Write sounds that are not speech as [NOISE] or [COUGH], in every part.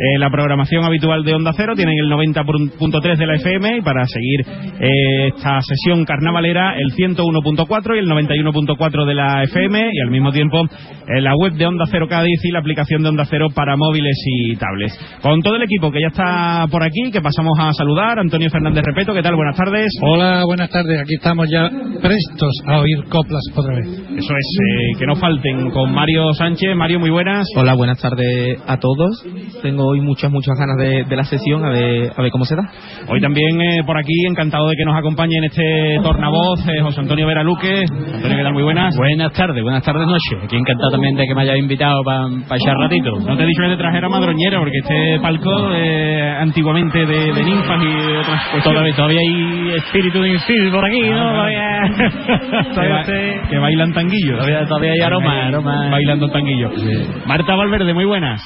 eh, la programación habitual de Onda Cero, tienen el 90.3 de la FM y para seguir eh, esta sesión carnavalera el 101.4 y el 91.4 de la FM y al mismo tiempo en la web de Onda Cero Cádiz y la aplicación de Onda Cero para móviles y tablets. Con todo el equipo que ya está por aquí, que pasamos a saludar, Antonio Fernández Repeto, ¿qué tal? Buenas tardes. Hola, buenas tardes. Aquí estamos ya prestos a oír coplas otra vez. Eso es, eh, que no falten con Mario Sánchez. Mario, muy buenas. Hola, buenas tardes a todos. Tengo hoy muchas, muchas ganas de, de la sesión, a ver, a ver cómo se da. Hoy también eh, por aquí, encantado de que nos acompañe en este tornavoz eh, José Antonio Vera Luque. Antonio, ¿qué tal? Muy buenas. Buenas tardes, buenas tardes noche. Aquí encantado también de que me hayas invitado para pa echar ratito. No te he dicho que te trajera madroñera, porque este palco eh, antiguamente de, de ninfas y de otras Pues cuestiones. todavía, todavía hay espíritu de infil por aquí, ¿no? [LAUGHS] Todavía, que, todavía, usted- que bailan tanguillos. todavía, todavía hay aroma, aroma. Bailando tanguillo. Marta Valverde, muy buenas.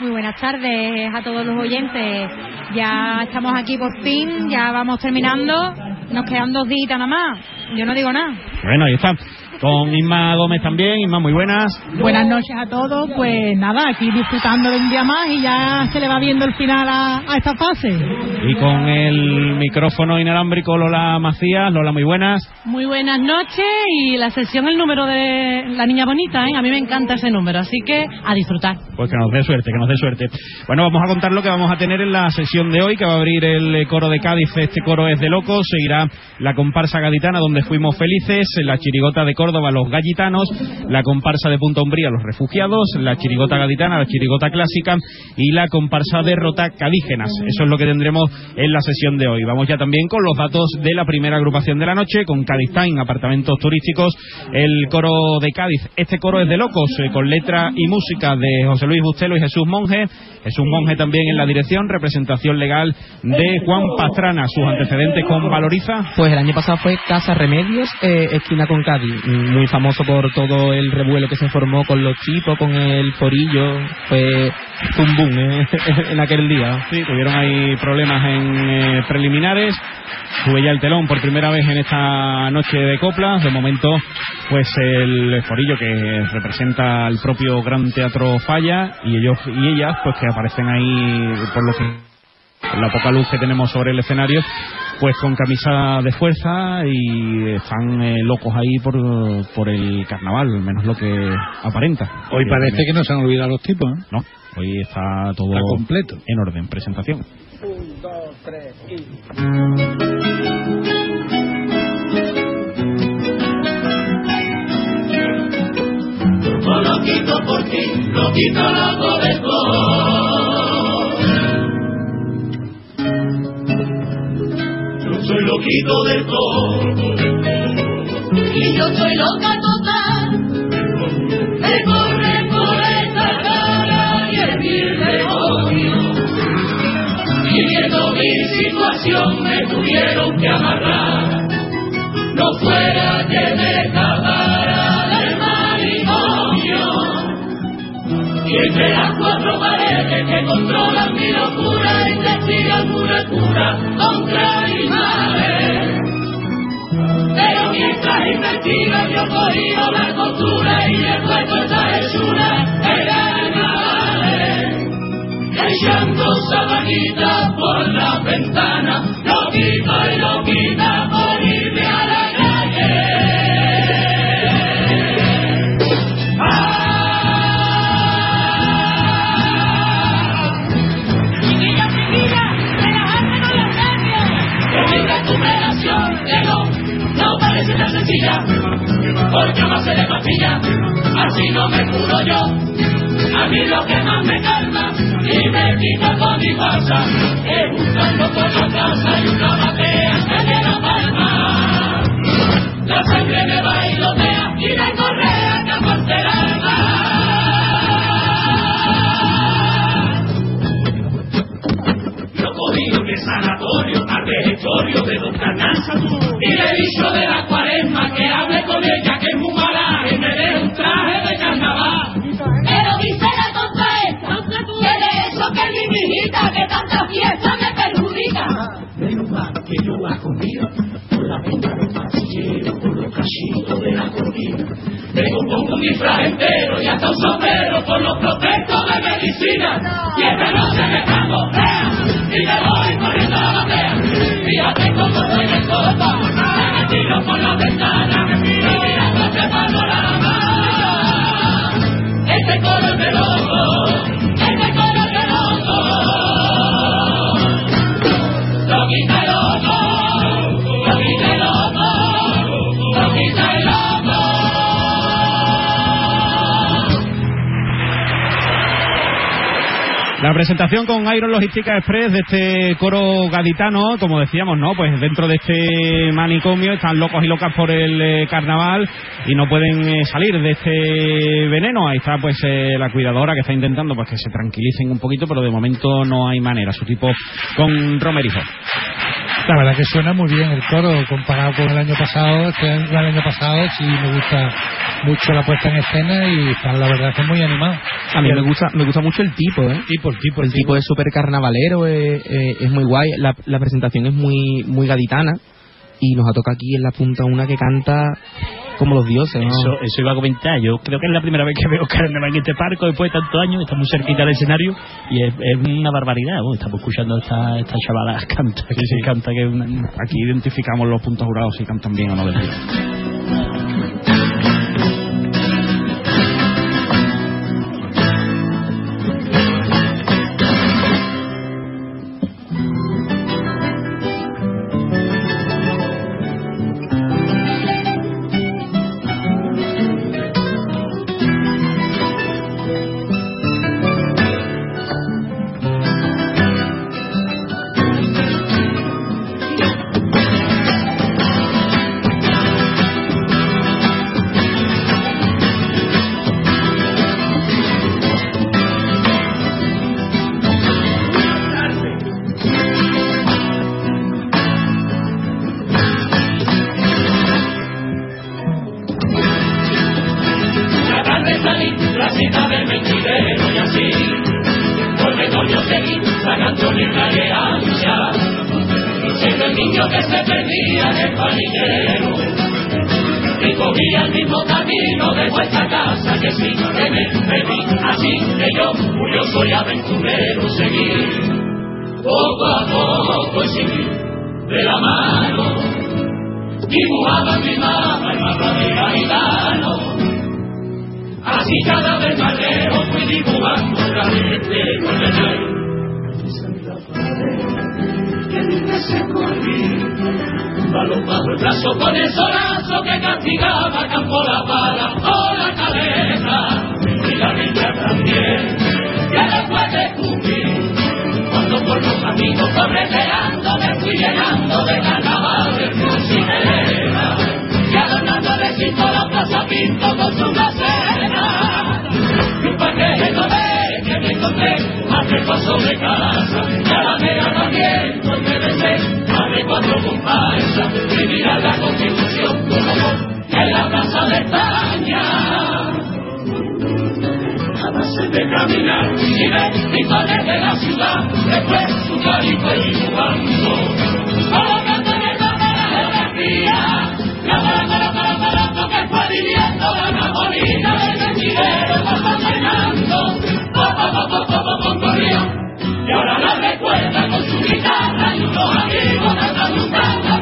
Muy buenas tardes a todos los oyentes. Ya estamos aquí por fin, ya vamos terminando. Nos quedan dos días nada más. Yo no digo nada. Bueno, ahí está. Con Inma Gómez también. Inma, muy buenas. Buenas noches a todos, pues nada, aquí disfrutando de un día más y ya se le va viendo el final a, a esta fase. Y con el micrófono inalámbrico Lola Macías. Lola, muy buenas. Muy buenas noches y la sesión, el número de la niña bonita, ¿eh? A mí me encanta ese número, así que a disfrutar. Pues que nos dé suerte, que nos dé suerte. Bueno, vamos a contar lo que vamos a tener en la sesión de hoy, que va a abrir el eh, coro de Cádiz. Este coro es de locos. Seguirá la comparsa gaditana, donde fuimos felices. La chirigota de Córdoba, los gallitanos. La comparsa de Punta Umbría, los refugiados. La chirigota gaditana, la chirigota clásica. Y la comparsa de Rota, cadígenas. Eso es lo que tendremos en la sesión de hoy. Vamos ya también con los datos de la primera agrupación de la noche, con Cádiz Time, apartamentos turísticos. El coro de Cádiz. Este coro es de locos, eh, con letra y música de José Luis Bustelo y Jesús Monge. Jesús Monge también en la dirección, representación legal de Juan Pastrana. Sus antecedentes con Valoriza. Pues el año pasado fue Casa Remedios, eh, esquina con Cádiz, muy famoso por todo el revuelo que se formó con los chipos, con el forillo, fue un boom eh, [LAUGHS] en aquel día. Sí, tuvieron ahí problemas en eh, preliminares. Sube ya el telón por primera vez en esta noche de coplas. De momento, pues el forillo que representa al propio Gran Teatro Falla y ellos y ellas, pues que aparecen ahí por lo que la poca luz que tenemos sobre el escenario, pues con camisa de fuerza y están eh, locos ahí por, por el carnaval, al menos lo que aparenta. Hoy Yo parece también- que no se han olvidado los tipos, ¿eh? no, hoy está todo Está completo. en orden, presentación. lo quito por ti, lo quito loco soy loquito del todo. Y yo soy loca total. Me corre por esta cara y el mil demonios. Y viendo mi situación me tuvieron que amarrar. No fuera que me escapara del matrimonio. Y entre las cuatro paredes que controlan mi locura, investiga alguna cura contra mi madre. Pero mientras investiga yo corrijo la costura y le puesto esa hechura la nave. Echando sabanitas por la ventana, lo quita y lo quita por porque a base de pastilla, así no me curo yo. A mí lo que más me calma y me quita con mi pasa, es buscando por la casa y una batea me da palma. La sangre me bailotea y la correa que aparte el alma. De sanatorio al de Don Carnaza Dile bicho de la cuaresma que hable con ella, que es muy mala, que me dé un traje de carnaval. Pero dice la tonta esta, que de eso que mi mijita, que tanta fiesta me perjudica. Menos mal que yo la comida, por la punta de pastillero, por los cachitos de la comida. Tengo un un disfraz entero y hasta un sombrero por los protectos de medicina. No. Y esta noche me cago, y me voy corriendo a la batea. Fíjate cómo soy de tiro por la ventana, respira mirando este panorama. Este color presentación con Iron Logística Express de este coro gaditano, como decíamos, ¿no? Pues dentro de este manicomio están locos y locas por el eh, carnaval y no pueden eh, salir de este veneno. Ahí está pues eh, la cuidadora que está intentando pues que se tranquilicen un poquito, pero de momento no hay manera. Su tipo con Romerijo. La verdad que suena muy bien el coro comparado con el año pasado. Este año- el año pasado sí me gusta mucho la puesta en escena y la verdad que muy animados. A mí me gusta, me gusta mucho el tipo, ¿eh? Tipo, el tipo, El tipo es súper carnavalero, eh, eh, es muy guay. La, la presentación es muy muy gaditana y nos ha tocado aquí en la punta una que canta como los dioses. ¿no? Eso, eso iba a comentar. Yo creo que es la primera vez que veo carnaval en este parco después de tantos años. Está muy cerquita del escenario y es, es una barbaridad. Estamos escuchando a esta, esta chavala [LAUGHS] canta, que sí. canta que una, Aquí identificamos los puntos jurados si cantan bien o no [LAUGHS] yo, curioso y aventurero, seguí, poco a poco y seguí, de la mano, dibujaba mi mapa el mapa de Gaitano, Así cada vez más lejos fui dibujando la mente con el que nunca se corrí. Balón bajo el brazo con el solazo que castigaba campo la bala o la cabeza. La niña también, que después descubrí. Cuando por los caminos correteando me fui llenando de carnaval de cruz y adornando de cinto la plaza pinto con su placena. Y un paquete de que me encontré hace paso de casa. Y a la mega también donde besé más de cuatro comparsas. Y mirar la constitución como en la plaza de España de caminar y ver rincones de la ciudad, después su carico y jugando. Colocando en el mapa la para, la. Y ahora la recuerda con su guitarra y unos amigos cantando cantando.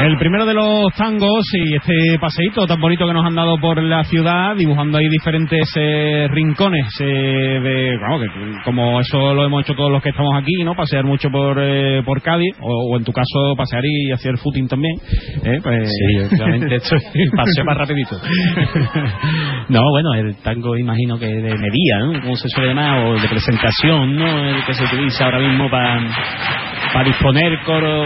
El primero de los tangos y este paseíto tan bonito que nos han dado por la ciudad, dibujando ahí diferentes eh, rincones, eh, de, que como eso lo hemos hecho todos los que estamos aquí, ¿no? Pasear mucho por, eh, por Cádiz, o, o en tu caso pasear y hacer footing también, ¿eh? Pues, Sí, [LAUGHS] efectivamente, esto es paseo más rapidito. [LAUGHS] No, bueno, el tango imagino que de medida, ¿no? Como se suele llamar, o de presentación, ¿no? El que se utiliza ahora mismo para para disponer coro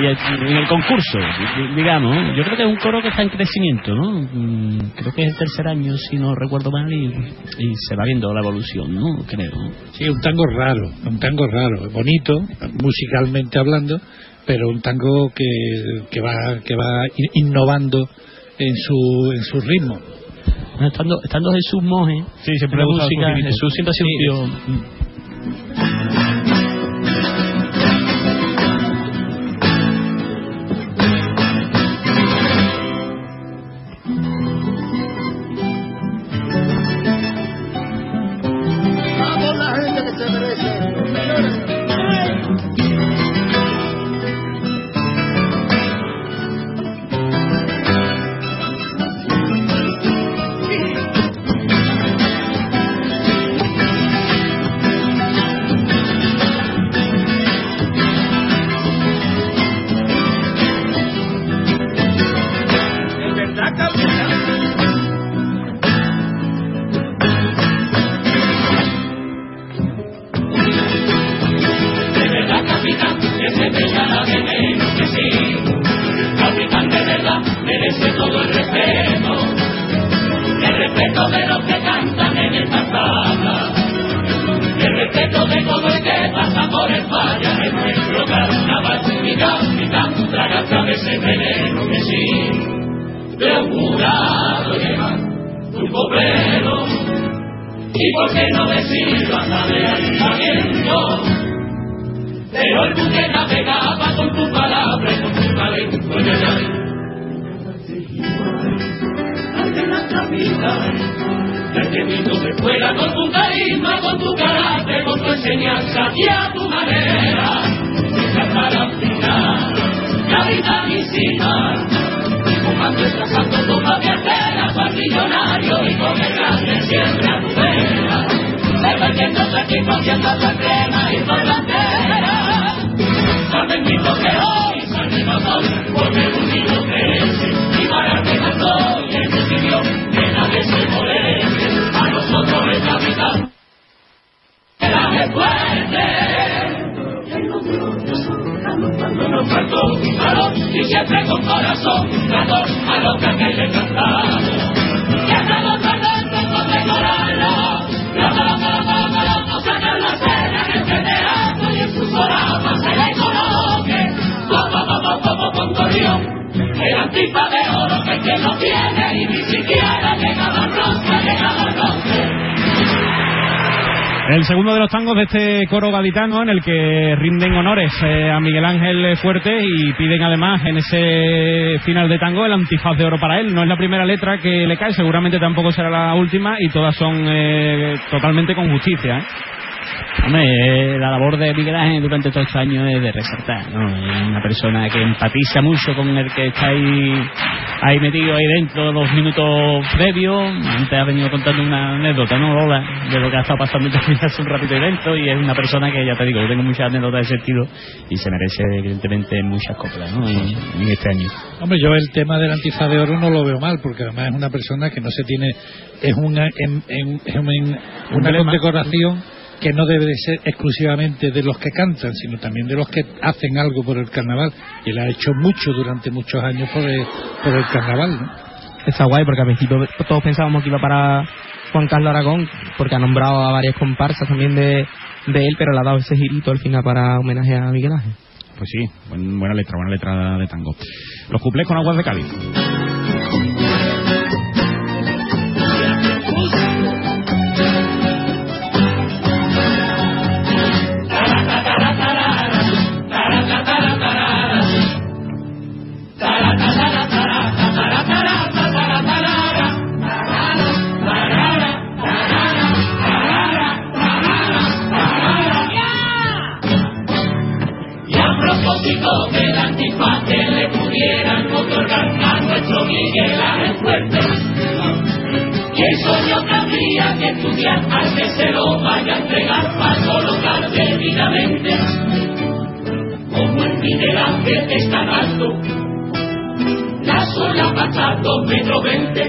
y el- en el concurso, di- digamos. ¿no? Yo creo que es un coro que está en crecimiento, ¿no? Mm, Creo que es el tercer año, si no recuerdo mal, y, y se va viendo la evolución, ¿no? Creo. Sí, un tango raro, un tango raro, bonito, musicalmente hablando, pero un tango que, que va que va in- innovando en su en su ritmo. Estando, estando Jesús Moje, Sí, siempre en la música. Jesús siempre ha sido de este coro gaditano en el que rinden honores eh, a Miguel Ángel Fuerte y piden además en ese final de tango el antifaz de oro para él. No es la primera letra que le cae, seguramente tampoco será la última y todas son eh, totalmente con justicia. ¿eh? Hombre, la labor de Miguel Ángel durante todos estos años es de resaltar, ¿no? Es una persona que empatiza mucho con el que está ahí, ahí metido ahí dentro los minutos previos. Antes ha venido contando una anécdota, ¿no, Lola? De lo que ha estado pasando también hace un ratito evento y es una persona que, ya te digo, yo tengo muchas anécdotas de ese estilo y se merece, evidentemente, muchas coplas, ¿no? En, en este año. Hombre, yo el tema del antifaz de oro no lo veo mal, porque además es una persona que no se tiene, es una, en- en- una condecoración que no debe de ser exclusivamente de los que cantan, sino también de los que hacen algo por el carnaval. Y él ha hecho mucho durante muchos años por el, por el carnaval, ¿no? Está guay porque al principio todos pensábamos que iba para Juan Carlos Aragón, porque ha nombrado a varias comparsas también de, de él, pero le ha dado ese girito al final para homenaje a Miguel Ángel. Pues sí, buen- buena letra, buena letra de tango. Los cuplés con aguas de Cádiz. Nuestro Miguel Ángel Fuerte. Y sueño que habría que estudiar al que se lo vaya a entregar para colocar debidamente. Como el Miguel Ángel es tan alto, la sola pasa dos metros veinte.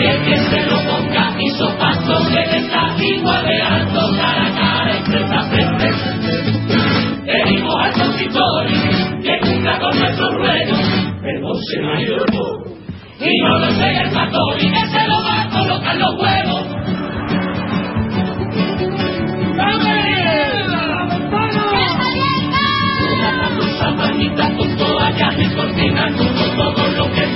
El que se lo ponga hizo paso que está igual de alto cara a cara entre esta frente. Pedimos al consistorio que cumpla con nuestros se. Y no lo sé el pastor y que se lo va a colocar los huevos. Zapatistas con toallas y cortinas, con todo lo que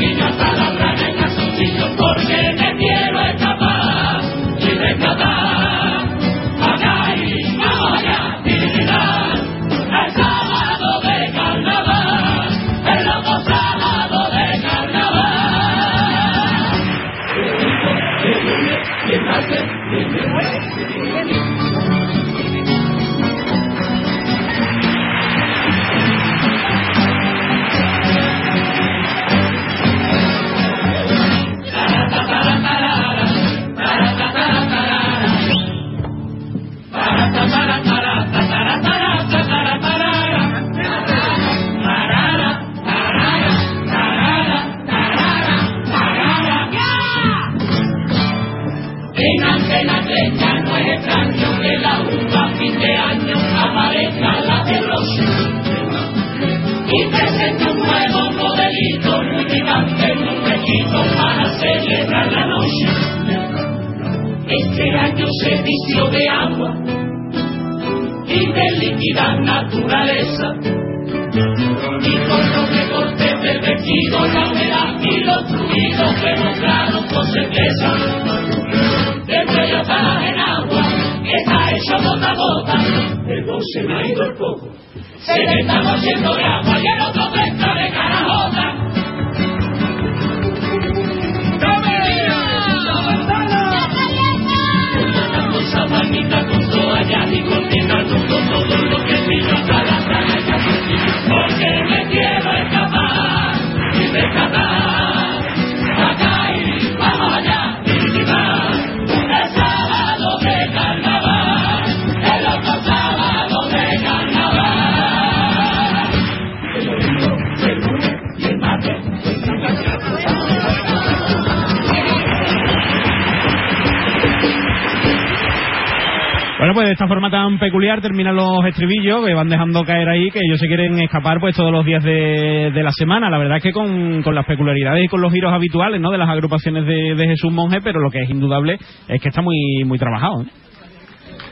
terminan los estribillos que van dejando caer ahí, que ellos se quieren escapar pues todos los días de, la semana. La verdad es que con, las peculiaridades y con los giros habituales ¿no? de las agrupaciones de, de, Jesús Monje, pero lo que es indudable es que está muy, muy trabajado. ¿eh?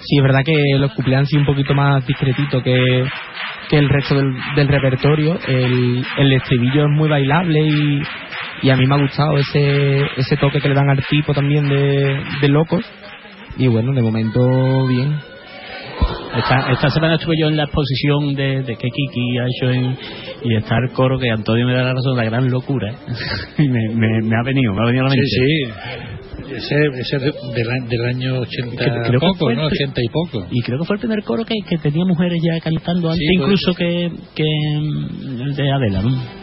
Sí, es verdad que los cumpleaños sí un poquito más discretito que, que el resto del, del repertorio. El, el, estribillo es muy bailable y, y, a mí me ha gustado ese, ese toque que le dan al tipo también de, de locos. Y bueno, de momento bien. Esta, esta semana estuve yo en la exposición de, de que Kiki ha hecho y está el coro que Antonio me da la razón, la gran locura. ¿eh? [LAUGHS] me, me, me, ha venido, me ha venido a la mente. Sí, sí. Ese, ese del, del, año 80 creo, creo y poco. Y creo que fue el primer coro que, que tenía mujeres ya cantando antes, pues. incluso que, que el de Adela, ¿no?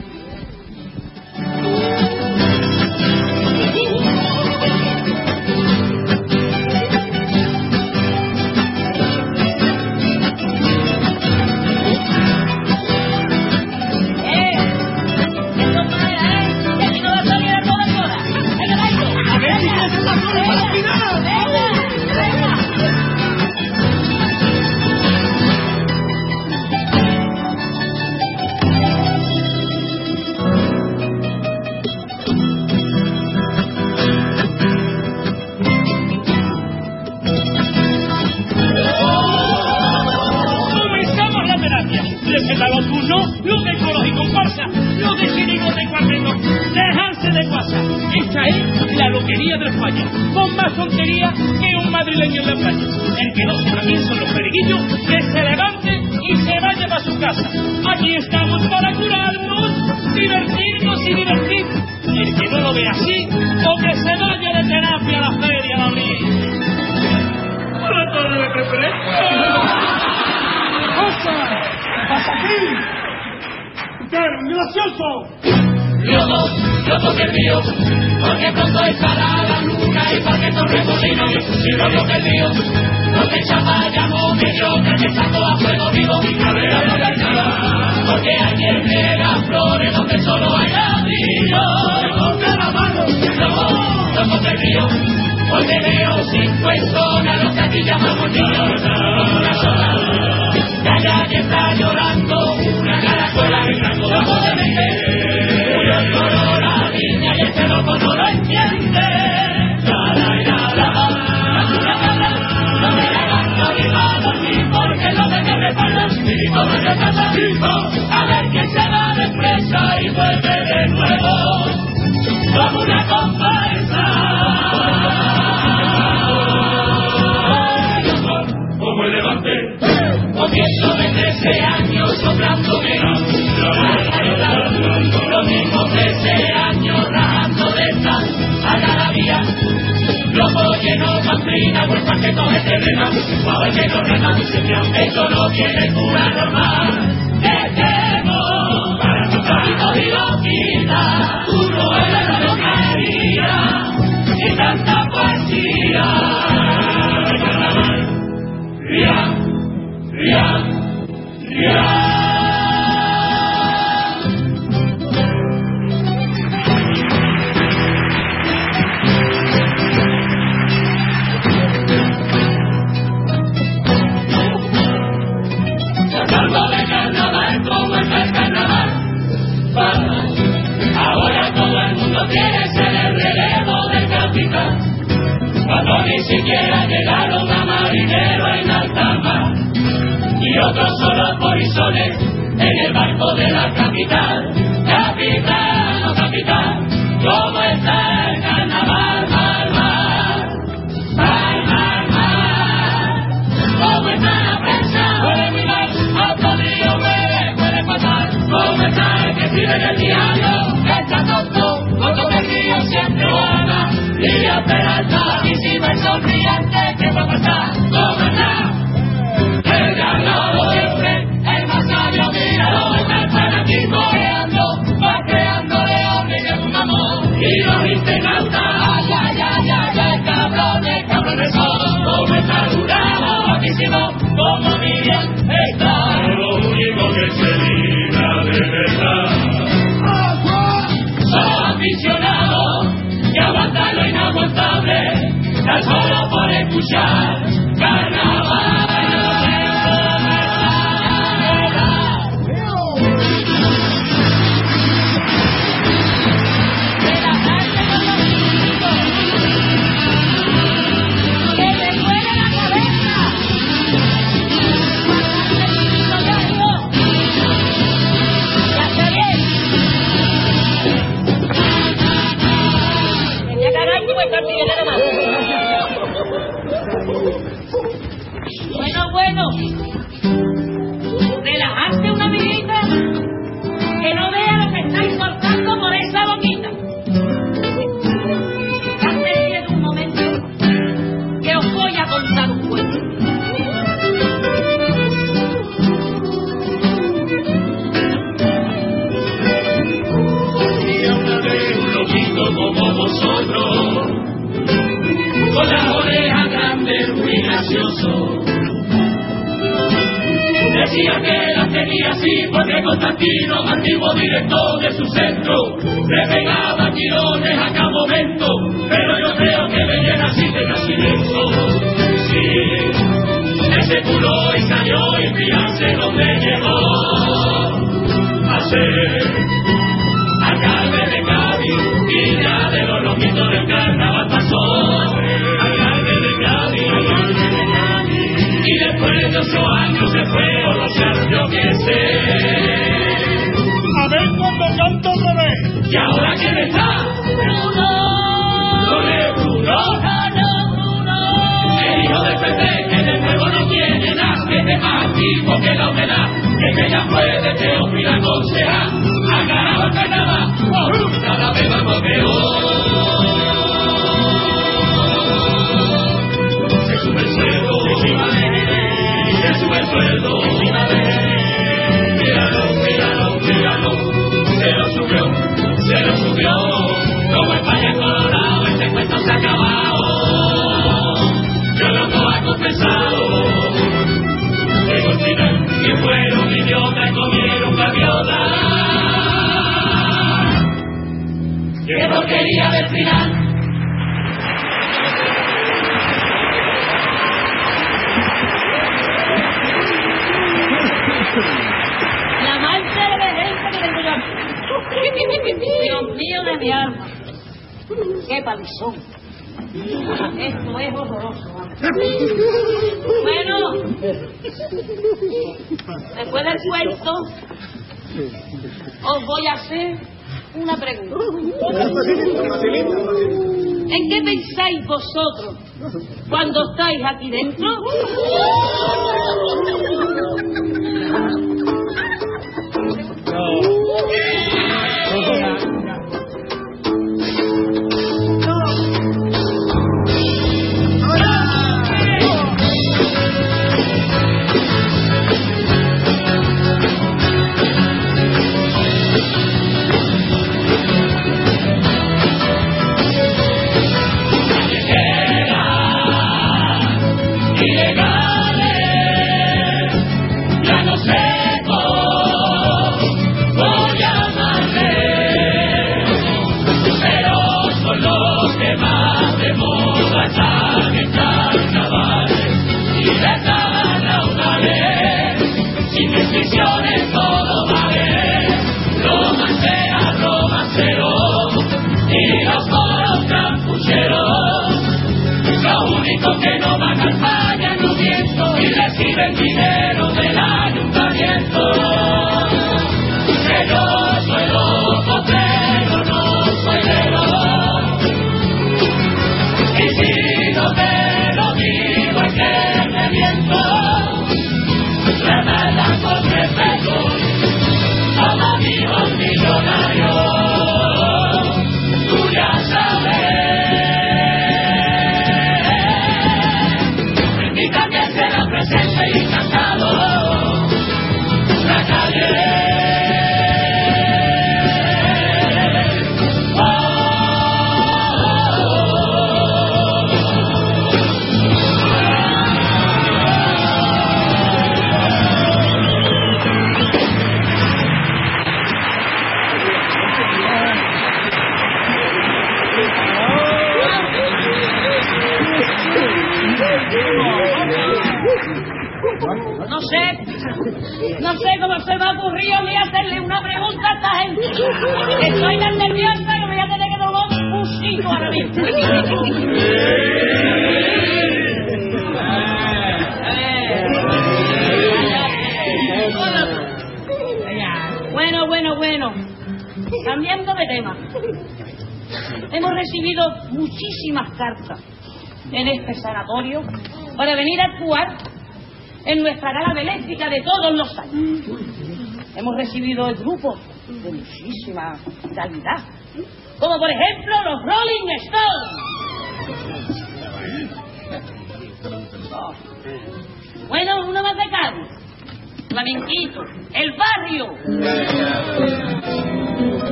Calidad,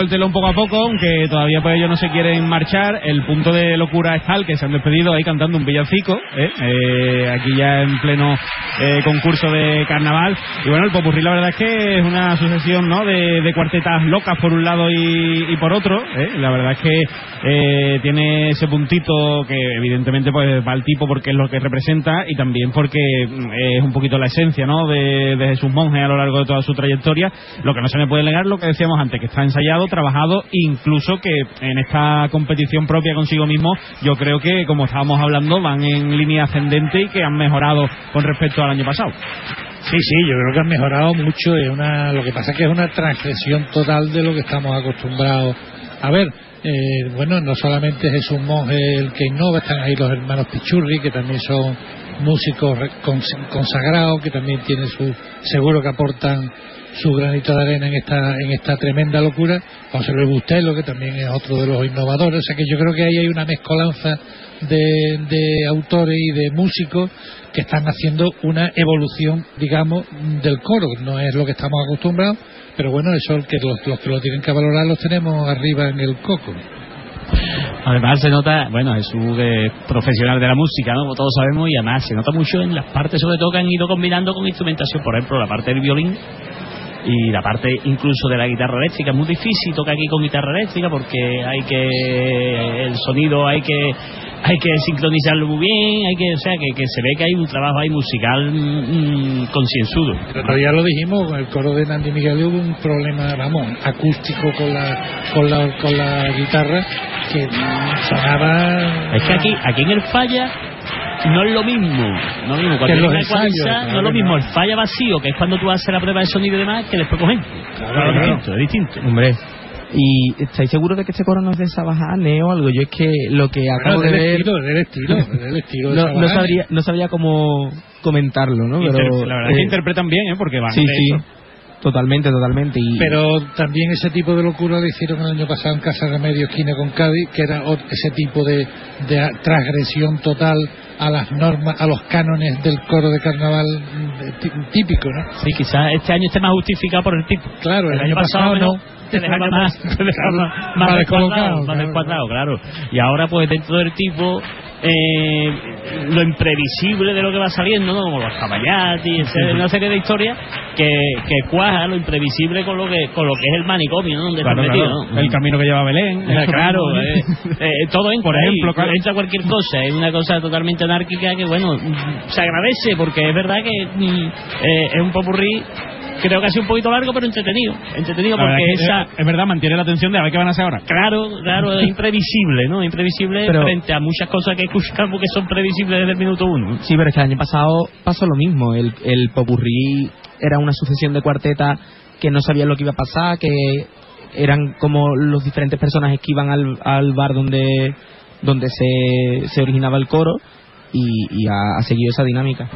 el telón poco a poco, aunque todavía pues ellos no se quieren marchar. El punto de locura es tal que se han despedido ahí cantando un villancico, ¿eh? Eh, aquí ya en pleno eh, concurso de carnaval. Y bueno, el popurrí la verdad es que es una sucesión ¿no? de, de cuartetas locas por un lado y, y por otro. ¿eh? La verdad es que eh, tiene ese puntito que evidentemente pues va al tipo porque es lo que representa y también porque mm, es un poquito la esencia ¿no? de, de Jesús Monge a lo largo de toda su trayectoria. Lo que no se me puede negar, lo que decíamos antes, que está ensayado, trabajado, incluso que en esta competición propia consigo mismo, yo creo que, como estábamos hablando, van en línea ascendente y que han mejorado con respecto al año pasado. Sí, sí, yo creo que han mejorado mucho. Es una, lo que pasa es que es una transgresión total de lo que estamos acostumbrados a ver. Eh, bueno, no solamente Jesús Monge el que innova, están ahí los hermanos Pichurri, que también son músicos consagrados, que también tienen su, seguro que aportan su granito de arena en esta, en esta tremenda locura. José Luis Bustelo, que también es otro de los innovadores. O sea que yo creo que ahí hay una mezcolanza de, de autores y de músicos que están haciendo una evolución, digamos, del coro. No es lo que estamos acostumbrados, pero bueno, eso que los, los que lo tienen que valorar los tenemos arriba en el coco. Además se nota, bueno, Jesús es profesional de la música, ¿no? Como todos sabemos, y además se nota mucho en las partes, sobre todo, que han ido combinando con instrumentación, por ejemplo, la parte del violín y la parte incluso de la guitarra eléctrica. Es muy difícil tocar aquí con guitarra eléctrica porque hay que, el sonido hay que hay que sincronizarlo muy bien, hay que, o sea, que, que se ve que hay un trabajo ahí musical mm, concienzudo. Otro día lo dijimos, con el coro de Nandi Miguel hubo un problema, vamos, acústico con la, con la, con la guitarra que sonaba... Es que aquí, aquí en el falla no es lo mismo, no es lo mismo. Cuando Que los una ensayos, claro no es lo mismo el falla vacío, que es cuando tú haces la prueba de sonido y demás, que después cogen. Claro, es claro. distinto, es distinto. Hombre. ¿Y estáis seguros de que este coro no es de Sabajane o algo? Yo es que lo que acabo Bueno, de ver... estilo, del estilo, [LAUGHS] del estilo de no, no sabría, no sabría cómo comentarlo, ¿no? Inter- Pero, la verdad es que eh, interpretan bien, ¿eh? porque van Sí, de sí. eso. Totalmente, totalmente. Y, Pero también ese tipo de locura lo hicieron el año pasado en Casa Remedio, esquina con Cádiz, que era ese tipo de, de transgresión total a las normas, a los cánones del coro de carnaval mm, de tí- típico, ¿no? Sí, quizás este año esté más justificado por el tipo. Claro, el, El año pasado no. no. Te dejaba más, te dejaba más, descuadrado, más claro. descuadrado, claro. Y ahora, pues, dentro del tipo, eh, lo imprevisible de lo que va saliendo, ¿no? Como los caballatis, etcétera, una serie de historias que, que cuaja lo imprevisible con lo que con lo que es el manicomio, ¿no? Donde Claro, está metido, claro. ¿no? El camino que lleva Belén. Claro, eh, [LAUGHS] eh, todo entra Por ejemplo, claro. entra cualquier cosa, es una cosa totalmente anárquica que, bueno, se agradece porque es verdad que mm, eh, es un popurrí, creo que ha sido un poquito largo, pero entretenido, entretenido La porque es que, esa, es verdad, mantiene la atención de a ver qué van a hacer ahora. Claro, claro, es [LAUGHS] imprevisible, ¿no? Imprevisible Pero- frente a muchas cosas que escuchamos que son previsibles desde el minuto uno. Sí, pero es que el año pasado pasó lo mismo. El, el popurrí era una sucesión de cuartetas que no sabían lo que iba a pasar, que eran como los diferentes personajes que iban al, al bar donde, donde se, se originaba el coro y, y ha, seguido esa dinámica.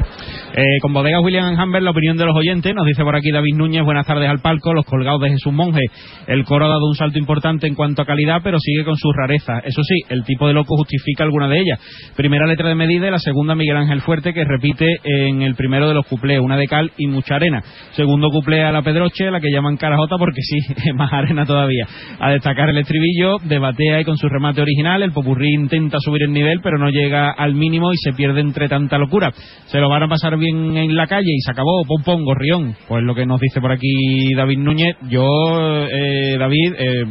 Eh, con bodegas William Hamber, la opinión de los oyentes, nos dice por aquí David Núñez, buenas tardes al palco, los colgados de Jesús Monje. El coro ha dado un salto importante en cuanto a calidad, pero sigue con sus rarezas. Eso sí, el tipo de loco justifica alguna de ellas. Primera letra de medida y la segunda Miguel Ángel Fuerte, que repite en el primero de los cuplés, una de cal y mucha arena. Segundo cuplé a la Pedroche, la que llaman carajota porque sí, [LAUGHS] más arena todavía. A destacar el estribillo, debatea y con su remate original, el popurrí intenta subir el nivel, pero no llega al mínimo y se pierde entre tanta locura. Se lo van a pasar bien en la calle y se acabó, pom pom, gorrión. Pues lo que nos dice por aquí David Núñez. Yo, eh, David, eh,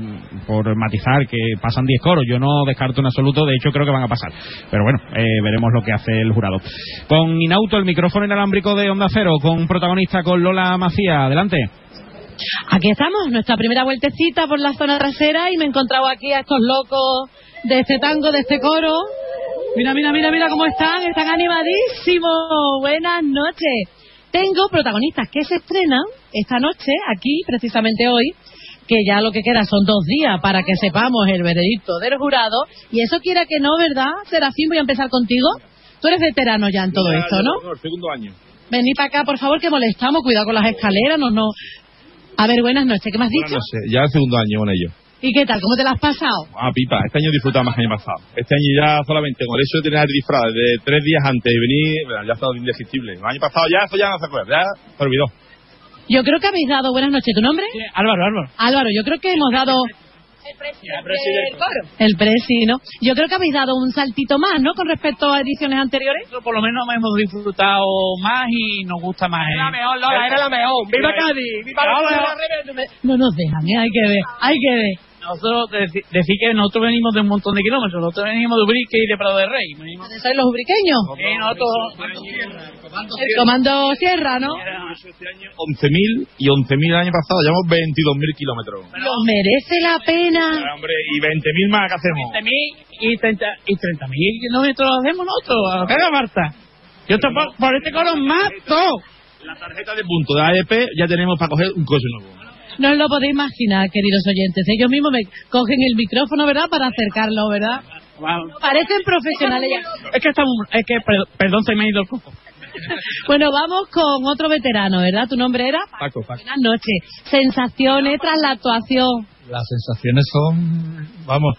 por matizar que pasan 10 coros, yo no descarto en absoluto, de hecho creo que van a pasar. Pero bueno, eh, veremos lo que hace el jurado. Con Inauto, el micrófono inalámbrico de Onda Cero, con protagonista con Lola Macía. Adelante. Aquí estamos, nuestra primera vueltecita por la zona trasera y me he encontrado aquí a estos locos de este tango, de este coro. Mira, mira, mira, mira cómo están, están animadísimos. Buenas noches. Tengo protagonistas que se estrenan esta noche, aquí, precisamente hoy, que ya lo que queda son dos días para que sepamos el veredicto del jurado. Y eso quiera que no, ¿verdad? Serafín, voy a empezar contigo. Tú eres veterano ya en todo esto, ¿no? el segundo año. Vení para acá, por favor, que molestamos. Cuidado con las escaleras, no, no. A ver, buenas noches. ¿Qué me has dicho? No ya el segundo año con ellos. ¿Y qué tal? ¿Cómo te la has pasado? Ah, pipa, este año he disfrutado más que el año pasado. Este año ya solamente con el hecho de tener el disfraz de tres días antes y venir, bueno, ya ha estado indesistible. El año pasado ya eso ya no se acuerda, ya se olvidó. Yo creo que habéis dado, buenas noches, ¿tu nombre? Álvaro, Álvaro. Álvaro, yo creo que hemos dado El presidente del coro. el presi, ¿no? Yo creo que habéis dado un saltito más, ¿no? Con respecto a ediciones anteriores. Nosotros por lo menos hemos disfrutado más y nos gusta más. Era la mejor, Lola, era la mejor. ¡Viva Cádiz! ¡Viva No nos dejan, ¿eh? Hay que ver, hay que ver. Nosotros deci- decir que nosotros venimos de un montón de kilómetros. Nosotros venimos de Ubrique y de Prado de Rey. Venimos... ¿Sois los ubriqueños? Sí, nosotros... El comando Sierra, ¿no? 11.000 y 11.000 el año pasado, llevamos 22.000 kilómetros. Lo merece la pena. Hombre, y 20.000 más que hacemos. 20.000 y 30 y 30.000 kilómetros hacemos nosotros. ¿Qué haga Marta? Yo estoy por, por este coro mato. La tarjeta de punto de AEP ya tenemos para coger un coche nuevo. No os lo podéis imaginar, queridos oyentes. Ellos mismos me cogen el micrófono, ¿verdad? Para acercarlo, ¿verdad? Parecen profesionales ya. Es que estamos, es que, per- perdón, se me ha ido el coco. [LAUGHS] Bueno, vamos con otro veterano, ¿verdad? ¿Tu nombre era? Paco, Paco. Buenas noches. Sensaciones tras la actuación. Las sensaciones son, vamos,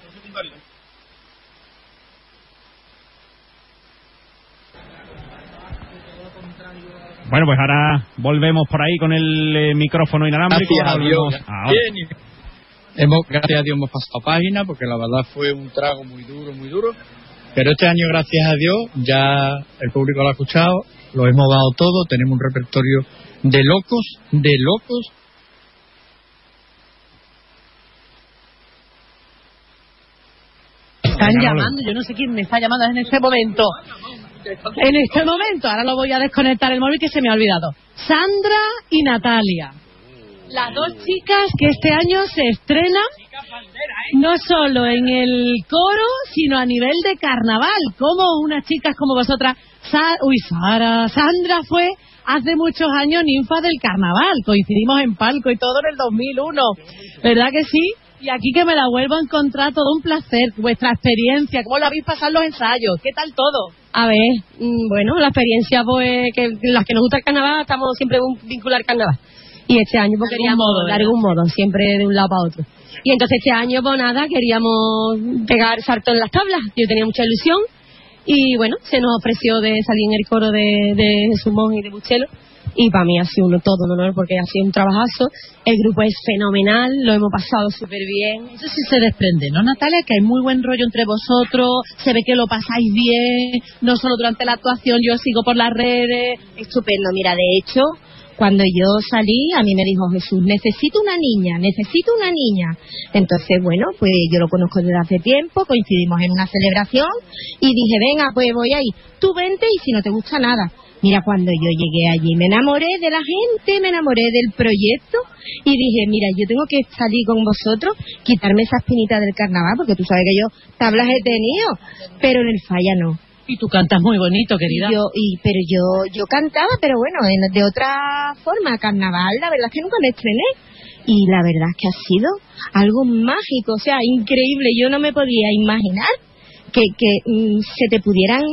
Bueno, pues ahora volvemos por ahí con el eh, micrófono inalámbrico. Gracias a Dios. Bien. hemos, gracias a Dios hemos pasado página porque la verdad fue un trago muy duro, muy duro. Pero este año, gracias a Dios, ya el público lo ha escuchado, lo hemos dado todo, tenemos un repertorio de locos, de locos. Están llamando, yo no sé quién me está llamando en este momento. [LAUGHS] En este momento, ahora lo voy a desconectar el móvil que se me ha olvidado. Sandra y Natalia. Las dos chicas que este año se estrenan no solo en el coro, sino a nivel de carnaval. Como unas chicas como vosotras, uy, Sara, Sandra fue hace muchos años ninfa del carnaval. Coincidimos en palco y todo en el 2001. ¿Verdad que sí? Y aquí que me la vuelvo a encontrar, todo un placer. Vuestra experiencia, ¿cómo lo habéis pasado en los ensayos? ¿Qué tal todo? A ver, mm, bueno, la experiencia, pues, que las que nos gusta el carnaval, estamos siempre vincular al carnaval. Y este año, pues, queríamos modo, de algún modo, siempre de un lado para otro. Y entonces este año, pues nada, queríamos pegar salto en las tablas. Yo tenía mucha ilusión. Y bueno, se nos ofreció de salir en el coro de, de Jesús Monge y de Buchelo. Y para mí ha sido un, todo un honor porque ha sido un trabajazo. El grupo es fenomenal, lo hemos pasado súper bien. Eso sí se desprende, ¿no, Natalia? Que hay muy buen rollo entre vosotros, se ve que lo pasáis bien, no solo durante la actuación, yo sigo por las redes. Estupendo, mira, de hecho, cuando yo salí, a mí me dijo Jesús, necesito una niña, necesito una niña. Entonces, bueno, pues yo lo conozco desde hace tiempo, coincidimos en una celebración y dije, venga, pues voy ahí, tú vente y si no te gusta nada. Mira, cuando yo llegué allí me enamoré de la gente, me enamoré del proyecto y dije, mira, yo tengo que salir con vosotros, quitarme esa espinita del carnaval, porque tú sabes que yo tablas he tenido, pero en el falla no. Y tú cantas muy bonito, querida. Yo, y, pero yo, yo cantaba, pero bueno, en- de otra forma, carnaval, la verdad es que nunca me estrené. Y la verdad es que ha sido algo mágico, o sea, increíble. Yo no me podía imaginar que, que mm, se te pudieran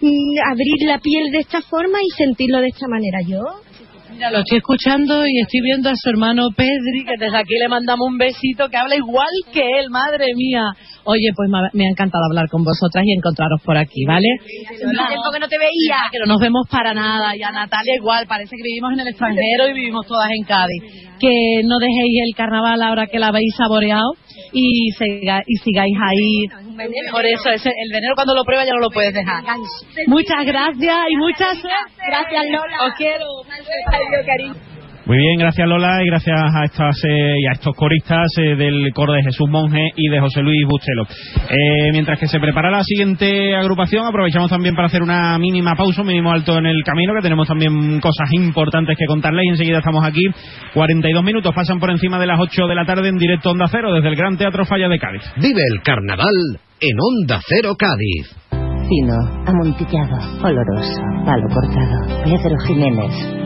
mm, abrir la piel de esta forma y sentirlo de esta manera. Yo, Mira, lo estoy escuchando y estoy viendo a su hermano Pedri, que desde aquí le mandamos un besito, que habla igual que él, madre mía. Oye, pues me ha- encantado hablar con vosotras y encontraros por aquí, ¿vale? hace tiempo que no te veía. Que no nos vemos para nada. Y a Natalia igual, parece que vivimos en el extranjero y vivimos todas en Cádiz. Que no dejéis el carnaval ahora que la habéis saboreado y, siga- y sigáis ahí. Por eso, ese- el veneno cuando lo pruebas ya no lo puedes dejar. Muchas gracias y muchas. Gracias, Lola. Os quiero. Cariño. Muy bien, gracias Lola y gracias a estas eh, y a estos coristas eh, del coro de Jesús Monje y de José Luis Bustelo. Eh, mientras que se prepara la siguiente agrupación, aprovechamos también para hacer una mínima pausa, un mínimo alto en el camino, que tenemos también cosas importantes que contarles y enseguida estamos aquí. 42 minutos pasan por encima de las 8 de la tarde en directo Onda Cero desde el Gran Teatro Falla de Cádiz. Vive el carnaval en Onda Cero Cádiz. Fino, amontillado, oloroso, palo cortado, Pedro Jiménez.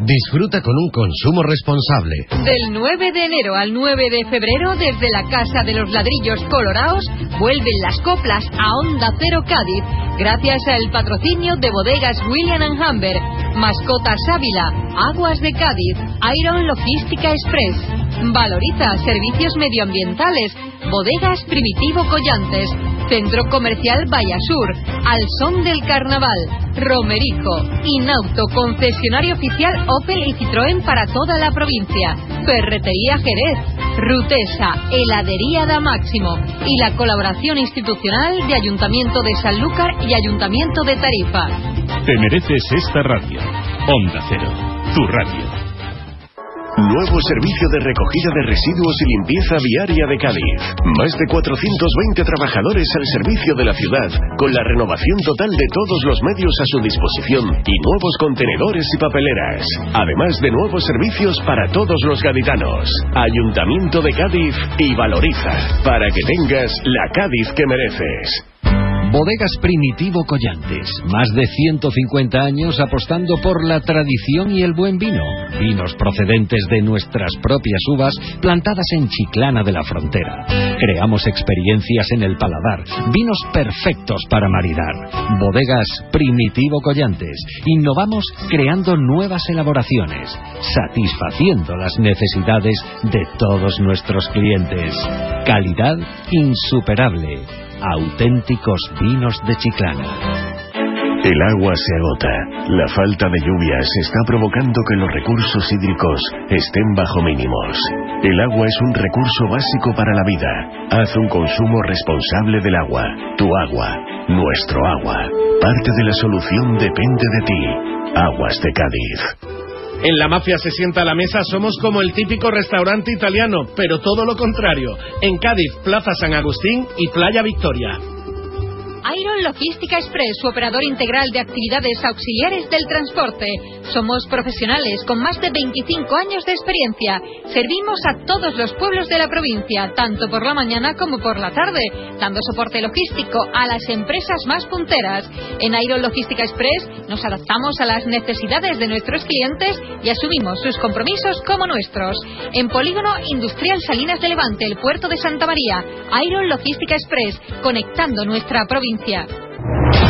Disfruta con un consumo responsable. Del 9 de enero al 9 de febrero, desde la Casa de los Ladrillos Colorados, vuelven las coplas a Onda Cero Cádiz, gracias al patrocinio de bodegas William ⁇ Humbert, Mascotas Ávila, Aguas de Cádiz, Iron Logística Express. Valoriza servicios medioambientales, bodegas Primitivo Collantes, Centro Comercial Vallasur, Al Son del Carnaval, Romerijo, Inauto, concesionario oficial Opel y Citroën para toda la provincia, Ferretería Jerez, Rutesa, Heladería da Máximo y la colaboración institucional de Ayuntamiento de Sanlúcar y Ayuntamiento de Tarifa. Te mereces esta radio. Onda Cero, tu radio. Nuevo servicio de recogida de residuos y limpieza viaria de Cádiz. Más de 420 trabajadores al servicio de la ciudad, con la renovación total de todos los medios a su disposición y nuevos contenedores y papeleras. Además de nuevos servicios para todos los gaditanos. Ayuntamiento de Cádiz y Valoriza, para que tengas la Cádiz que mereces. Bodegas Primitivo Collantes. Más de 150 años apostando por la tradición y el buen vino. Vinos procedentes de nuestras propias uvas plantadas en Chiclana de la Frontera. Creamos experiencias en el paladar. Vinos perfectos para maridar. Bodegas Primitivo Collantes. Innovamos creando nuevas elaboraciones. Satisfaciendo las necesidades de todos nuestros clientes. Calidad insuperable auténticos vinos de Chiclana. El agua se agota. La falta de lluvias está provocando que los recursos hídricos estén bajo mínimos. El agua es un recurso básico para la vida. Haz un consumo responsable del agua. Tu agua. Nuestro agua. Parte de la solución depende de ti. Aguas de Cádiz. En la mafia se sienta a la mesa, somos como el típico restaurante italiano, pero todo lo contrario. En Cádiz, Plaza San Agustín y Playa Victoria. Iron Logística Express, su operador integral de actividades auxiliares del transporte. Somos profesionales con más de 25 años de experiencia. Servimos a todos los pueblos de la provincia, tanto por la mañana como por la tarde, dando soporte logístico a las empresas más punteras. En Iron Logística Express nos adaptamos a las necesidades de nuestros clientes y asumimos sus compromisos como nuestros. En Polígono Industrial Salinas de Levante, el puerto de Santa María, Iron Logística Express, conectando nuestra provincia provincia.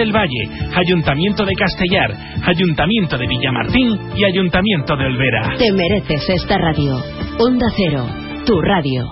del Valle, Ayuntamiento de Castellar, Ayuntamiento de Villamartín y Ayuntamiento de Olvera. Te mereces esta radio. Onda Cero, tu radio.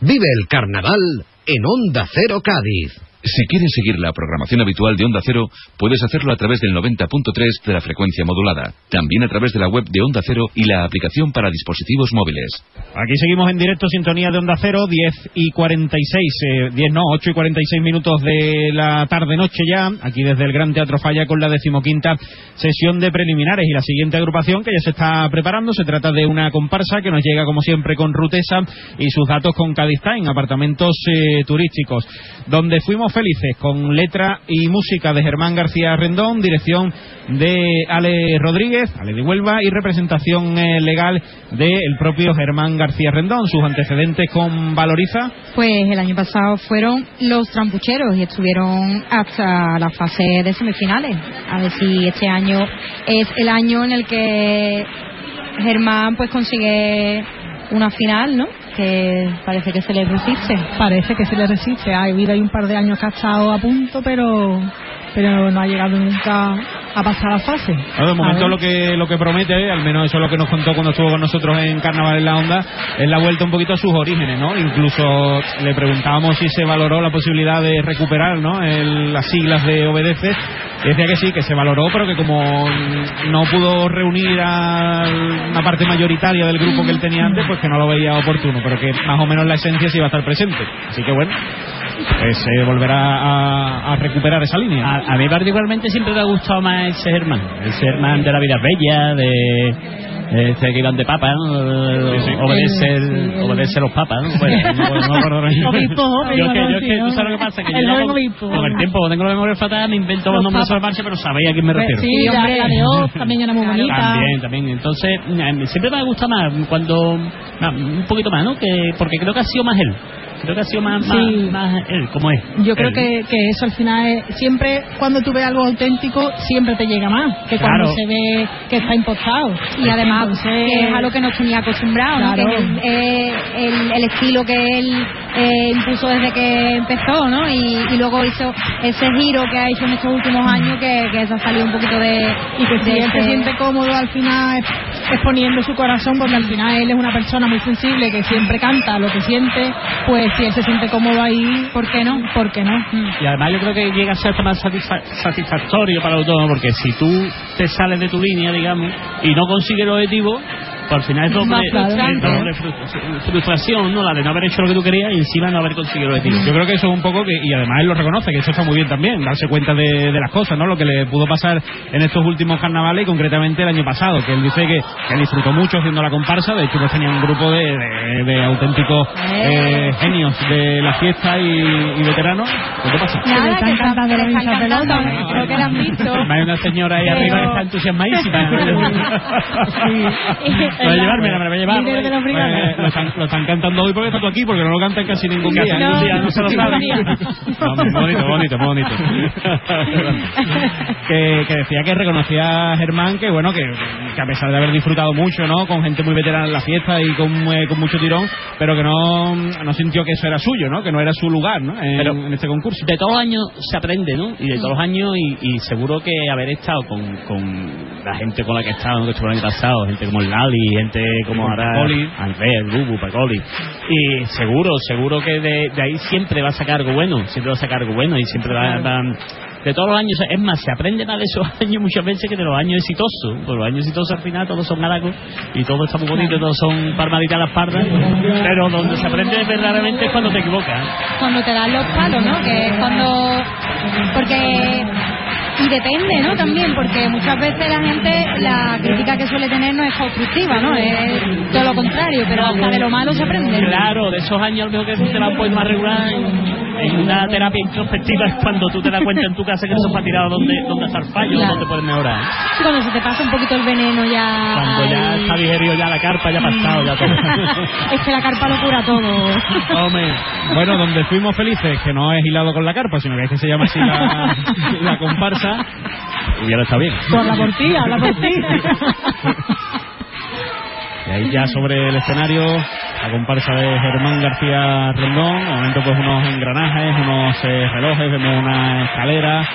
Vive el carnaval en Onda Cero Cádiz. Si quieres seguir la programación habitual de Onda Cero, puedes hacerlo a través del 90.3 de la frecuencia modulada. También a través de la web de Onda Cero y la aplicación para dispositivos móviles. Aquí seguimos en directo, sintonía de Onda Cero, 10 y 46, eh, 10 no, 8 y 46 minutos de la tarde-noche ya, aquí desde el Gran Teatro Falla con la decimoquinta sesión de preliminares y la siguiente agrupación que ya se está preparando. Se trata de una comparsa que nos llega como siempre con Rutesa y sus datos con Cádiz Time, apartamentos eh, turísticos, donde fuimos felices con letra y música de Germán García Rendón, dirección de Ale Rodríguez, Ale de Huelva y representación eh, legal del propio Germán García Rendón. Sus antecedentes con Valoriza. Pues el año pasado fueron los trampucheros y estuvieron hasta la fase de semifinales. A ver si este año es el año en el que Germán pues consigue una final, ¿no? Que parece que se le resiste. Parece que se le resiste. Ha habido ahí un par de años que ha estado a punto, pero, pero no ha llegado nunca a pasar la fase. Bueno, de momento lo que lo que promete, al menos eso es lo que nos contó cuando estuvo con nosotros en Carnaval en la Onda, es la vuelta un poquito a sus orígenes, ¿no? Incluso le preguntábamos si se valoró la posibilidad de recuperar, ¿no? El- las siglas de Obedece. Y decía que sí, que se valoró, pero que como no pudo reunir a una parte mayoritaria del grupo que él tenía antes, pues que no lo veía oportuno, pero que más o menos la esencia sí iba a estar presente. Así que bueno, pues se volverá a, a recuperar esa línea. A, a mí particularmente siempre me ha gustado más ese Germán, ese Germán de la vida bella, de este que iban de papa, ¿no? obedece, el- El- sí, el- obedece a los papas, ¿no? Bueno, no, no me acuerdo ahora mismo. Obispo, yo, que, yo que, tú ¿no? sabes lo que pasa, que El yo con, obispo. con el tiempo, tengo la memoria fatal, me invento los Los nombres papas. marcha, pero sabéis a quién me refiero. Sí, la, la de Oz también era muy bonita. También, también. Entonces, eh, siempre me gusta más cuando. Un poquito más, ¿no? Que, porque creo que ha sido más él. Creo que ha sido más, más, Sí. más él, como es. Yo creo que, que eso al final es, siempre cuando tú ves algo auténtico siempre te llega más que cuando se ve que está impostado y además Entonces, que es a lo que nos tenía acostumbrados, ¿no? Que el, eh, el- el estilo que él eh, impuso desde que empezó, ¿no? Y, y luego hizo ese giro que ha hecho en estos últimos años que, que se ha salido un poquito de y que si él se siente cómodo al final exponiendo su corazón porque al final él es una persona muy sensible que siempre canta lo que siente pues si él se siente cómodo ahí ¿por qué no? ¿por qué no? Y además yo creo que llega a ser más satisfa- satisfactorio para el autónomo, porque si tú te sales de tu línea, digamos, y no consigues el objetivo, al final es doble, es frustración, ¿no? La de no haber hecho lo que tú querías y encima no haber conseguido el objetivo. Yo creo que eso es un poco que, y además él lo reconoce, que eso está muy bien también, darse cuenta de, de las cosas, ¿no? Lo que le pudo pasar en estos últimos carnavales y concretamente el año pasado, que él dice que, que disfrutó mucho haciendo la comparsa, de hecho pues tenía un grupo de, de- de auténticos eh, genios de la fiesta y, y veteranos. ¿Qué te pasa? Nada, que están cantando que le la están misma cantando, pelota. creo que la han visto. Hay una señora ahí Pero- arriba que está entusiasmadísima. [LAUGHS] [LAUGHS] Voy a llevarme, me la voy a llevar. Líder de los brigadas. lo, están, lo están cantando hoy porque está tú aquí, porque no lo cantan casi ningún Casi día. ningún día, no se lo saben. No, bonito, bonito, bonito. que, que decía que reconocía a Germán que bueno que, que a pesar de haber disfrutado mucho, ¿no? Con gente muy veterana en la fiesta y con, eh, con mucho tirón, pero que no, no sintió que eso era suyo, ¿no? Que no era su lugar, ¿no? En, Pero- en este concurso. de todos los años se aprende, ¿no? Y de todos los años, y, y seguro que haber estado con, con la gente con la que he estado, ¿no? que estuvo el año pasado, gente como el Lali, gente como ahora. Andrés, Bubu, Pacoli. Y seguro, seguro que de, de ahí siempre va a sacar algo bueno, siempre va a sacar algo bueno y siempre va, va- de todos los años, es más, se aprende más de esos [LAUGHS] años muchas veces que de los años exitosos. Por los años exitosos al final todos son halagos y todo está muy bonito, todos son palmaditas a la espalda, pero donde se aprende verdaderamente es cuando te equivocas. cuando te dan los palos, ¿no? Que es cuando... Porque... Y depende, ¿no? También, porque muchas veces la gente, la crítica que suele tener no es constructiva, ¿no? Es todo lo contrario, pero hasta de lo malo se aprende. Claro, de esos años lo que te la han puesto más regular en, una terapia introspectiva es cuando tú te das cuenta en tu casa que eso está tirado donde, donde está el fallo, Claro. donde puedes mejorar. Cuando se te pasa un poquito el veneno ya... Cuando ya está digerido ya la carpa, ya ha pasado, ya todo. [LAUGHS] es que la carpa lo cura todo. [LAUGHS] Hombre, bueno, donde fuimos felices, que no es hilado con la carpa, sino que es que se llama así la, [LAUGHS] la comparsa, hubiera estado bien. por la portilla habla por ti Y ahí ya sobre el escenario, la comparsa de Germán García Rendón, de momento pues unos engranajes, unos eh, relojes, vemos una escalera,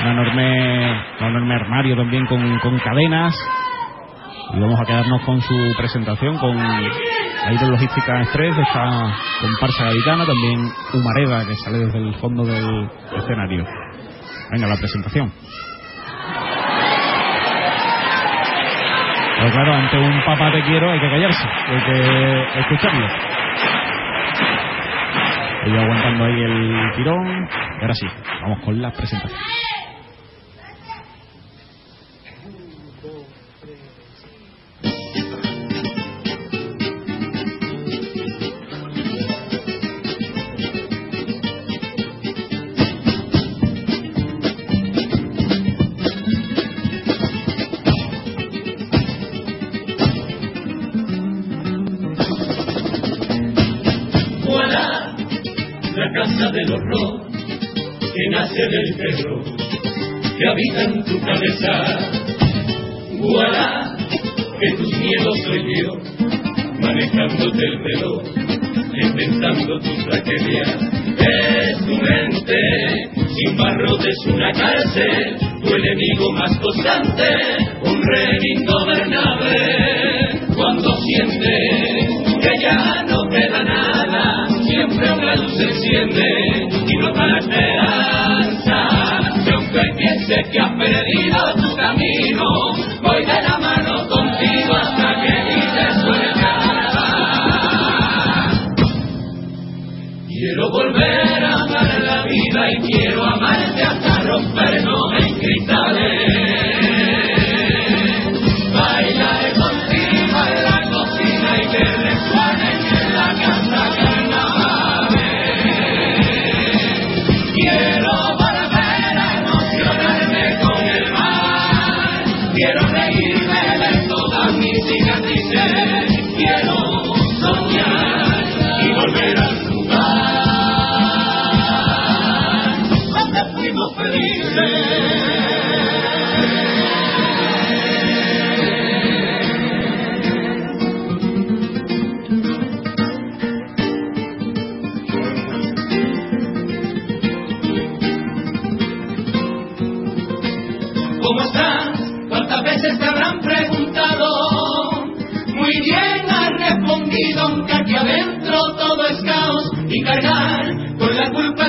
una enorme, un enorme armario también con, con cadenas. Y vamos a quedarnos con su presentación, con Aero Logística Express, esta comparsa gaditana, también Humareda, que sale desde el fondo del escenario. Venga, la presentación. Pero claro, ante un papá te quiero hay que callarse, hay que escucharlo. Ellos aguantando ahí el tirón. Y ahora sí, vamos con la presentación. Que habita en tu cabeza. Voilà, que tus miedos soy yo, manejándote el reloj, inventando tus tragedias. Es tu mente, sin barrotes una cárcel, duele enemigo más constante, un rey ingobernable. Cuando siente que ya no queda nada, siempre una luz se enciende y no para esperanza. Que has perdido tu camino, voy de la mano contigo hasta que dices suelta. Quiero volver a amar la vida y quiero amarte hasta rompernos en cristales.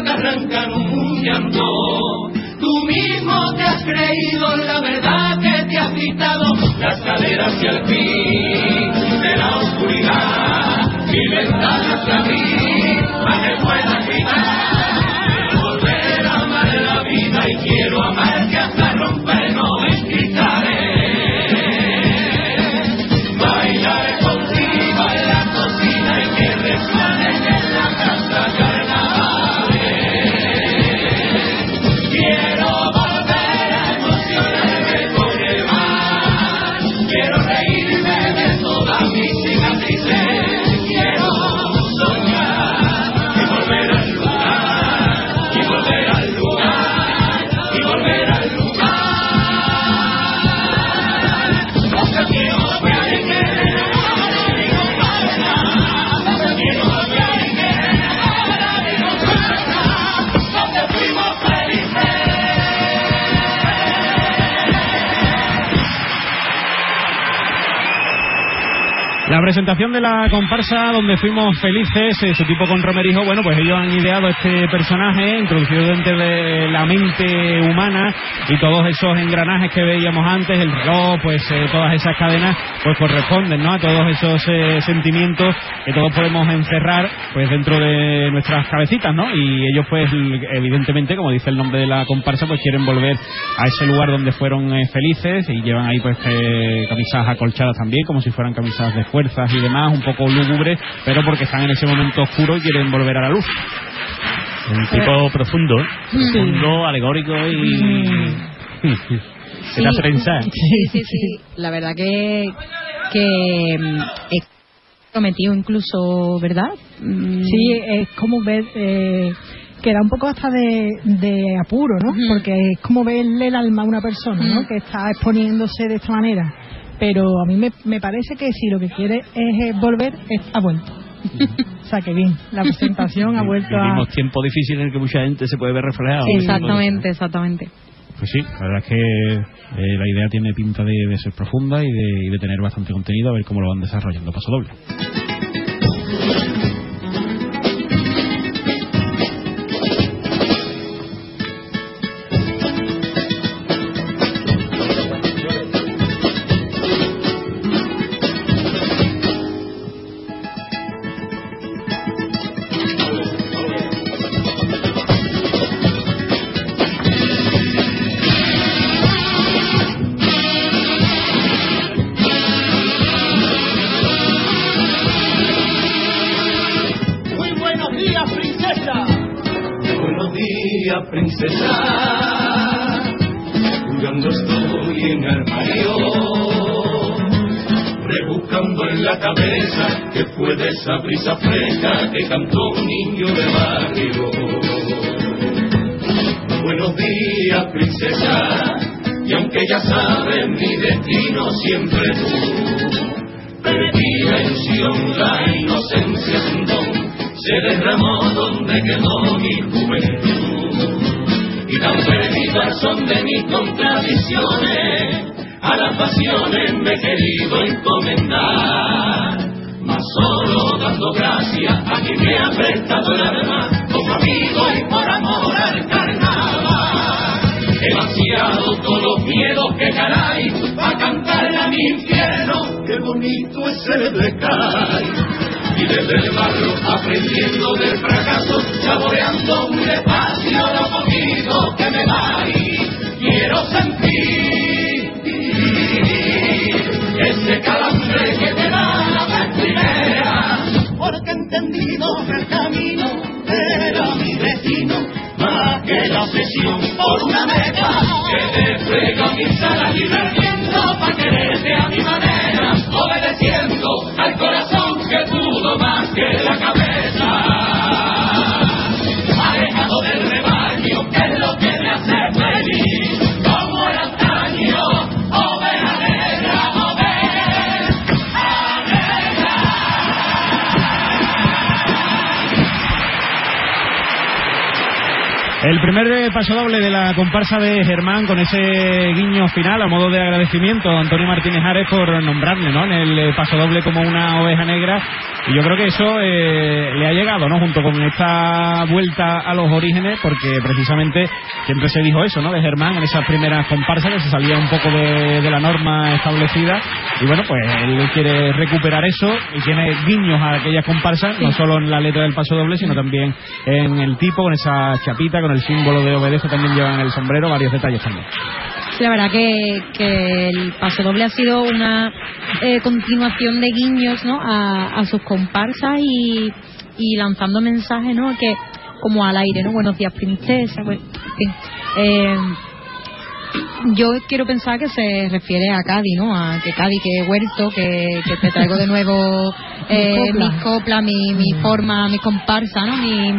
Que arrancan un llanto. Tú mismo te has creído la verdad que te has quitado las caderas y al fin de la oscuridad. Mi ventana se abrí para que puedas gritar. Presentación de la comparsa donde fuimos felices, eh, su tipo con Romerijo, bueno, pues ellos han ideado este personaje introducido dentro de la mente humana y todos esos engranajes que veíamos antes, el reloj, pues eh, todas esas cadenas, pues corresponden, ¿no? A todos esos eh, sentimientos que todos podemos encerrar, pues dentro de nuestras cabecitas, ¿no? Y ellos, pues, evidentemente, como dice el nombre de la comparsa, pues quieren volver a ese lugar donde fueron eh, felices y llevan ahí, pues, eh, camisas acolchadas también, como si fueran camisas de y demás, un poco lúgubres, pero porque están en ese momento oscuro y quieren volver a la luz. Un tipo profundo, ¿eh? Sí. profundo, alegórico y... ¿Qué te hace pensar? Sí, sí, sí. La verdad que, que mm, es prometido incluso, ¿verdad? Mm, Sí, es como ver, eh, que da un poco hasta de, de apuro, ¿no? Porque es como verle el alma a una persona, ¿no? Que está exponiéndose de esta manera. Pero a mí me, me parece que si lo que quiere es eh, volver, es, ha vuelto. [LAUGHS] o sea, que bien, la presentación ha vuelto a... Vivimos tiempos difíciles en el que mucha gente se puede ver reflejada. Exactamente, exactamente. Pues sí, la verdad es que eh, la idea tiene pinta de, de ser profunda y de, y de tener bastante contenido, a ver cómo lo van desarrollando. Paso doble. Comparsa de Germán con ese guiño final a modo de agradecimiento a Antonio Martínez Ares por nombrarle ¿no? en el eh, paso doble como una oveja negra y yo creo que eso eh, le ha llegado ¿no? junto con esta vuelta a los orígenes porque precisamente siempre se dijo eso ¿no? de Germán en esas primeras comparsas que se salía un poco de, de la norma establecida y bueno pues él quiere recuperar eso y tiene guiños a aquellas comparsas no solo en la letra del paso doble sino también en el tipo con esa chapita con el símbolo de obedece también llevan el sombrero varios detalles también Sí, la verdad que, que el paso doble ha sido una eh, continuación de guiños ¿no? a, a sus comparsas y, y lanzando mensajes ¿no? que como al aire, ¿no? Buenos días, princesa. bueno, en fin. Eh, yo quiero pensar que se refiere a Cádiz, ¿no? A que Cádiz, que he vuelto, que, que te traigo de nuevo [LAUGHS] eh, copla. mis coplas, mi, mi forma, mi comparsa, ¿no? Mi,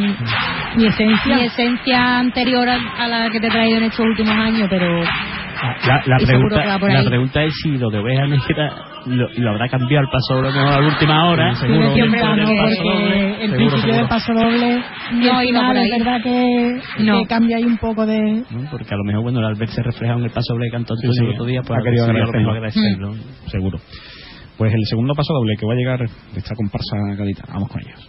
mi esencia. Mi esencia anterior a, a la que te he traído en estos últimos años, pero La, la pregunta, que va por la pregunta es si lo de oveja negra lo, lo habrá cambiado al paso doble a la última hora. No, del paso doble. el Seguro, principio seguro. del paso doble y No, el final ahí. es verdad que, No. que cambia ahí un poco de... ¿no? Porque a lo mejor, bueno, al verse reflejado en el paso doble que cantó Antonio sí. el otro día, pues Ha querido mejor agradecerlo. agradecerlo. seguro pues el segundo paso doble que va a llegar de esta comparsa gaditana vamos con ellos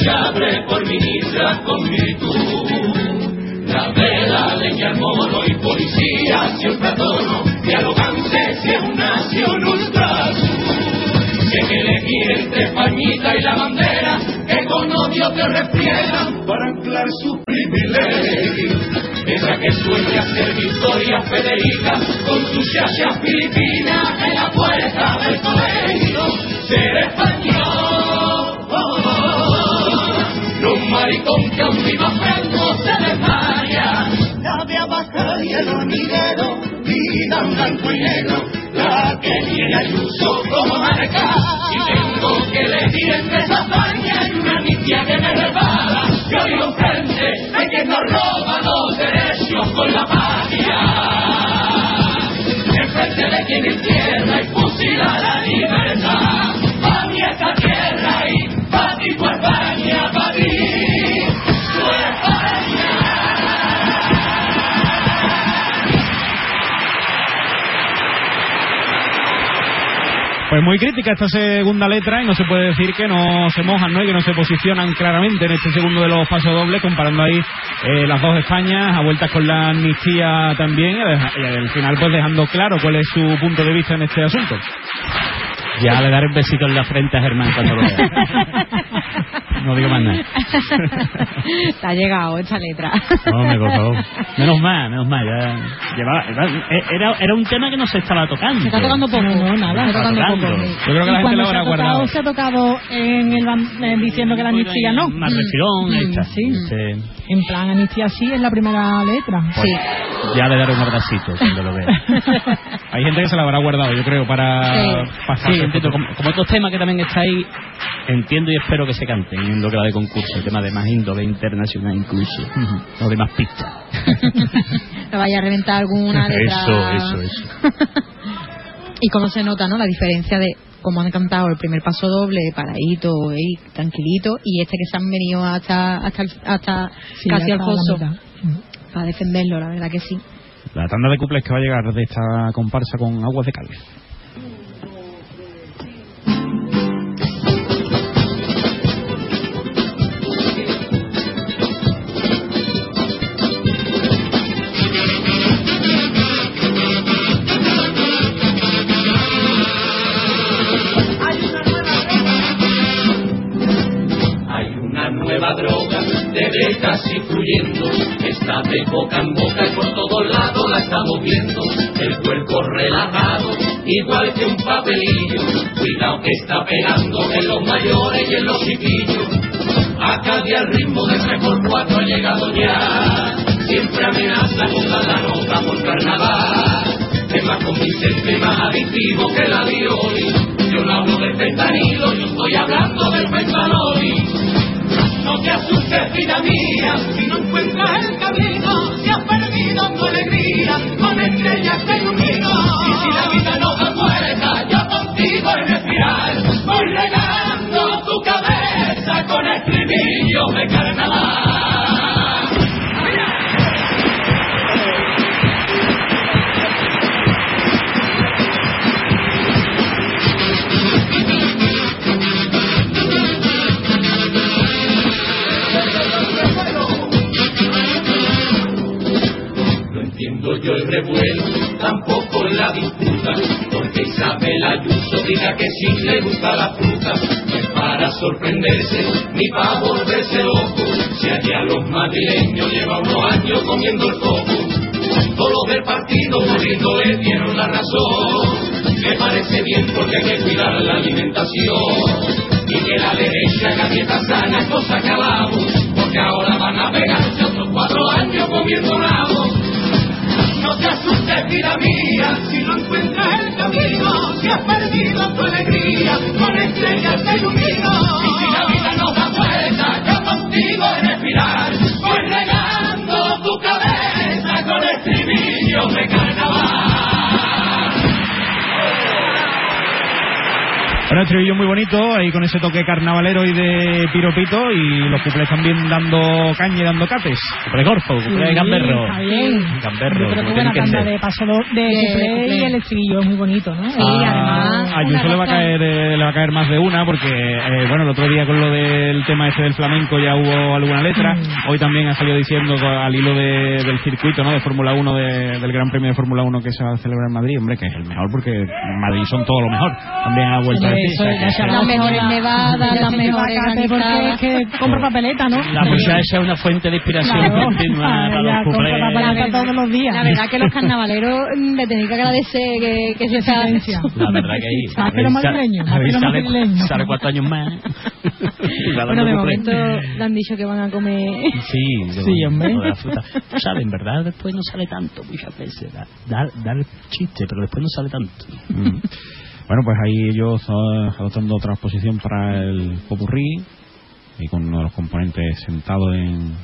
y sabre por ministra con virtud. La vela, leña, mono y policía siempre a tono, dialogante si una nación ultra si hay que elegir entre Españita y la bandera, que con odio te refriegan para anclar su privilegio. Esa que sueña ser Victoria Federica con su chacha filipina en la puerta del colegio. Ser español, maricón que un vivo franco se desmaya. La de abajo y el hormiguero, vida blanco y negro, la que tiene Ayuso como marca. Y tengo que elegir entre esa paña y una amnistía que me repara. Yo digo frente a quien nos roba los derechos con la patria. Enfrente de quien encierra Pues muy crítica esta segunda letra y no se puede decir que no se mojan, ¿no? Y que no se posicionan claramente en este segundo de los pasos dobles, comparando ahí eh, las dos Españas, a vueltas con la amnistía también, y al final pues dejando claro cuál es su punto de vista en este asunto. Ya le daré un besito en la frente a Germán cuando lo vea. [LAUGHS] No digo más nada. [LAUGHS] Te ha llegado esta letra. Hombre, por favor. Menos mal, menos mal. Ya llevaba, era, era un tema que no se estaba tocando. Se está tocando poco. No, nada. Se está tocando. Yo creo que la gente cuando lo se habrá ha tocado, guardado. se ha tocado en el ban- eh, diciendo que la amnistía no. Más refilón, ahí está. Sí. Este, En plan, amnistía sí es la primera letra. pues, Ya le daré un abracito cuando lo vea. [LAUGHS] Hay gente que se la habrá guardado, yo creo, para pasar. Sí, entiendo. Como, como otros temas que también está ahí, entiendo y espero que se canten en lo que va de concurso. El tema de más índole internacional incluso. O de más pistas. [LAUGHS] Vaya a reventar alguna letra. Eso, eso, eso. [LAUGHS] Y cómo se nota, ¿no? La diferencia de cómo han cantado el primer paso doble, paradito tranquilito, y este que se han venido hasta hasta, hasta Sí, casi al foso mitad. para defenderlo, la verdad que sí. La tanda de cuples que va a llegar de esta comparsa con Aguas de Cádiz. Está de boca en boca y por todos lados la estamos viendo. El cuerpo relajado, igual que un papelillo, cuidado que está pegando en los mayores y en los chiquillos. Acá de al ritmo de 3x4 ha llegado ya, siempre amenaza con la nota por carnaval. Es más convincente, más adictivo que la violi. Yo no hablo de fentanilo, yo estoy hablando del fentanoli. No te asustes, vida mía, si no encuentras el camino, si has perdido tu alegría, con estrellas te ilumino. Y si la vida no da vuelta, yo contigo en respirar, voy regando tu cabeza con estribillos de carnaval. Revuelo, tampoco la disputa, porque Isabel Ayuso diga que sí le gusta la fruta, no es para sorprenderse ni para volverse loco, si allá los madrileños llevan unos años comiendo el coco, todos los del partido muriendo le dieron la razón, me parece bien porque hay que cuidar la alimentación, y que la derecha haga dieta sana, cosa que alabo, porque ahora van a pegarse otros cuatro años comiendo nabo. No te asustes, vida mía, si no encuentras el camino, si has perdido tu alegría, con estrellas te ilumino. Y si la vida no da vuelta, yo contigo en respirar, voy regando tu cabeza con estribillos de Bueno, estribillo muy bonito, ahí con ese toque carnavalero y de piropito, y los cuplés también dando caña y dando cates. Cuplé Corfo, cuplé Sí, Gamberro. está bien. Gamberro, que como buena tanda de paso de cuplé y el estribillo es muy bonito, ¿no? Ah, a Ayuso le va a caer eh, le va a caer más de una porque eh, bueno el otro día con lo del tema este del flamenco ya hubo alguna letra Mm. hoy también ha salido diciendo al hilo de- del circuito no de Fórmula 1 de- del Gran Premio de Fórmula 1 que se va a celebrar en Madrid hombre que es el mejor porque en Madrid son todo lo mejor también ha vuelto a decir Eso Las mejores nevadas, las mejores Porque es que compra papeleta, ¿no? La muchacha es una fuente de inspiración Claro. continua para Ya los papeleta todos los días. La verdad que los carnavaleros mm, le tenéis que agradecer que, que se sea La verdad que ahí. [LAUGHS] Más que los madrileños, sale, cuatro años más. [LAUGHS] Bueno, de momento le han dicho que van a comer. Sí, Sí, hombre. lo de la fruta. Tú sabes, en verdad después no sale tanto muchas veces. Da, da, da el chiste, pero después no sale tanto. Bueno, pues ahí ellos eh, adoptando otra posición para el popurrí y con uno de los componentes sentado en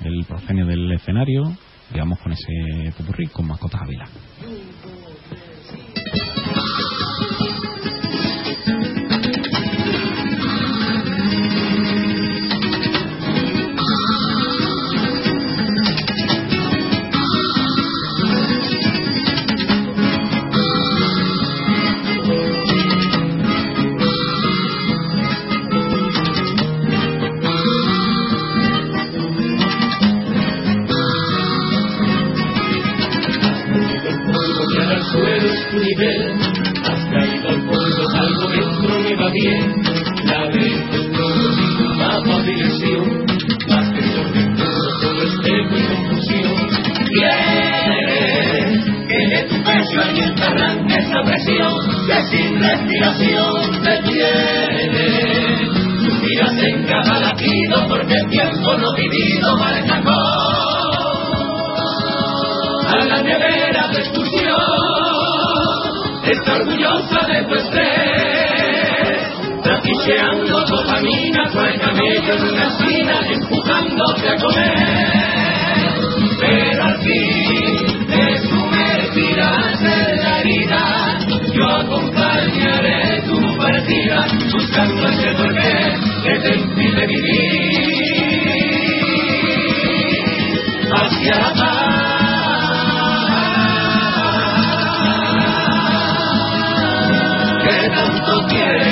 el proscenio del escenario, digamos con ese popurrí con mascotas Ávila. nivel. Has traído al pueblo algo dentro me va bien. La de tus todos y tu mapa dirección. Más desordenado, todo es y confusión. Quieres que de tu pecho alguien te arranque esa presión. Que sin respiración te tiene. Tú en cada latido porque el tiempo no vivido marca con. A la nevera te escucha está orgullosa de tu estrés. Trapicheando dopamina, con el camello en una esquina, empujándote a comer. Pero al fin te sumergirás en la herida, yo acompañaré tu partida, buscando ese porqué que te impide vivir. Hacia la paz. tú quieres.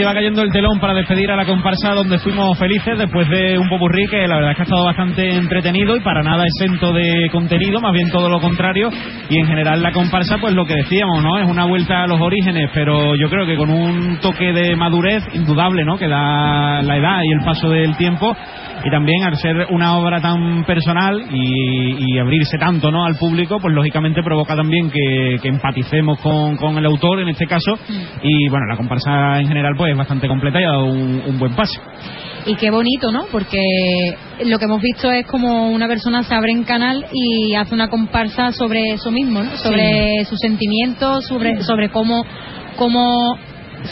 se va cayendo el telón para despedir a la comparsa donde fuimos felices después de un popurrí que la verdad es que ha estado bastante entretenido y para nada exento de contenido, más bien todo lo contrario. Y en general la comparsa, pues lo que decíamos, ¿no? Es una vuelta a los orígenes, pero yo creo que con un toque de madurez indudable, ¿no? Que da la edad y el paso del tiempo y también al ser una obra tan personal y, y abrirse tanto ¿no? al público, pues lógicamente provoca también que, empaticemos con, con, el autor en este caso mm. y bueno, la comparsa en general pues es bastante completa y ha dado un, un buen pase. Y qué bonito, ¿no? Porque lo que hemos visto es como una persona se abre en canal y hace una comparsa sobre eso mismo, ¿no? Sobre sí. sus sentimientos, sobre, sobre cómo, cómo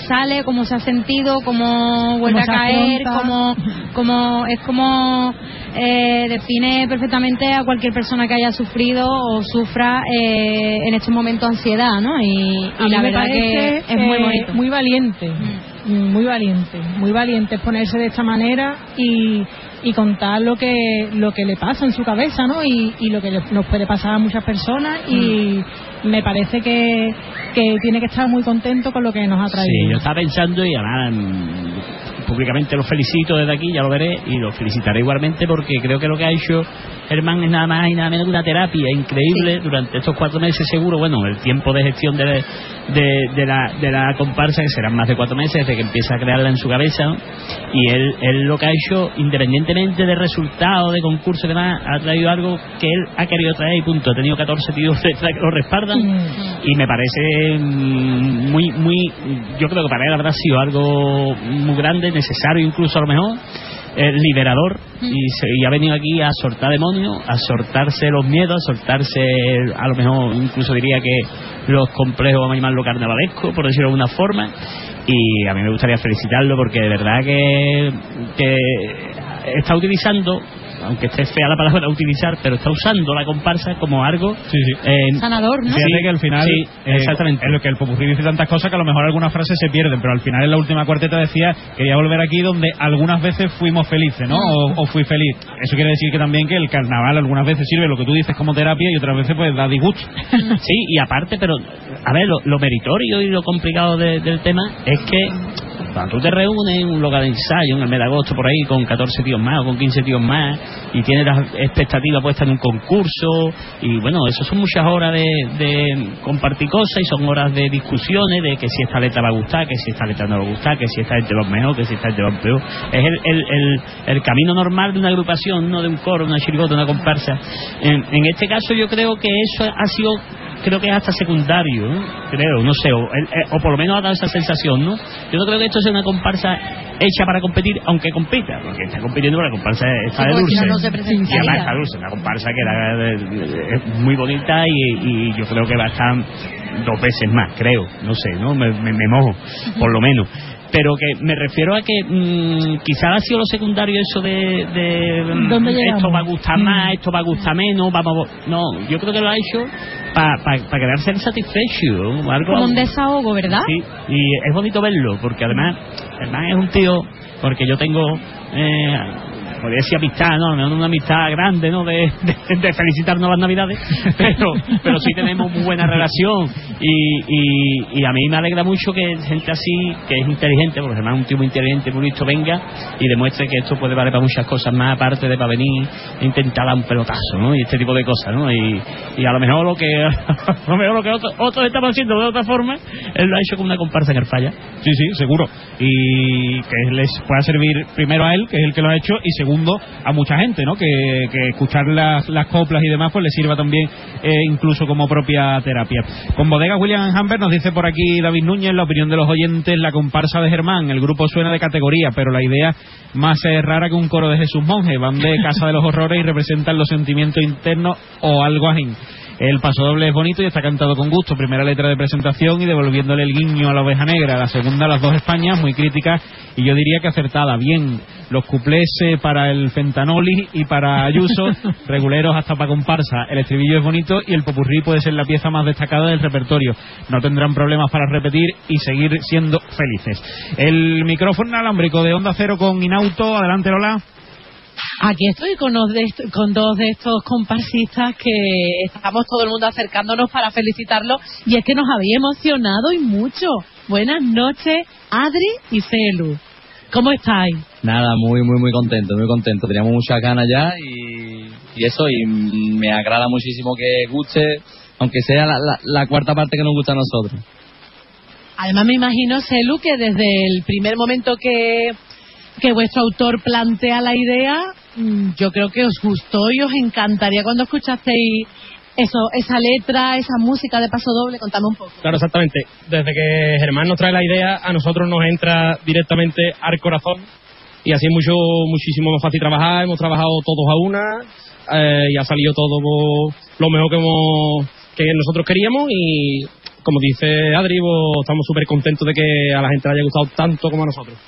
sale, cómo se ha sentido, cómo vuelve Cómo a caer, cómo, cómo es como eh, define perfectamente a cualquier persona que haya sufrido o sufra eh, en estos momentos ansiedad, ¿no? Y, la verdad que es muy eh, bonito. muy valiente, mm, muy valiente, muy valiente ponerse de esta manera y, y contar lo que lo que le pasa en su cabeza, ¿no? Y, y lo que le- nos puede pasar a muchas personas y me parece que, que tiene que estar muy contento con lo que nos ha traído. Sí, yo estaba pensando y además mm, públicamente lo felicito desde aquí, ya lo veré, y lo felicitaré igualmente porque creo que lo que ha hecho Germán es nada más y nada menos que una terapia increíble durante estos cuatro meses seguro, bueno, el tiempo de gestión de, de, de la, de la comparsa, que serán más de cuatro meses desde que empieza a crearla en su cabeza, ¿no? y él, él lo que ha hecho, independientemente de resultados, de concursos y demás, ha traído algo que él ha querido traer y punto. Ha tenido 14 tíos [LAUGHS] que lo respaldan y me parece mm, muy, muy, yo creo que para él habrá sido algo muy grande, necesario incluso a lo mejor, eh, liberador. Y, se- y ha venido aquí a soltar demonios, a soltarse los miedos, a soltarse a lo mejor incluso diría que los complejos, vamos a llamarlo carnavalesco, por decirlo de alguna forma, y a mí me gustaría felicitarlo porque de verdad que, que está utilizando aunque esté fea la palabra a utilizar, pero está usando la comparsa como algo eh, sanador, ¿no? Fíjate que al final, Sí, eh, exactamente. en lo que el Popurrí dice tantas cosas que a lo mejor algunas frases se pierden, pero al final en la última cuarteta decía, quería volver aquí donde algunas veces fuimos felices, ¿no? O, o fui feliz. Eso quiere decir que también que el carnaval algunas veces sirve lo que tú dices como terapia y otras veces pues da disgusto. [LAUGHS] Sí, y aparte, pero a ver, lo, lo meritorio y lo complicado de- del tema es que cuando tú te reúnes en un lugar de ensayo, en el mes de agosto, por ahí, con 14 tíos más o con 15 tíos más, y tienes las expectativas puestas en un concurso, y bueno, eso son muchas horas de, de compartir cosas y son horas de discusiones de que si esta letra va a gustar, que si esta letra no va a gustar, que si esta es de los mejores, que si esta es de los peor. Es el, el, el, el camino normal de una agrupación, no de un coro, una chirigota, una comparsa. En, en este caso yo creo que eso ha sido creo que es hasta secundario, ¿no? creo, no sé, o, el- eh, o por lo menos ha dado esa sensación, ¿no? Yo no creo que esto sea una comparsa hecha para competir, aunque compita, porque está compitiendo, pero la comparsa está Sí, de dulce. no, se y además está dulce, una comparsa que era, eh, es muy bonita y, y yo creo que va a estar dos veces más, creo, no sé, ¿no? Me, me- me mojo, por lo menos. Pero que me refiero a que mm, quizás ha sido lo secundario eso de, de, mm, ¿Dónde esto va a gustar más, esto va a gustar menos, vamos no, yo creo que lo ha hecho para quedarse satisfecho, algo Como un desahogo, ¿verdad? Sí, y es bonito verlo, porque además, además es un tío, porque yo tengo, eh, podría decir amistad, ¿no? No una amistad grande, ¿no? De, de, de felicitarnos las navidades, [LAUGHS] pero, pero sí tenemos muy buena relación y, y, y a mí me alegra mucho que gente así, que es inteligente, porque además es un tío muy inteligente, muy listo, venga y demuestre que esto puede valer para muchas cosas más, aparte de para venir e intentar dar un pelotazo, ¿no? Y este tipo de cosas, ¿no? Y, y a lo mejor lo que, [LAUGHS] a lo mejor lo que otros, otros estamos haciendo de otra forma, él lo ha hecho con una comparsa en el falla. Sí, sí, seguro. Y que les pueda servir primero a él, que es el que lo ha hecho, y segundo a mucha gente, ¿no? Que, escuchar las, las coplas y demás, pues le sirva también eh, incluso como propia terapia. Con bodega William Hamber nos dice por aquí David Núñez, la opinión de los oyentes, la comparsa de Germán. El grupo suena de categoría, pero la idea más eh, rara que un coro de Jesús Monje. Van de Casa de los Horrores y representan los sentimientos internos o algo ajeno. El paso doble es bonito y está cantado con gusto. Primera letra de presentación y devolviéndole el guiño a la oveja negra. La segunda, las dos Españas, muy críticas y yo diría que acertada. Bien, los cuplés eh, para el Fentanoli y para Ayuso, [LAUGHS] reguleros hasta para comparsa. El estribillo es bonito y el popurrí puede ser la pieza más destacada del repertorio. No tendrán problemas para repetir y seguir siendo felices. El micrófono inalámbrico de Onda Cero con Inauto. Adelante, Lola. Aquí estoy con, dos de est- con dos de estos comparsistas que estamos todo el mundo acercándonos para felicitarlos y es que nos había emocionado y mucho. Buenas noches, Adri y Celu. ¿Cómo estáis? Nada, muy, muy, muy contento, muy contento. Teníamos muchas ganas ya y, y eso, y me agrada muchísimo que guste, aunque sea la, la- la cuarta parte que nos gusta a nosotros. Además me imagino, Celu, que desde el primer momento que, que vuestro autor plantea la idea, mm, yo creo que os gustó y os encantaría cuando escuchasteis eso, esa letra, esa música de paso doble. Contame un poco. Claro, exactamente. Desde que Germán nos trae la idea, a nosotros nos entra directamente al corazón y así es mucho, muchísimo más fácil trabajar. Hemos trabajado todos a una eh, y ha salido todo lo mejor que, que nosotros queríamos y como dice Adri, pues, estamos súper contentos de que a la gente le haya gustado tanto como a nosotros.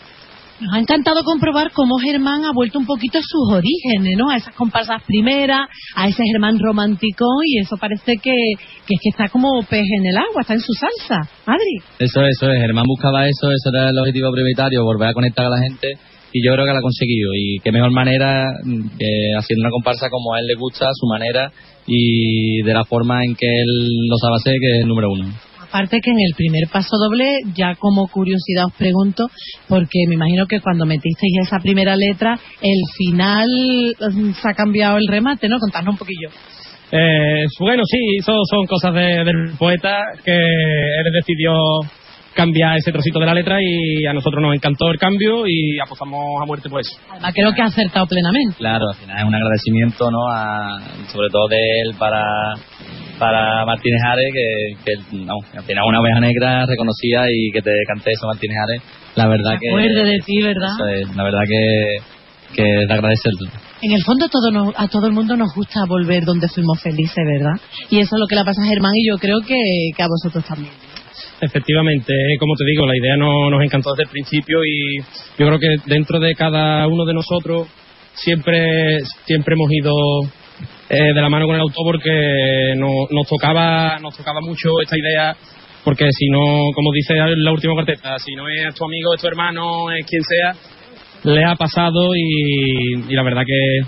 Nos ha encantado comprobar cómo Germán ha vuelto un poquito a sus orígenes, ¿no? A esas comparsas primeras, a ese Germán romántico y eso parece que, es que está como pez en el agua, está en su salsa. Adri. Eso, eso es. Germán buscaba eso, eso era el objetivo prioritario, volver a conectar a la gente. Y yo creo que lo ha conseguido. Y qué mejor manera mm, que haciendo una comparsa como a él le gusta, a su manera y de la forma en que él lo sabe hacer, que es el número uno. Aparte que en el primer paso doble, ya como curiosidad os pregunto, porque me imagino que cuando metisteis esa primera letra, el final mm, se ha cambiado el remate, ¿no? Contadnos un poquillo. Eh, bueno, sí, eso son cosas de- del poeta que él decidió cambiar ese trocito de la letra y a nosotros nos encantó el cambio y apostamos a muerte por eso. Además, creo que ha acertado plenamente. Claro, al final es un agradecimiento, ¿no? A, sobre todo de él para, para Martínez Ares, que, que vamos, al final una oveja negra reconocida y que te cante eso Martínez Ares. La verdad que. acuerde de ti, ¿verdad? eso es, la verdad que, que es de agradecerlo. En el fondo todo nos- a todo el mundo nos gusta volver donde fuimos felices, ¿verdad? Y eso es lo que le pasa a Germán y yo creo que, que a vosotros también. Efectivamente, eh, como te digo, la idea no, nos encantó desde el principio y yo creo que dentro de cada uno de nosotros siempre, siempre hemos ido eh, de la mano con el autor porque no- nos tocaba, nos tocaba mucho esta idea porque si no, como dice la última carteta, si no es tu amigo, es tu hermano, es quien sea, le ha pasado y, y la verdad que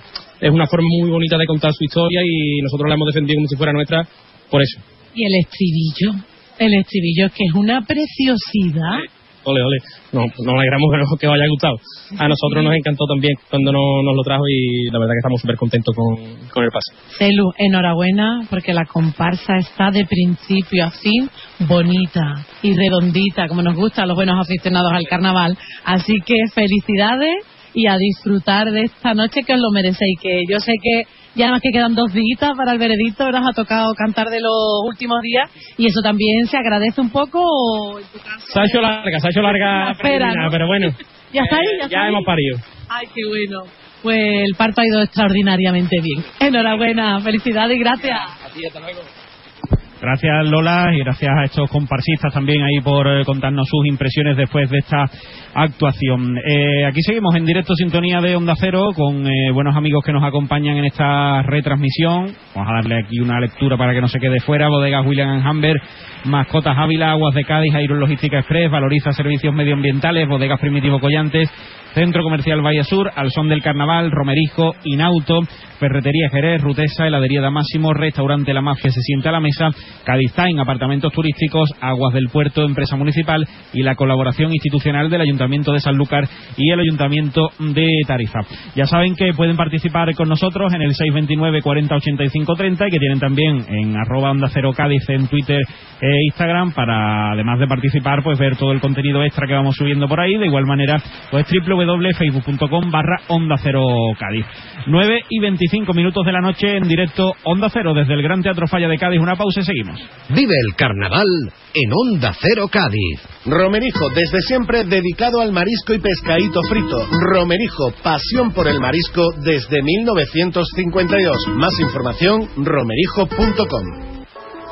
es una forma muy bonita de contar su historia y nosotros la hemos defendido como si fuera nuestra por eso. Y el estribillo, el estribillo que es una preciosidad. Ole, ole. No, nos alegramos que, os haya gustado. A nosotros nos encantó también cuando no- nos lo trajo y la verdad que estamos súper contentos con, con el pase. Celu, enhorabuena porque la comparsa está de principio a fin bonita y redondita, como nos gusta a los buenos aficionados al carnaval. Así que felicidades y a disfrutar de esta noche que os lo merecéis. Que yo sé que ya nada más que quedan dos días para el veredicto, ahora os ha tocado cantar de los últimos días y eso también se agradece un poco. o en tu caso- Se ha hecho larga, se ha hecho larga La espera, ¿no? pero bueno, [LAUGHS] ¿Ya está ahí? ¿Ya, está ya ahí? hemos parido. Ay, qué bueno. Pues el parto ha ido extraordinariamente bien. Enhorabuena, felicidades y gracias. Gracias Lola y gracias a estos comparsistas también ahí por eh, contarnos sus impresiones después de esta actuación. Eh, aquí seguimos en directo sintonía de Onda Cero con eh, buenos amigos que nos acompañan en esta retransmisión. Vamos a darle aquí una lectura para que no se quede fuera. Bodegas William and Humber, Mascotas Ávila, Aguas de Cádiz, Iron Logística Express, Valoriza Servicios Medioambientales, Bodegas Primitivo Collantes, Centro Comercial Valle Sur, Al Son del Carnaval, Romerijo, Inauto, Ferretería Jerez, Rutesa, Heladería Damásimo, Restaurante La Mafia se sienta a la mesa, Cádiz Time, Apartamentos Turísticos, Aguas del Puerto, Empresa Municipal y la colaboración institucional del Ayuntamiento de Sanlúcar y el Ayuntamiento de Tarifa. Ya saben que pueden participar con nosotros en el 629 40 85 30 y que tienen también en arroba onda cero Cádiz en Twitter Instagram para además de participar pues ver todo el contenido extra que vamos subiendo por ahí de igual manera pues www.facebook.com barra onda cero Cádiz 9 y 25 minutos de la noche en directo Onda Cero desde el Gran Teatro Falla de Cádiz una pausa y seguimos Vive el carnaval en Onda Cero Cádiz. Romerijo, desde siempre dedicado al marisco y pescadito frito. Romerijo, pasión por el marisco desde 1952. Más información, romerijo.com.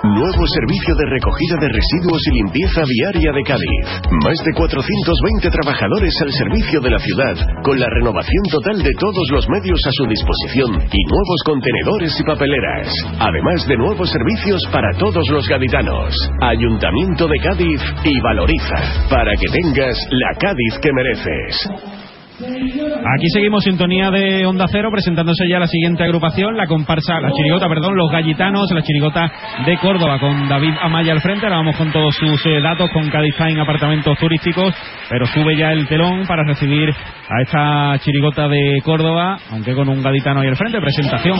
Nuevo servicio de recogida de residuos y limpieza viaria de Cádiz. Más de 420 trabajadores al servicio de la ciudad, con la renovación total de todos los medios a su disposición y nuevos contenedores y papeleras. Además de nuevos servicios para todos los gaditanos. Ayuntamiento de Cádiz y Valoriza, para que tengas la Cádiz que mereces. Aquí seguimos sintonía de Onda Cero presentándose ya la siguiente agrupación, la comparsa, la chirigota, perdón, los gallitanos, la chirigota de Córdoba con David Amaya al frente. Ahora vamos con todos sus eh, datos con Cádiz Time apartamentos turísticos, pero sube ya el telón para recibir a esta chirigota de Córdoba, aunque con un gaditano ahí al frente. Presentación.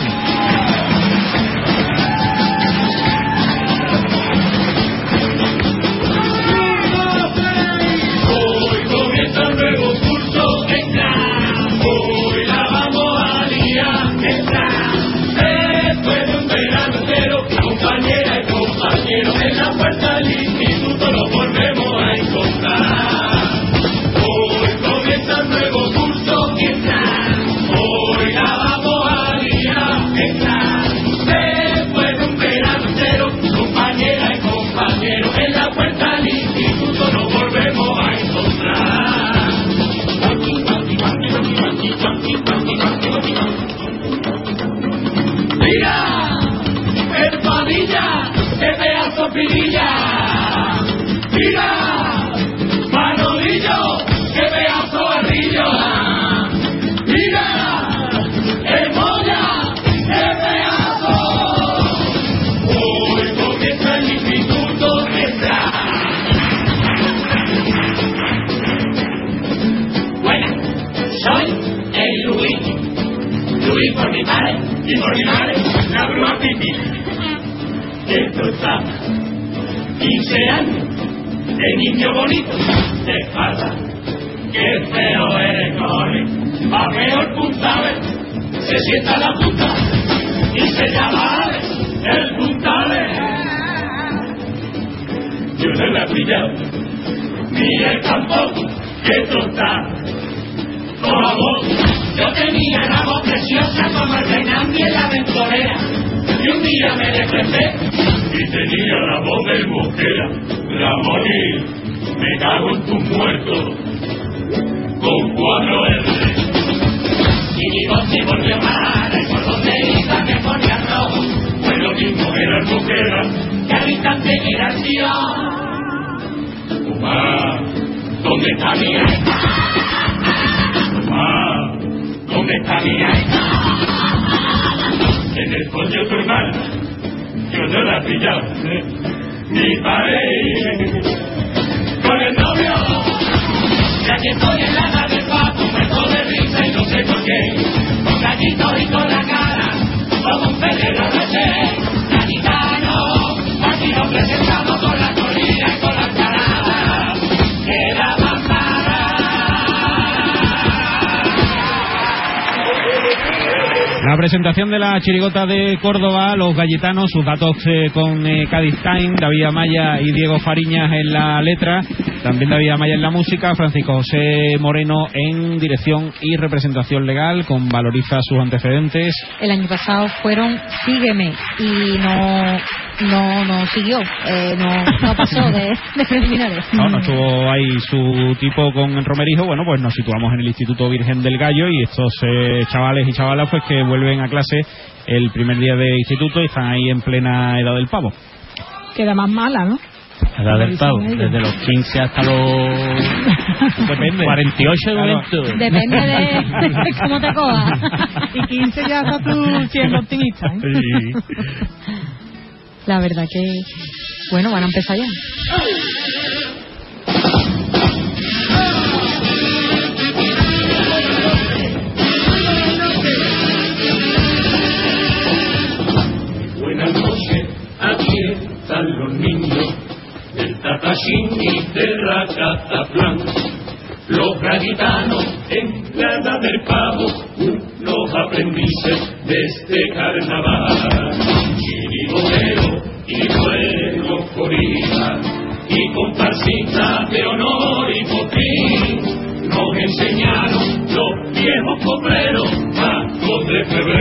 Pinilla. Mira, Manolillo, qué pedazo barrillo. Mira, el Moya, qué pedazo. Hoy comienza el Instituto Nuestra. Buenas, soy el Luis. Luis por mi padre y por mi madre, la bruma pipi. Esto está 15 años, de niño bonito, de espalda. Qué feo eres, cojones, va peor puntales, se sienta la puta y se llama Ale, el puntales. Yo no la he pillado, ni el tampoco, que vos. Yo tenía la voz preciosa como el Fernandi en la ventorera. Y un día me desperté y tenía la voz del mosquera. Morir, me cago en tus muertos con cuatro R. Y mi voz se volvió mala y por donde iba me ponía rojo. Fue lo mismo era el mosquera que al instante era el tío. ¿dónde está mi hija? Mamá, ¿dónde está mi hija? En el coño tu hermana, yo no la he pillado, ¿eh? ni paré con el novio. Ya que estoy en la del papo, me de risa y no sé por qué. Con gallito y con la cara, como un pez de noche. Gaditano, aquí nos presentamos con presentación de la chirigota de Córdoba, los galletanos, sus datos eh, con eh, Cádiz Time, David Amaya y Diego Fariñas en la letra, también David Amaya en la música, Francisco José Moreno en dirección y representación legal, con Valoriza sus antecedentes. El año pasado fueron Sígueme y no no no siguió, eh, no, no pasó de, de preliminares. No, no estuvo ahí su tipo con Romerijo. Bueno, pues nos situamos en el Instituto Virgen del Gallo y estos eh, chavales y chavalas pues que vuelven a clase el primer día de instituto y están ahí en plena edad del pavo. Queda más mala, ¿no? La edad del pavo, desde los 15 hasta los [LAUGHS] Depende. 48 de Claro. momento. Depende de, [LAUGHS] cómo te cojas. Y 15 ya estás tú siendo optimista, ¿eh? La verdad que, bueno, van a empezar ya. Los niños del Tatashín y del Racataplan. Los gaditanos en edad del pavo, unos aprendices de este carnaval. Chirigotero y buenos coristas y comparsitas de honor y botín. Nos enseñaron los viejos cobreros, Marcos de febrero,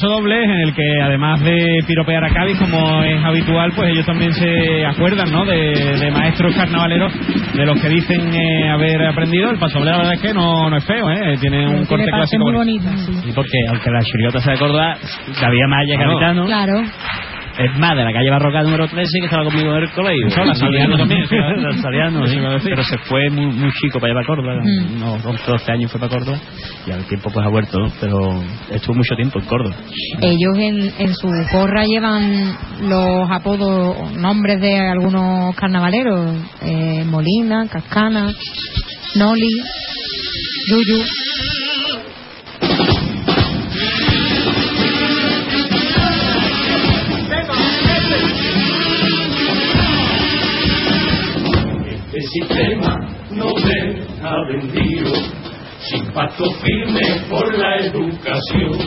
los pasodobles, en el que además de piropear a Cádiz, como es habitual, pues ellos también se acuerdan, ¿no? De, de maestros carnavaleros, de los que dicen eh, haber aprendido. El pasodoble, la verdad es que no, no es feo, ¿eh? Tiene un corte Tiene clásico. muy bonito. sí. Porque, aunque la chirigota sea de Córdoba, Amaya, Claro. capitano, Claro. Es más, de la calle Barroca número 13, que estaba conmigo en el colegio. La Saliano también, Saliano, sí. Pero se fue muy, muy chico para llevar a Córdoba. Mm. Unos 11, 12 años fue para Córdoba. Y al tiempo pues ha vuelto, ¿no? Pero estuvo mucho tiempo en Córdoba. Ellos en, en su gorra llevan los apodos, nombres de algunos carnavaleros. eh, Molina, Cascana, Noli, Yuyu. Sistema no deja vendido, sin pacto firme por la educación.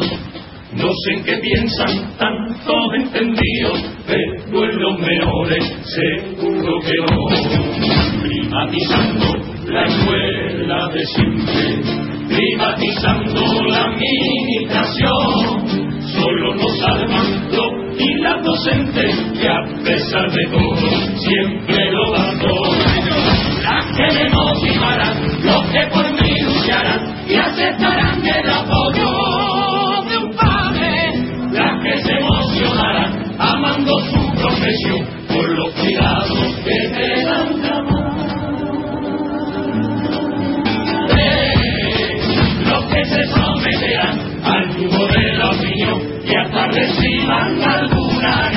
No sé en qué piensan tantos entendidos, pero en los menores seguro que no. Privatizando de siempre, privatizando la administración. Solo nos salvan los y las docentes, que a pesar de todo, siempre lo dan. Las que me motivarán, los que por mí lucharán y aceptarán el apoyo de un padre. Las que se emocionarán, amando su profesión, por los cuidados que te dan la los que se someterán al yugo de la opinión y hasta reciban alguna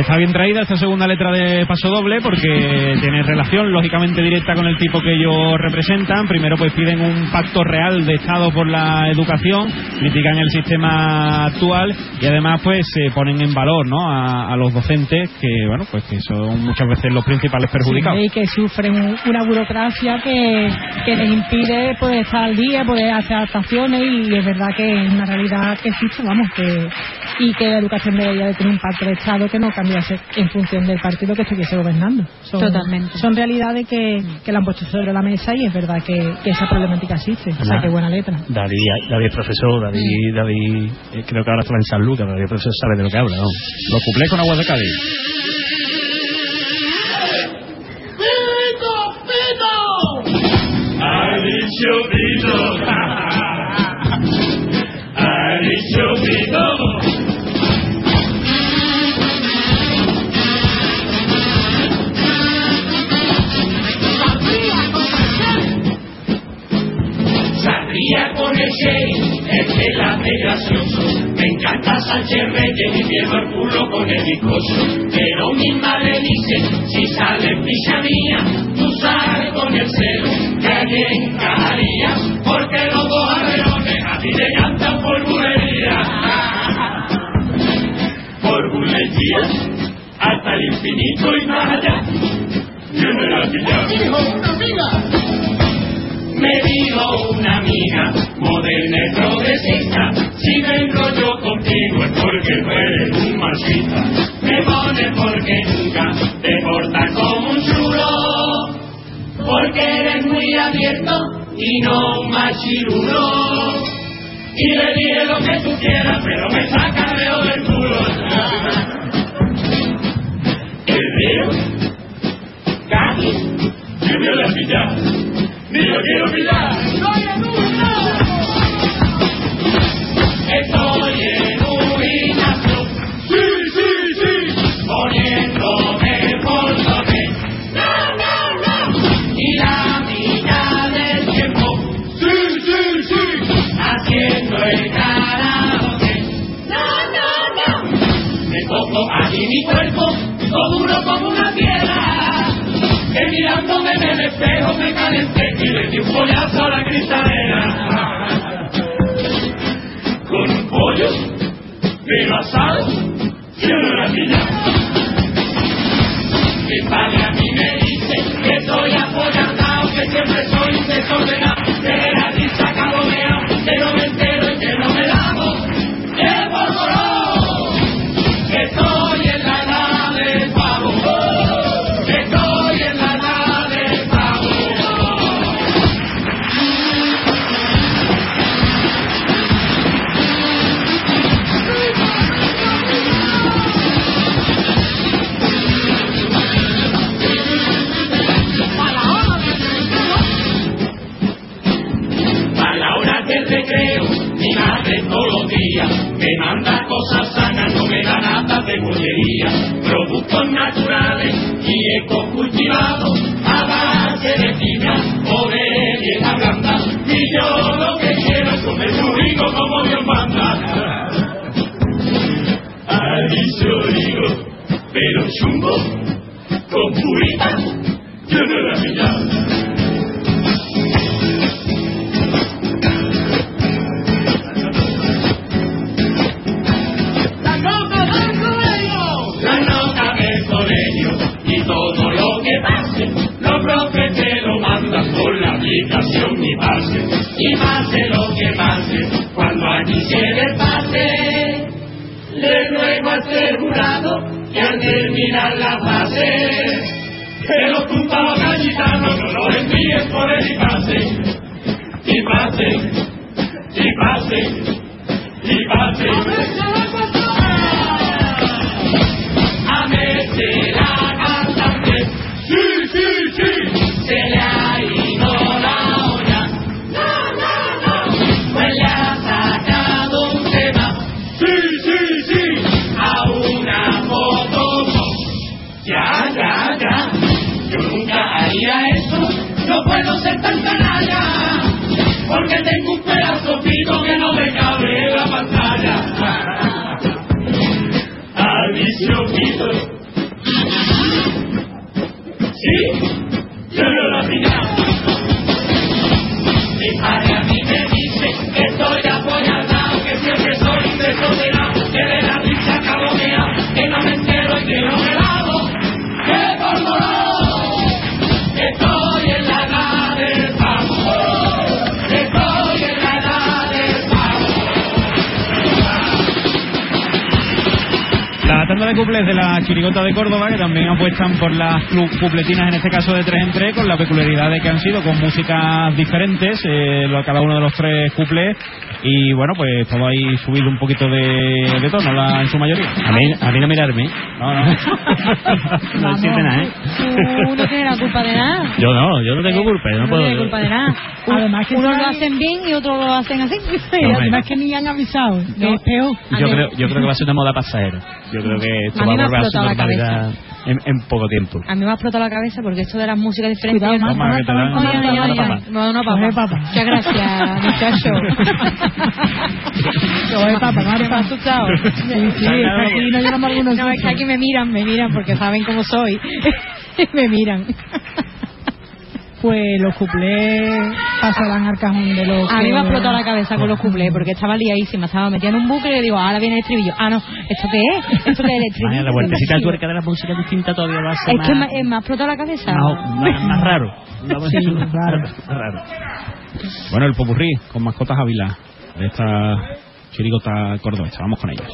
está bien traída esta segunda letra de Paso Doble porque tiene relación lógicamente directa con el tipo que ellos representan. Primero pues piden un pacto real de Estado por la educación, critican el sistema actual y además pues se ponen en valor ¿no? a, a los docentes que bueno pues que son muchas veces los principales perjudicados. Sí, y que sufren una burocracia que, que les impide poder estar al día, poder hacer adaptaciones y es verdad que es una realidad que existe, vamos, que y que la educación debería de tener un pacto de Estado que no cambiase en función del partido que estuviese gobernando. Son, Totalmente. Son realidades que, que la han puesto sobre la mesa y es verdad que, que esa problemática existe. O sea, qué buena letra. David, David es profesor, David, David eh, creo que ahora está en San Lucas, David es profesor sabe de lo que habla. ¿no? Los cuplés con aguas de Cádiz. ¡Pito, pito! Ha [LAUGHS] dicho pito. Ha dicho pito. Sangría con el que la de gracioso. Me encanta Sánchez Reyes y pierdo el culo con el bizcocho. Pero mi madre dice, si sale picha mía, tú sales con el celo, que allí encajaría. Porque los dos arreones a ti te cantan por bulería. Por bulería, hasta el infinito y más allá. Yo me la pillaba. una amiga! Me dijo una amiga, moderna y progresista, si me enrollo contigo es porque tú eres un machista. Me pone porque nunca te portas como un chulo, porque eres muy abierto y no un machirulo. Y le dije lo que tú quieras, pero me saca dedo del culo. [LAUGHS] El dedo, Cádiz, me la pillar. Ni lo quiero pillar. Estoy en Estoy en un gimnasio. Sí, sí, sí. Poniéndome por toque. No, no, no. Y la mitad del tiempo. Sí, sí, sí. Haciendo el karaoke. No, no, no. Me pongo allí mi cuerpo, todo duro como una piedra. Mirándome en el espejo me calenté y le di un pollazo a la cristalera. Con un pollo, pero asado, no la pilla. Mi padre a mí me dice que soy apoyado, que siempre soy desordenado, Productos naturales y ecocultivados a base de fibra o de vieja blanda. Y yo lo que quiero es comer rico como Dios manda. Alicio digo, pero chungo, con purita, yo no la pillaba. pase lo que pase, cuando aquí llegue pase, le ruego al que al terminar la frase, que los culpados agitanos no los envíes por el pase. Chirigota de Córdoba, que también apuestan por las cupletinas, en este caso de tres en tres, con la peculiaridad de que han sido con músicas diferentes, eh, cada uno de los tres cuples, y bueno, pues todo ahí subido un poquito de, de tono, la, en su mayoría. A mí, a mí no mirarme. No, no. [LAUGHS] no siente nada, ¿eh? Tú no tienes la culpa de nada. Yo no, yo no tengo culpa, yo no No puedo. tienes culpa de nada. Además que Unos sabe- lo hacen bien y otros lo hacen así. [LAUGHS] Además que ni han avisado, que es peor. Yo creo, yo creo que va a ser una moda pasajera. Yo creo que esto A va a volver a su normalidad en, en poco tiempo. A mí me ha explotado la cabeza porque esto de las músicas diferentes. Cuidado, papa. Coge papa. papa. Muchas gracias, [LAUGHS] muchacho. Coge papa, Se me ha Marta. asustado. Sí, sí, es que aquí no lloramos algunos No, es que aquí me miran, me miran porque saben cómo soy. [LAUGHS] me miran. Pues los cuplés pasarán al cajón de los. A mí me ha explotado la cabeza con los cuplés porque estaba liadísima, estaba metida en un bucle y le digo, ahora viene el estribillo. Ah, no, ¿esto qué es? ¿Esto qué es el estribillo? La vueltecita tuerca de la música distinta todavía va a ser Es que más, me, me ha explotado la cabeza. más, más- más raro. Sí, raro. Bueno, el popurrí con mascotas Ávila, de esta chirigota cordobesa. Vamos con ellos.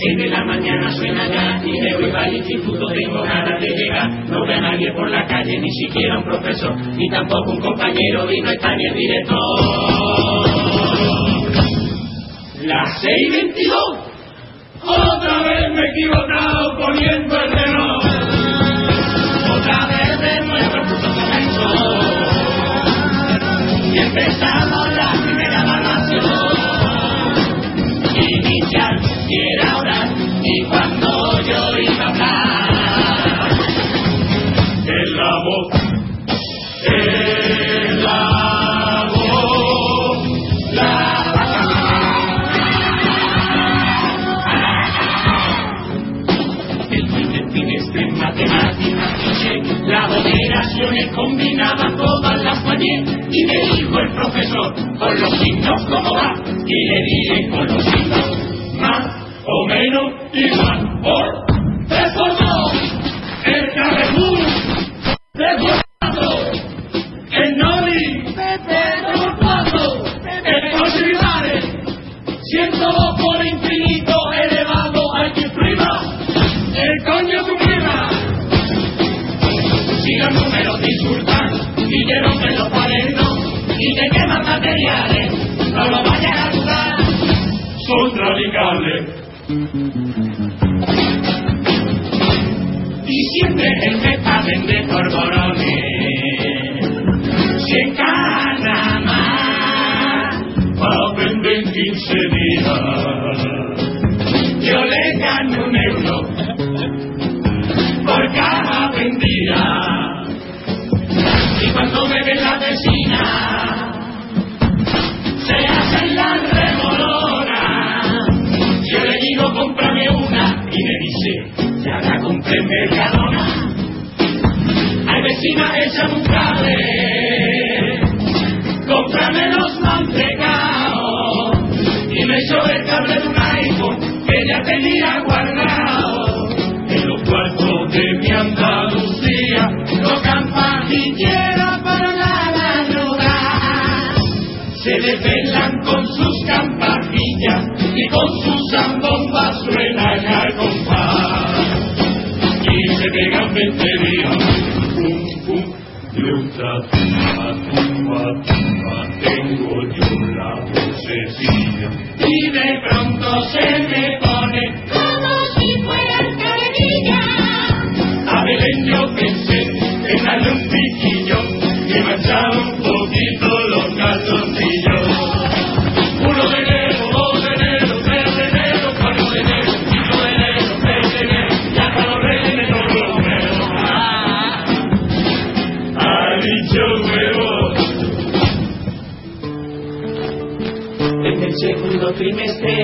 Seis de la mañana, suena ya y me voy para el instituto, tengo ganas de llegar. No veo a nadie por la calle, ni siquiera un profesor, ni tampoco un compañero, y no está ni el director. Las seis veintidós, otra vez me he equivocado poniendo el reloj. Otra vez de nuevo el curso comenzó. Y empezamos moderaciones combinaba todas las fallé y me dijo el profesor con los signos cómo va y le dije con los signos más o menos igual por tres materiales, no lo vayas a dudar, son radicales. Y siempre el que pasen de polvorones, si en Canamá aprenden 15 días, yo le gano un euro por cada vendida. Y cuando me ven la vecina, encima echan un. Cómprame los mantecaos y me echó el cable de un iPhone que ya tenía guardado. En los cuartos de mi Andalucía no campan ni quiera para nada llorar. Se desvelan con sus campanillas y con sus zambombas suenan al compás. Y se pegan 20 segundo trimestre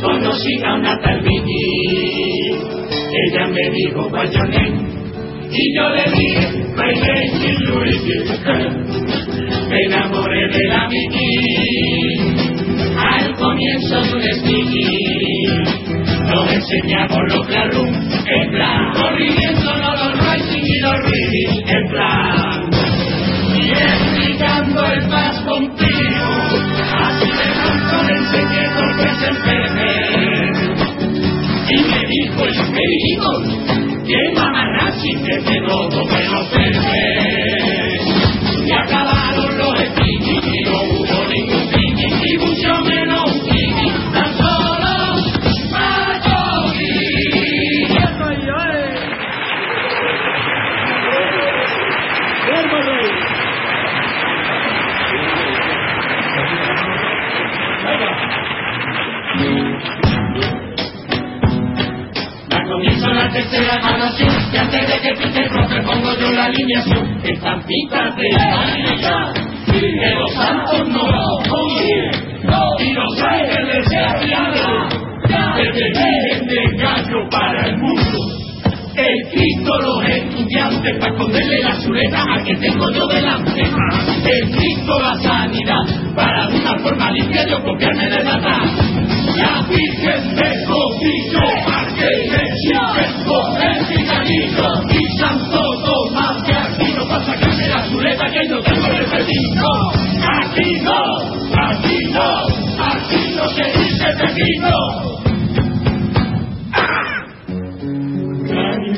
conocí a una tal Vicky. Ella me dijo guayoné y yo le dije my name is Luigi. Me enamoré de la Vicky al comienzo de un speaking. Nos enseñamos los clarum en plan corriendo los rising y los reading enseñé por qué se enferme. Y me dijo el querido, que mamarrachi que te lo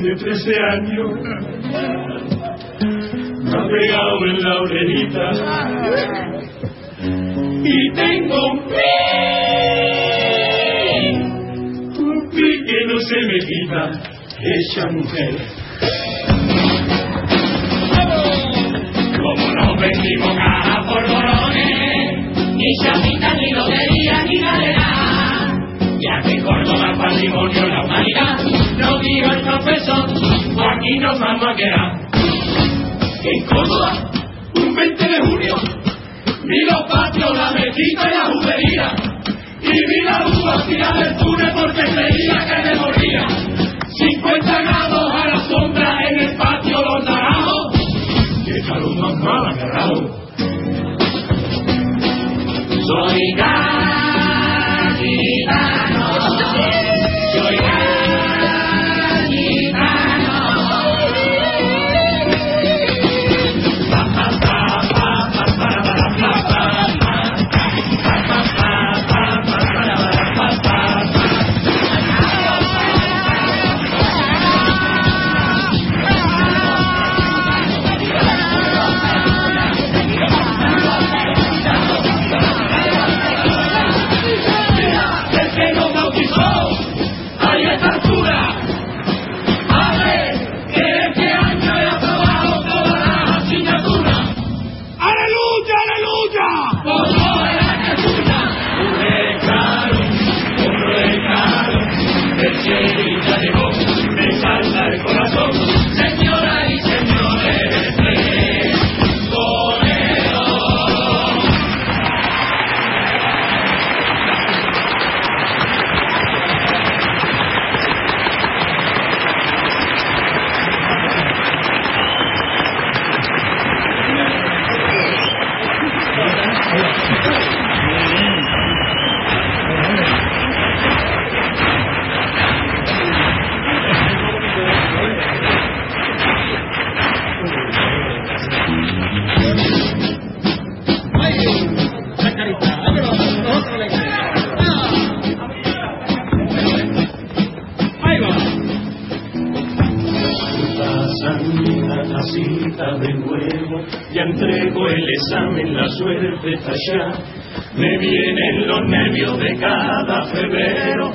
de 13 años. Me ha pegado en la orejita y tengo un pi, un pi que no se me quita, esa mujer. Como nos vendimos caja por borones, ni chapita, ni lotería, ni galera. Ya que Córdoba patrimonio la humanidad, dijo el profesor, aquí nos vamos a quedar. En Córdoba, un 20 de junio, vi los patios, la mezquita y la judería. Y vi la luz tirar del túnel porque creía que me moría. Me vienen los nervios de cada febrero,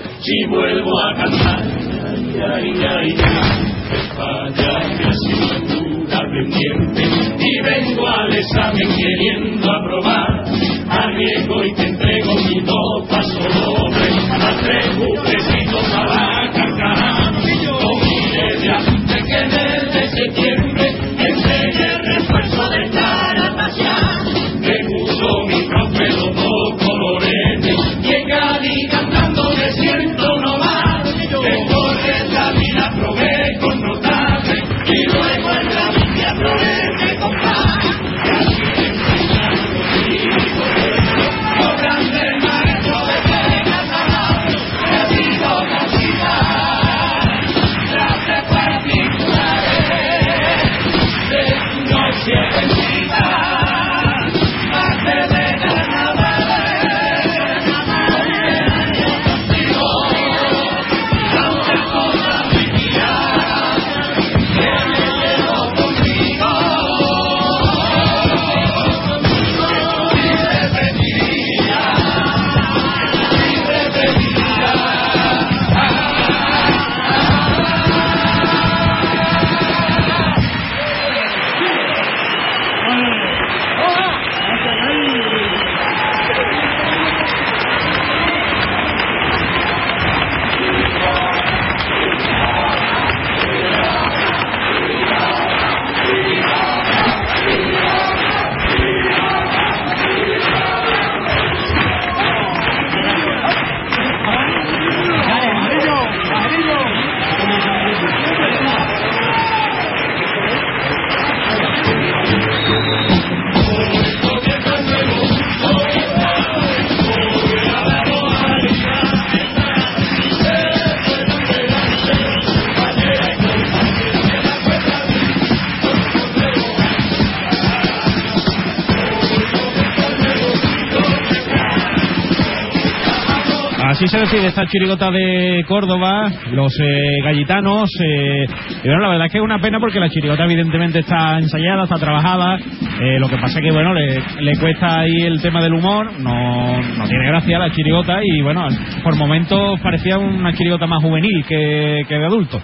se decide esta chirigota de Córdoba, los eh, gallitanos. eh, y bueno, la verdad es que es una pena porque la chirigota evidentemente está ensayada, está trabajada. eh, lo que pasa es que bueno, le, le cuesta ahí el tema del humor, no, no tiene gracia la chirigota y bueno, por momentos parecía una chirigota más juvenil que, que de adulto.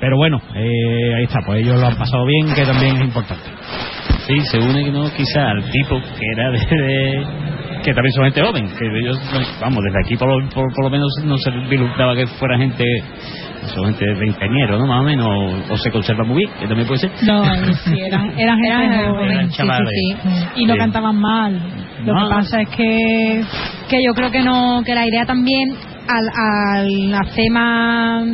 Pero bueno, eh, ahí está, pues ellos lo han pasado bien, que también es importante. Sí, se une ¿no? quizá al tipo que era de, de- que también son gente joven, que ellos, vamos, desde aquí por lo, por, por lo menos no se vislumbraba que fuera gente, son gente de veinteañero, ¿no? Más o menos, o, o se conserva muy bien, que también puede ser. No, sí, eran, [LAUGHS] eran gente Eran joven, Eran sí, chavales. sí, sí. Y no cantaban mal. Lo que pasa es que que yo creo que no que la idea también al, al hacer más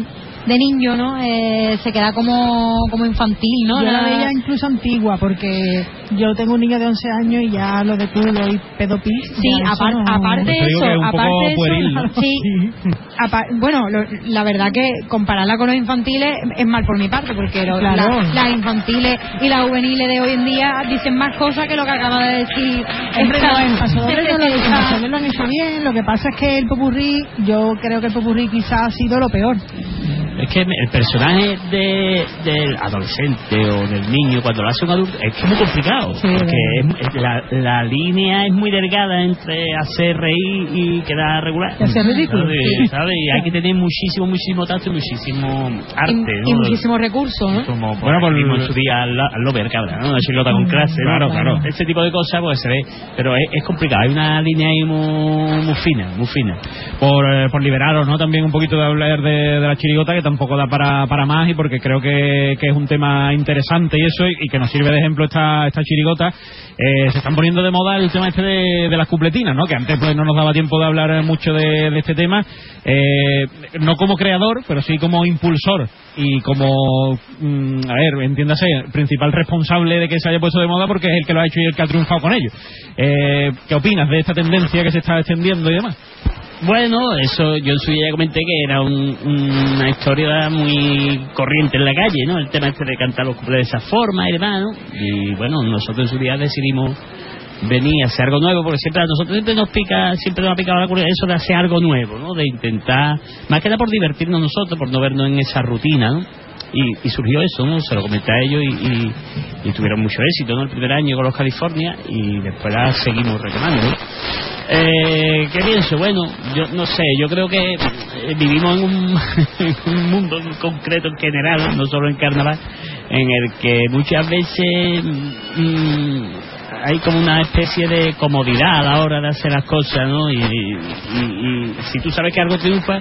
de niño no Eh, se queda como como infantil no yo la La- veía incluso antigua porque yo tengo un niño de 11 años y ya lo de culo y pedopi. Sí, no- aparte eso, aparte eso, sí, [LAUGHS] bueno, lo- la verdad que compararla con los infantiles es mal por mi parte, porque lo- Claro. la- las infantiles y las juveniles de hoy en día dicen más cosas que lo que acaba de decir. Hombre, esta- no, en Pasodobles no lo, en esta- Pasodobles lo han hecho bien, lo que pasa es que el popurrí, yo creo que el popurrí quizás ha sido lo peor. Que el personaje de, del adolescente o del niño, cuando lo hace un adulto, es que es muy complicado. Sí, porque es- es la, la línea es muy delgada entre hacer reír y quedar regular. Y hacer ridículo, ¿Sabes? sí. ¿Sabes? Y hay que tener muchísimo, muchísimo tacto y muchísimo arte. y, y ¿no? muchísimos recursos, ¿no? Como por Bueno, por- mismo en su día al, al Lover, cabra, ¿no? Una chilota con clase, ¿no? Claro, claro. Ese tipo de cosas, pues se ve. Pero es, es complicado, hay una línea ahí muy, muy fina, muy fina. por, eh, por liberaros ¿no? también un poquito de hablar de, de la chirigota que tampoco da para, para más y porque creo que, que es un tema interesante y eso y, que nos sirve de ejemplo esta, esta chirigota Eh, se están poniendo de moda el tema este de, de las cupletinas ¿no? que antes pues no nos daba tiempo de hablar mucho de, de este tema Eh, no como creador pero sí como impulsor y como mm, a ver entiéndase principal responsable de que se haya puesto de moda porque es el que lo ha hecho y el que ha triunfado con ello Eh, ¿qué opinas de esta tendencia que se está extendiendo y demás? Bueno, eso yo en su día comenté que era un- una historia muy corriente en la calle, ¿no? El tema este de cantar los cuplés de esa forma y demás. Y bueno, nosotros en su día decidimos venir a hacer algo nuevo, porque siempre a nosotros siempre nos pica, siempre nos ha picado la curiosidad eso de hacer algo nuevo, ¿no? De intentar, más que nada por divertirnos nosotros, por no vernos en esa rutina, ¿no? Y, y surgió eso, ¿no? Se lo comenté a ellos y tuvieron mucho éxito, ¿no? El primer año con los California y después la seguimos retomando, ¿no? Eh, ¿Qué pienso? Bueno, yo no sé, yo creo que eh, vivimos en un, [LAUGHS] mundo concreto en general, no solo en carnaval, en el que muchas veces mm, hay como una especie de comodidad a la hora de hacer las cosas, ¿no? Y, y- si tú sabes que algo triunfa,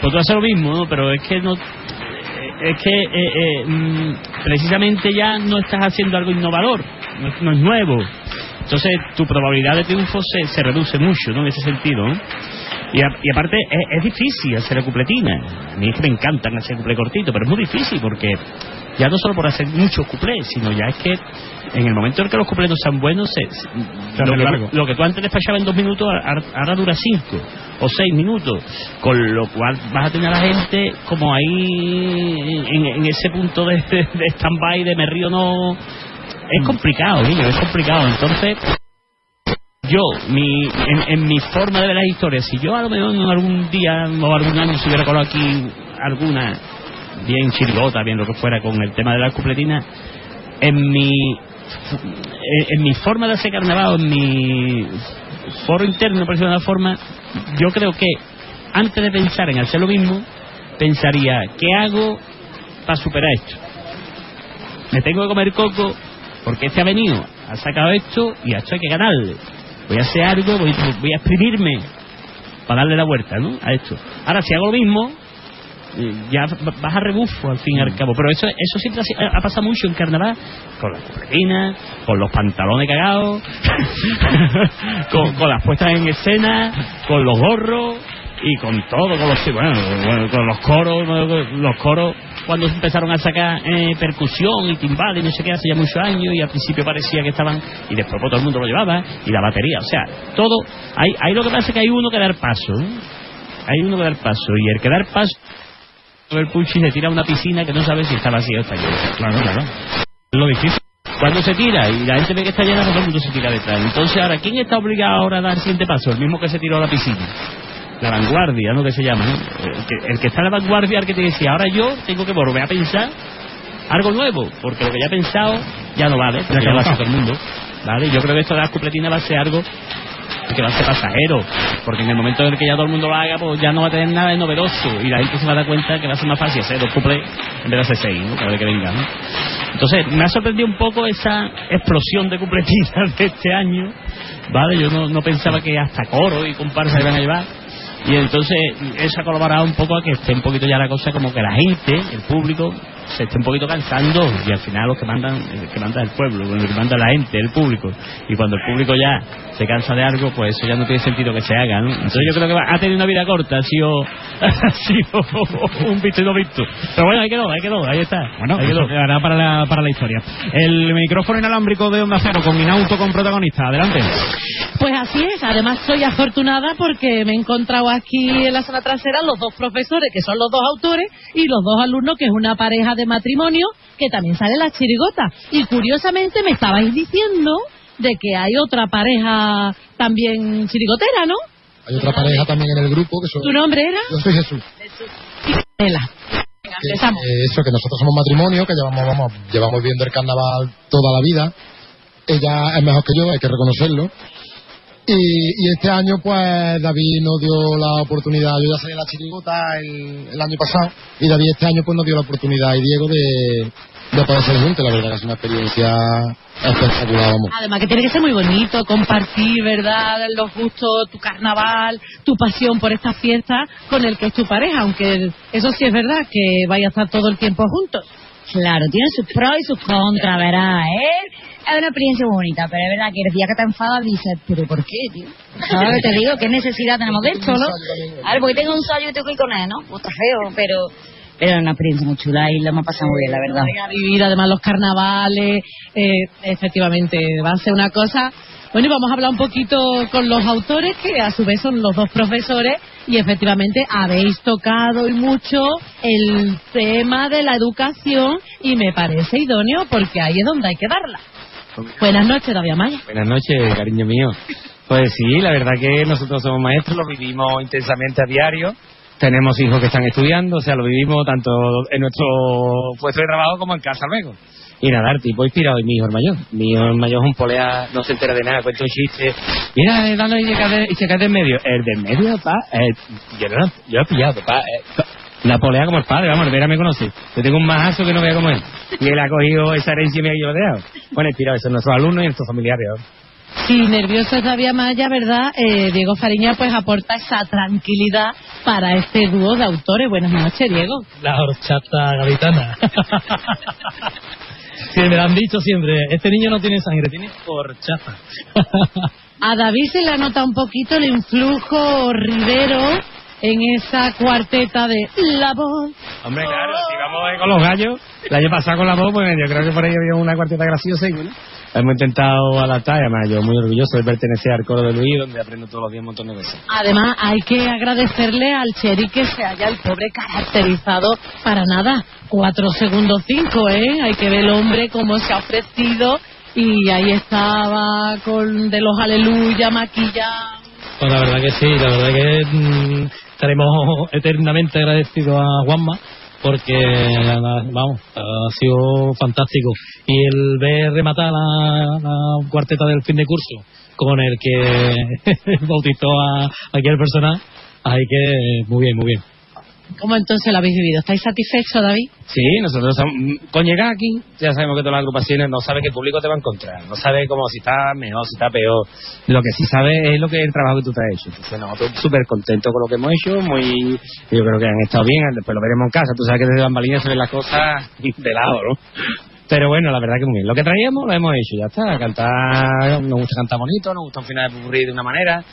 pues tú haces lo mismo, ¿no? Pero es que no es que eh, eh, mm, precisamente ya no estás haciendo algo innovador, no, no es nuevo. Entonces tu probabilidad de triunfo se, se reduce mucho, ¿no? En ese sentido, ¿no? Y, a- y aparte es, es difícil hacer la cupletina. A mí es que me encantan hacer cuplé cortito, pero es muy difícil porque ya no solo por hacer muchos cuplés, sino ya es que en el momento en que los cuplés no sean buenos, se, lo, que, lo que tú antes despachabas en dos minutos, ahora ahora dura cinco o seis minutos, con lo cual vas a tener a la gente como ahí en, en ese punto de, de, de stand-by, de me río no... Es complicado, niño, es complicado. Entonces, yo, mi, en, en mi forma de ver las historias, si yo a lo mejor en algún día o algún año se hubiera colado aquí alguna, bien chirigota, bien lo que fuera, con el tema de la cupletina, en mi, en, en mi forma de hacer carnaval, en mi foro interno, por decirlo de una forma, yo creo que antes de pensar en hacer lo mismo, pensaría, ¿qué hago para superar esto? Me tengo que comer coco porque este ha venido, ha sacado esto y a esto hay que ganarle. Voy a hacer algo, voy, voy a exprimirme para darle la vuelta, ¿no? A esto. Ahora, si hago lo mismo, eh, ya va- vas a rebufo al fin y al cabo. Pero eso eso siempre ha, ha pasado mucho en carnaval, con las cupletinas, con los pantalones cagados, [LAUGHS] con, con las puestas en escena, con los gorros y con todo, con los, bueno, con los coros, los coros cuando empezaron a sacar eh, percusión y timbal y no sé qué hace ya muchos años y al principio parecía que estaban y después pues, todo el mundo lo llevaba y la batería, o sea, todo, hay, hay lo que pasa es que hay uno que dar paso, ¿no? hay uno que dar paso y el que dar paso el Puchi se tira a una piscina que no sabe si está vacía o está llena. Claro, claro. Lo difícil. Cuando se tira y la gente ve que está llena, todo el mundo se tira detrás. Entonces, ahora, ¿quién está obligado ahora a dar siguiente paso? El mismo que se tiró a la piscina. La vanguardia, ¿no? Que se llama, ¿no? El que, que está en la vanguardia, el que te dice, ahora yo tengo que volver a pensar algo nuevo, porque lo que ya he pensado ya no vale, porque Ya ya lo hace todo el mundo. ¿Vale? Yo creo que esto de las cupletinas va a ser algo que va a ser pasajero, porque en el momento en el que ya todo el mundo lo haga, pues ya no va a tener nada de novedoso y la gente se va a dar cuenta que va a ser más fácil hacer dos cuplés en vez de hacer seis, ¿no? Cada vez que venga. Entonces, me ha sorprendido un poco esa explosión de cupletinas [LAUGHS] de este año, ¿vale? Yo no pensaba que hasta coro y comparsa iban a llevar. Y entonces eso colaborado un poco a que esté un poquito ya la cosa como que la gente, el público, se esté un poquito cansando y al final los que mandan, el que manda es el pueblo, bueno, que manda la gente, el público. Y cuando el público ya se cansa de algo, pues eso ya no tiene sentido que se haga, ¿no? Entonces yo creo que va- ha tenido una vida corta, ha sido, [LAUGHS] ha sido un visto y no visto. Pero bueno, ahí quedó, ahí quedó, ahí está. Bueno, ahí quedó. quedará para la, para la historia. El micrófono inalámbrico de Onda Cero con Minauto con protagonista. Adelante. Pues así es, además soy afortunada porque me he encontrado aquí en la zona trasera los dos profesores, que son los dos autores, y los dos alumnos, que es una pareja de matrimonio, que también sale la chirigota. Y curiosamente me estabais diciendo de que hay otra pareja también chirigotera, ¿no? Hay otra pareja también en el grupo que son... ¿Tu nombre era? Yo soy Jesús. Que, eh, eso, que nosotros somos matrimonio, que llevamos, vamos, llevamos viendo el carnaval toda la vida. Ella es mejor que yo, hay que reconocerlo. Y, y este año, pues, David nos dio la oportunidad. Yo ya salí en la chirigota el, el año pasado. Y David este año, pues, nos dio la oportunidad. Y Diego de, de poder ser juntos. La verdad que es una experiencia espectacular. Además que tiene que ser muy bonito compartir, ¿verdad? Los gustos, tu carnaval, tu pasión por esta fiesta con el que es tu pareja, aunque eso sí es verdad, que vaya a estar todo el tiempo juntos. Claro, tiene sus pros y sus contras, ¿verdad? ¿Eh? Es una experiencia bonita, pero es verdad que el día que te enfadas dices, ¿pero por qué, tío? ¿Sabes que te digo? ¿Qué necesidad tenemos de esto, no? A ver, porque tengo un sallo y tengo que ir con él, ¿no? Está feo, pero... Es una experiencia muy chula y lo hemos pasado muy bien, la verdad. Vivir además los carnavales, eh, efectivamente, va a ser una cosa. Bueno, y vamos a hablar un poquito con los autores, que a su vez son los dos profesores, y efectivamente habéis tocado y mucho el tema de la educación, y me parece idóneo porque ahí es donde hay que darla. Buenas noches, David Amaya. Buenas noches, cariño mío. Pues sí, la verdad que nosotros somos maestros, lo vivimos intensamente a diario tenemos hijos que están estudiando, o sea, lo vivimos tanto en nuestro puesto de trabajo como en casa luego. Y nada, el tipo inspirado en mi hijo el mayor. Mi hijo el mayor es un polea, no se entera de nada, cuenta un chiste. Mira, eh, dale y se cae, y se cae del medio. El del medio, pa, eh, yo, no, yo lo he pillado, pa. eh, la polea como el padre, vamos, Vera me conoce. Yo tengo un majazo que no vea como él. Y él ha cogido esa herencia y yo lo he dejado. Bueno, inspirado, eso nuestros alumnos y nuestros familiares. Si nervioso es David Amaya, ¿verdad? Eh, Diego Fariña pues aporta esa tranquilidad para este dúo de autores. Buenas noches, Diego. La horchata gaditana. [LAUGHS] Sí, me lo han dicho siempre. Este niño no tiene sangre, tiene horchata. A David se le nota un poquito el influjo ribero en esa cuarteta de La Voz. Hombre, claro, si vamos eh, con los gallos, el año pasado con la voz, pues yo creo que por ahí había una cuarteta graciosa y bueno, hemos intentado adaptar, y además yo muy orgulloso de pertenecer al coro de Luis, donde aprendo todos los días un montón de veces. Además, hay que agradecerle al Cheri que se haya el pobre caracterizado para nada. Cuatro segundos cinco, ¿eh? Hay que ver el hombre cómo se ha ofrecido y ahí estaba con de los aleluya, maquillado. Pues la verdad que sí, la verdad que mm, estaremos [LAUGHS] eternamente agradecidos a Juanma porque, vamos, ha sido fantástico. Y el ver rematar la, cuarteta del fin de curso con el que [LAUGHS] bautizó a aquel personaje, hay que, muy bien, muy bien. ¿Cómo entonces lo habéis vivido? ¿Estáis satisfechos, David? Sí, nosotros con llegar aquí ya sabemos que todas las agrupaciones no sabe qué público te va a encontrar, no sabe cómo si está mejor, si está peor. Lo que sí sabe es lo que es el trabajo que tú te has hecho. Entonces nosotros súper contentos con lo que hemos hecho, muy yo creo que han estado bien, después lo veremos en casa. Tú sabes que desde bambalinas se ven las cosas [LAUGHS] de lado, ¿no? Pero bueno, la verdad que muy bien. Lo que traíamos lo hemos hecho, ya está. Cantar, nos gusta cantar bonito, nos gusta un final de de una manera.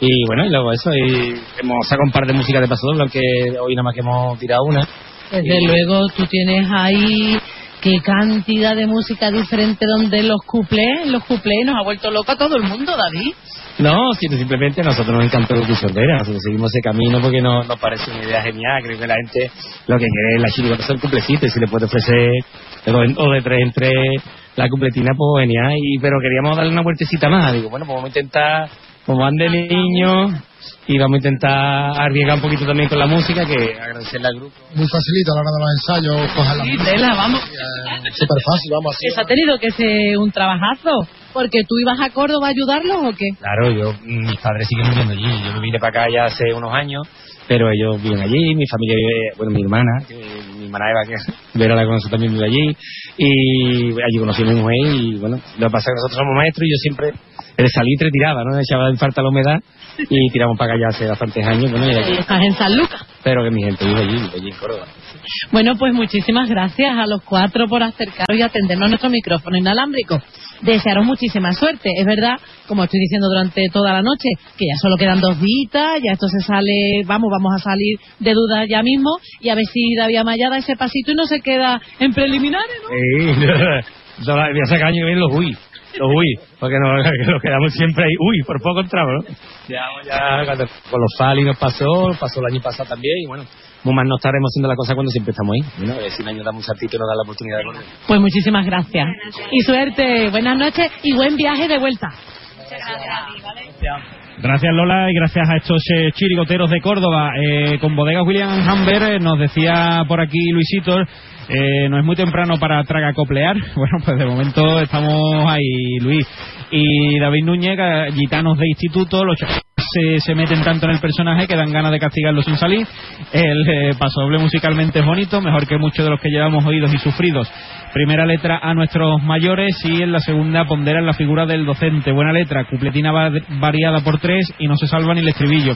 Y bueno, y luego eso, y hemos sacado un par de músicas de paso doble, aunque hoy nada más que hemos tirado una. Desde Y- luego tú tienes ahí qué cantidad de música diferente donde los cuplés, los cuplés nos ha vuelto loco a todo el mundo, David. No, sino simplemente a nosotros nos encantó el Sordera, nosotros seguimos ese camino porque nos, nos parece una idea genial, creo que la gente lo que quiere es la chirigota es el cumplecito y si le puede ofrecer de dos en- o de tres en tres la cumpletina, pues genial, y, pero queríamos darle una vueltecita más, digo, bueno, pues vamos a intentar, como van de niños, y vamos a intentar arriesgar un poquito también con la música, que agradecerle al grupo. Muy facilito a la hora de los ensayos, coger la Sí, tela, vamos. Súper fácil, vamos así. Eso ha tenido que ser un trabajazo, porque tú ibas a Córdoba a ayudarlos o qué? Claro, yo, mis padres siguen viviendo allí. Yo me vine para acá ya hace unos años, pero ellos viven allí, mi familia vive, bueno, mi hermana, que, mi hermana Eva, que [LAUGHS] Vera la conoce también vive allí, y allí conocí a mi mujer, y bueno, lo que pasa es que nosotros somos maestros y yo siempre, el salitre tiraba, ¿no? Echaba en falta la humedad, y tiramos para ya hace bastantes años, bueno, y estás en San Lucas. pero que mi gente vive allí, vive allí en Córdoba. Bueno, pues muchísimas gracias a los cuatro por acercaros y atendernos a nuestro micrófono inalámbrico. Desearos muchísima suerte. Es verdad, como estoy diciendo durante toda la noche, que ya solo quedan dos días, ya esto se sale, vamos, vamos a salir de dudas ya mismo y a ver si David Amaya da ese pasito y no se queda en preliminares, ¿no? Sí, voy a sacar año que viene los uy, los uy, porque nos, [LAUGHS] que nos quedamos siempre ahí, uy, por poco entramos, ¿no? Ya, ya con los Fali nos pasó, pasó el año pasado también, y bueno, muy más no estaremos haciendo la cosa cuando siempre estamos ahí. Bueno, a ver si un año saltito y nos da la oportunidad de correr. Pues muchísimas gracias. Y suerte, buenas noches y buen viaje de vuelta. Gracias Lola y gracias a estos eh, chirigoteros de Córdoba. Eh, con bodegas William Hamber eh, nos decía por aquí Luisito, eh, no es muy temprano para tragacoplear. [LAUGHS] Bueno, pues de momento estamos ahí, Luis. Y David Núñez, gitanos de instituto, los se, se meten tanto en el personaje que dan ganas de castigarlo sin salir. El eh, pasodoble musicalmente es bonito, mejor que muchos de los que llevamos oídos y sufridos. Primera letra a nuestros mayores y en la segunda ponderan la figura del docente. Buena letra, cupletina va- variada por tres y no se salva ni el estribillo.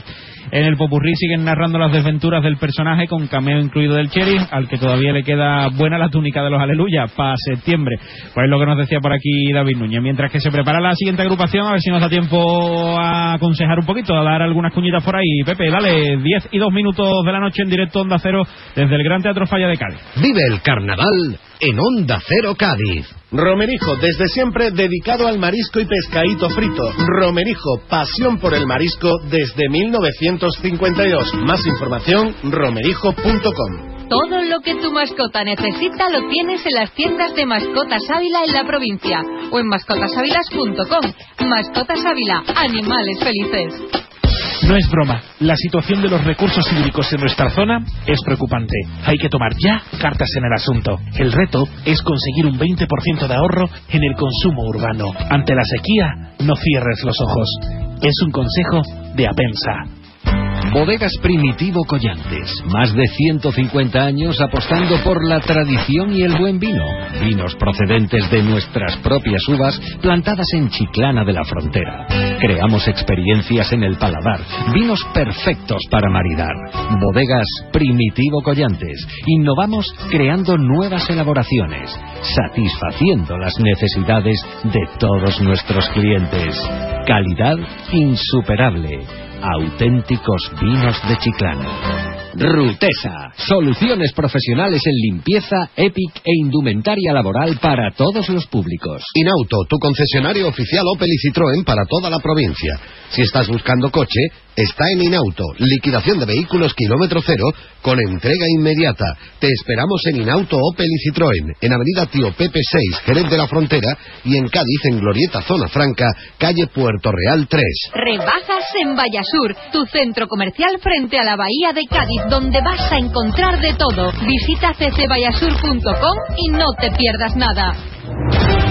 En el popurrí siguen narrando las desventuras del personaje con cameo incluido del Cherry, al que todavía le queda buena la túnica de los aleluya para septiembre. Pues es lo que nos decía por aquí David Núñez. Mientras que se prepara la siguiente agrupación, a ver si nos da tiempo a aconsejar un poquito, a dar algunas cuñitas por ahí. Pepe, dale, 10 y 2 minutos de la noche en directo Onda Cero desde el Gran Teatro Falla de Cádiz. Vive el carnaval en Onda Cero Cádiz. Romerijo, desde siempre dedicado al marisco y pescadito frito. Romerijo, pasión por el marisco desde 1952. Más información, romerijo.com. Todo lo que tu mascota necesita lo tienes en las tiendas de Mascotas Ávila en la provincia o en mascotasávilas.com. Mascotas Ávila, animales felices. No es broma, la situación de los recursos hídricos en nuestra zona es preocupante. Hay que tomar ya cartas en el asunto. El reto es conseguir un 20% de ahorro en el consumo urbano. Ante la sequía, no cierres los ojos. Es un consejo de Apensa. Bodegas Primitivo Collantes. Más de 150 años apostando por la tradición y el buen vino. Vinos procedentes de nuestras propias uvas plantadas en Chiclana de la Frontera. Creamos experiencias en el paladar. Vinos perfectos para maridar. Bodegas Primitivo Collantes. Innovamos creando nuevas elaboraciones. Satisfaciendo las necesidades de todos nuestros clientes. Calidad insuperable auténticos vinos de Chiclana. Rutesa, soluciones profesionales en limpieza, EPIC e indumentaria laboral para todos los públicos. Inauto, tu concesionario oficial Opel y Citroën para toda la provincia. Si estás buscando coche, está en Inauto. Liquidación de vehículos kilómetro cero con entrega inmediata. Te esperamos en Inauto Opel y Citroën, en Avenida Tío Pepe 6, Jerez de la Frontera, y en Cádiz, en Glorieta Zona Franca, calle Puerto Real 3. Rebajas en Vallasur, tu centro comercial frente a la Bahía de Cádiz, donde vas a encontrar de todo. Visita ccvallasur.com y no te pierdas nada.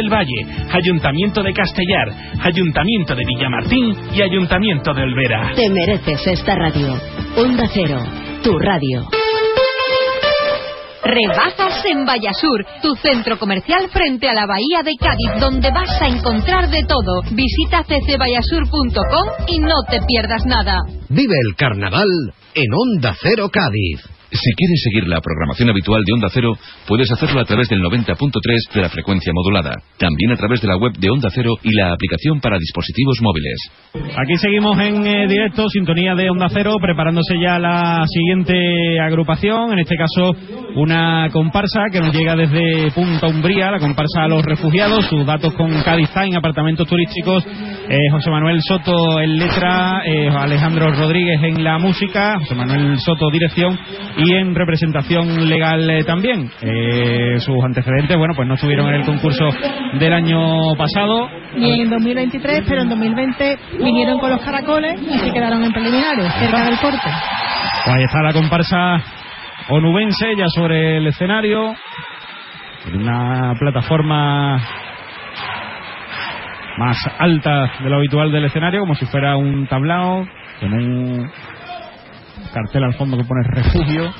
del Valle, Ayuntamiento de Castellar, Ayuntamiento de Villamartín y Ayuntamiento de Olvera. Te mereces esta radio. Onda Cero, tu radio. Rebajas en Vallasur, tu centro comercial frente a la Bahía de Cádiz, donde vas a encontrar de todo. Visita ccvallasur.com y no te pierdas nada. Vive el carnaval en Onda Cero Cádiz. Si quieres seguir la programación habitual de Onda Cero, puedes hacerlo a través del 90.3 de la frecuencia modulada. También a través de la web de Onda Cero y la aplicación para dispositivos móviles. Aquí seguimos en eh, directo, sintonía de Onda Cero, preparándose ya la siguiente agrupación, en este caso una comparsa que nos llega desde Punta Umbría, la comparsa a los refugiados, sus datos con Cádiz Time, apartamentos turísticos, eh, José Manuel Soto en letra, eh, Alejandro Rodríguez en la música, José Manuel Soto dirección y en representación legal eh, también. Eh, sus antecedentes, bueno, pues no estuvieron en el concurso del año pasado. Y en 2023, pero en 2020 vinieron con los caracoles y se quedaron en preliminares, cerca del corte. Pues ahí está la comparsa onubense ya sobre el escenario, en una plataforma más alta de lo habitual del escenario, como si fuera un tablao, con un cartel al fondo que pone refugio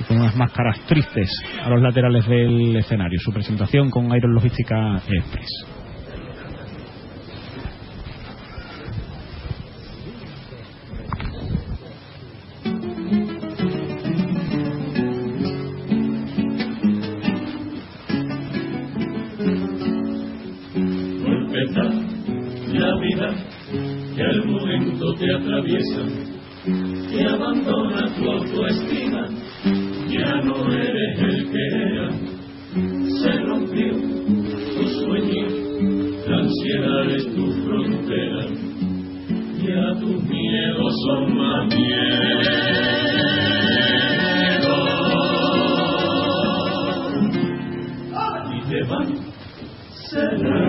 y con unas máscaras tristes a los laterales del escenario. Su presentación con Iron Logística Express. la vida que al momento te atraviesa, que abandona tu autoestima, ya no eres el que era, se rompió tu sueño, la ansiedad es tu frontera, ya tus miedos son más miedos, y te van cerrando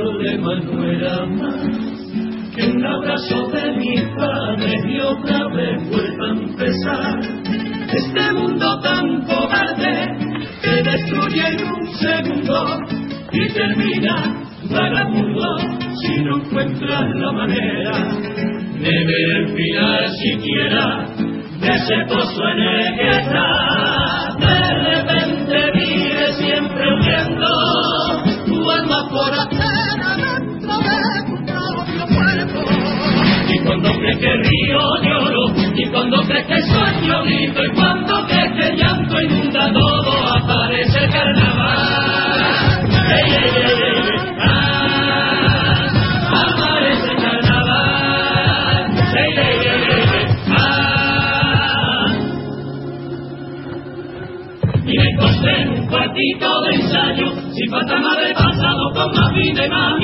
problema no más que un abrazo de mis padres y otra vez vuelva a empezar. Este mundo tan cobarde que destruye en un segundo y termina vagabundo si no encuentras la manera de ver el final siquiera de ese pozo en el que estás. Que río lloro, y cuando crees que sueño grito, y cuando el llanto inunda todo, aparece el carnaval. Ey, ey, ey, ey, ah, aparece carnaval. Ah. Y me acosté en un cuartito de ensayo, sin fantasma de pasado, con más vida y más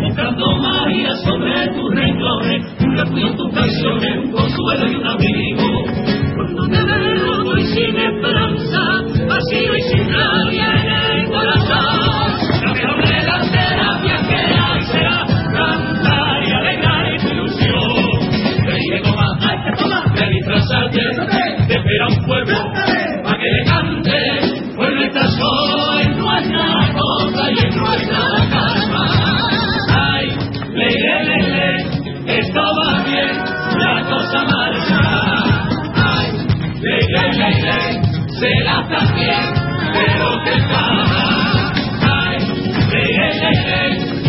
buscando María sobre tus renglones, un refugio en tus canciones, un consuelo y un abrigo. Cuando te veo y sin esperanza, vacío y sin nadie en el corazón, la mejor de las terapias que hay será cantar y alegrar tu ilusión. Ven que toma, ay que toma, ven disfrazarte, te espera un pueblo pero que calma. Ay,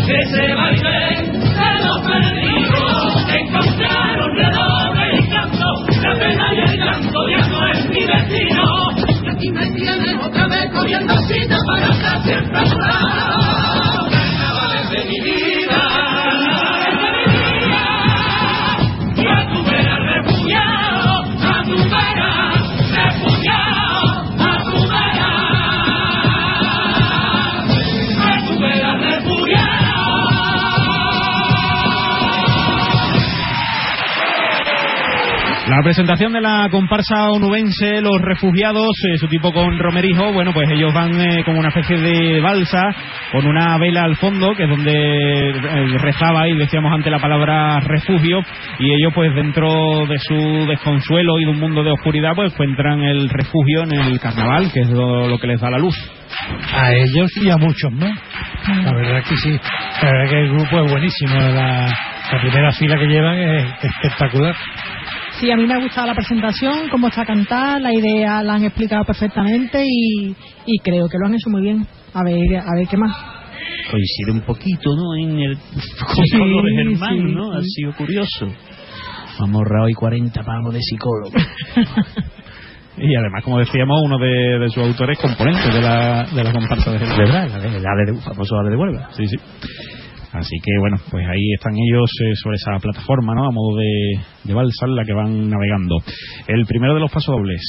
que se baile de los perdidos, encontraron redoble y canto, la pena y el llanto ya no es mi destino. Y aquí me tienes otra vez corriendo cita para estar siempre La presentación de la comparsa onubense, los refugiados, eh, su tipo con Romerijo, bueno, pues ellos van eh, como una especie de balsa, con una vela al fondo, que es donde eh, rezaba y decíamos ante la palabra refugio, y ellos pues dentro de su desconsuelo y de un mundo de oscuridad, pues encuentran el refugio en el carnaval, que es lo, que les da la luz. A ellos y a muchos más. La verdad que sí. La verdad que el grupo es buenísimo. La primera fila que llevan es espectacular. Sí, a mí me ha gustado la presentación, cómo está cantada, la idea la han explicado perfectamente y, y creo que lo han hecho muy bien. A ver, a ver qué más. Coincide un poquito, ¿no? En el [LAUGHS] con de Germán, sí, ¿no? Ha sido curioso. Hemos ahorrado hoy 40 pavos de psicólogo. [LAUGHS] Y además, como decíamos, uno de, de sus autores componentes de la, de la comparsa de Jerez. De verdad, la de- la de- famoso Ale de Huelva. Sí, sí. Así que bueno, pues ahí están ellos eh, sobre esa plataforma, ¿no? A modo de, de balsa la que van navegando. El primero de los pasodobles.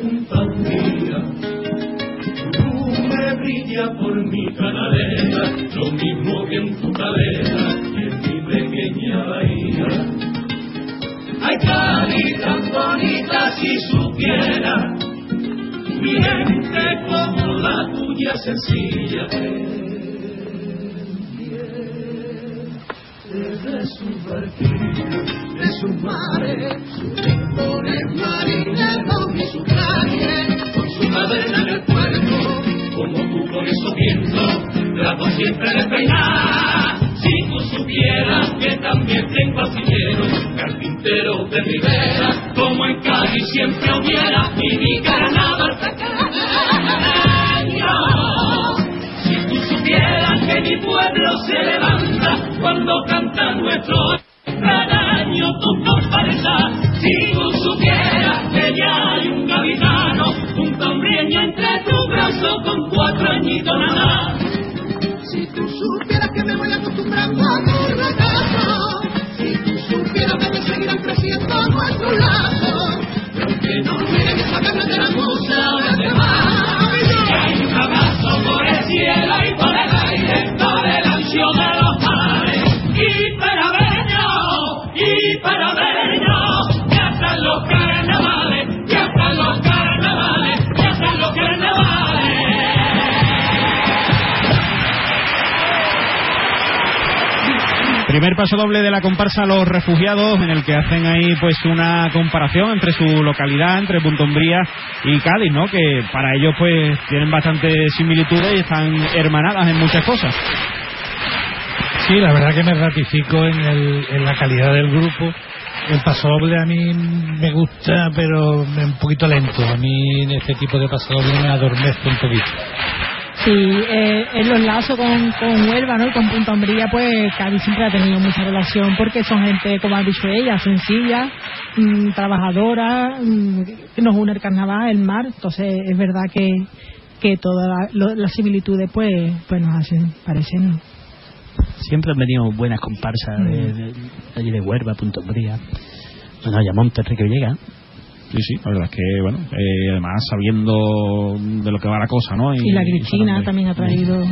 Luce junto a un día. Tu lumbre brilla por mi canalera, lo mismo que en tu cadera y en mi pequeña bahía. Ay, Cádiz, tan bonita si supiera, mi gente como la tuya sencilla de su barquillo, doble de la comparsa Los Refugiados, en el que hacen ahí pues una comparación entre su localidad, entre Punta Umbría y Cádiz, ¿no? Que para ellos pues tienen bastantes similitudes y están hermanadas en muchas cosas. Sí, la verdad que me ratifico en, el- en la calidad del grupo. El paso doble a mí me gusta, pero un poquito lento. A mí en este tipo de paso me adormece un poquito. Sí, eh, en los lazos con, con Huelva ¿no? y con Punta Umbría, pues Cádiz siempre ha tenido mucha relación porque son gente, como ha dicho ella, sencilla, mm, trabajadora, mm, que nos une el carnaval, el mar. Entonces es verdad que, que todas la- las similitudes pues, pues nos hacen parecernos. Siempre han venido buenas comparsas de, Mm. de- de allí de Huerva, Punto Umbría. Bueno, Ayamonte, Enrique Villegas. Sí, sí, la verdad es que, bueno, eh, además sabiendo de lo que va la cosa, ¿no? Y la Cristina también ha traído.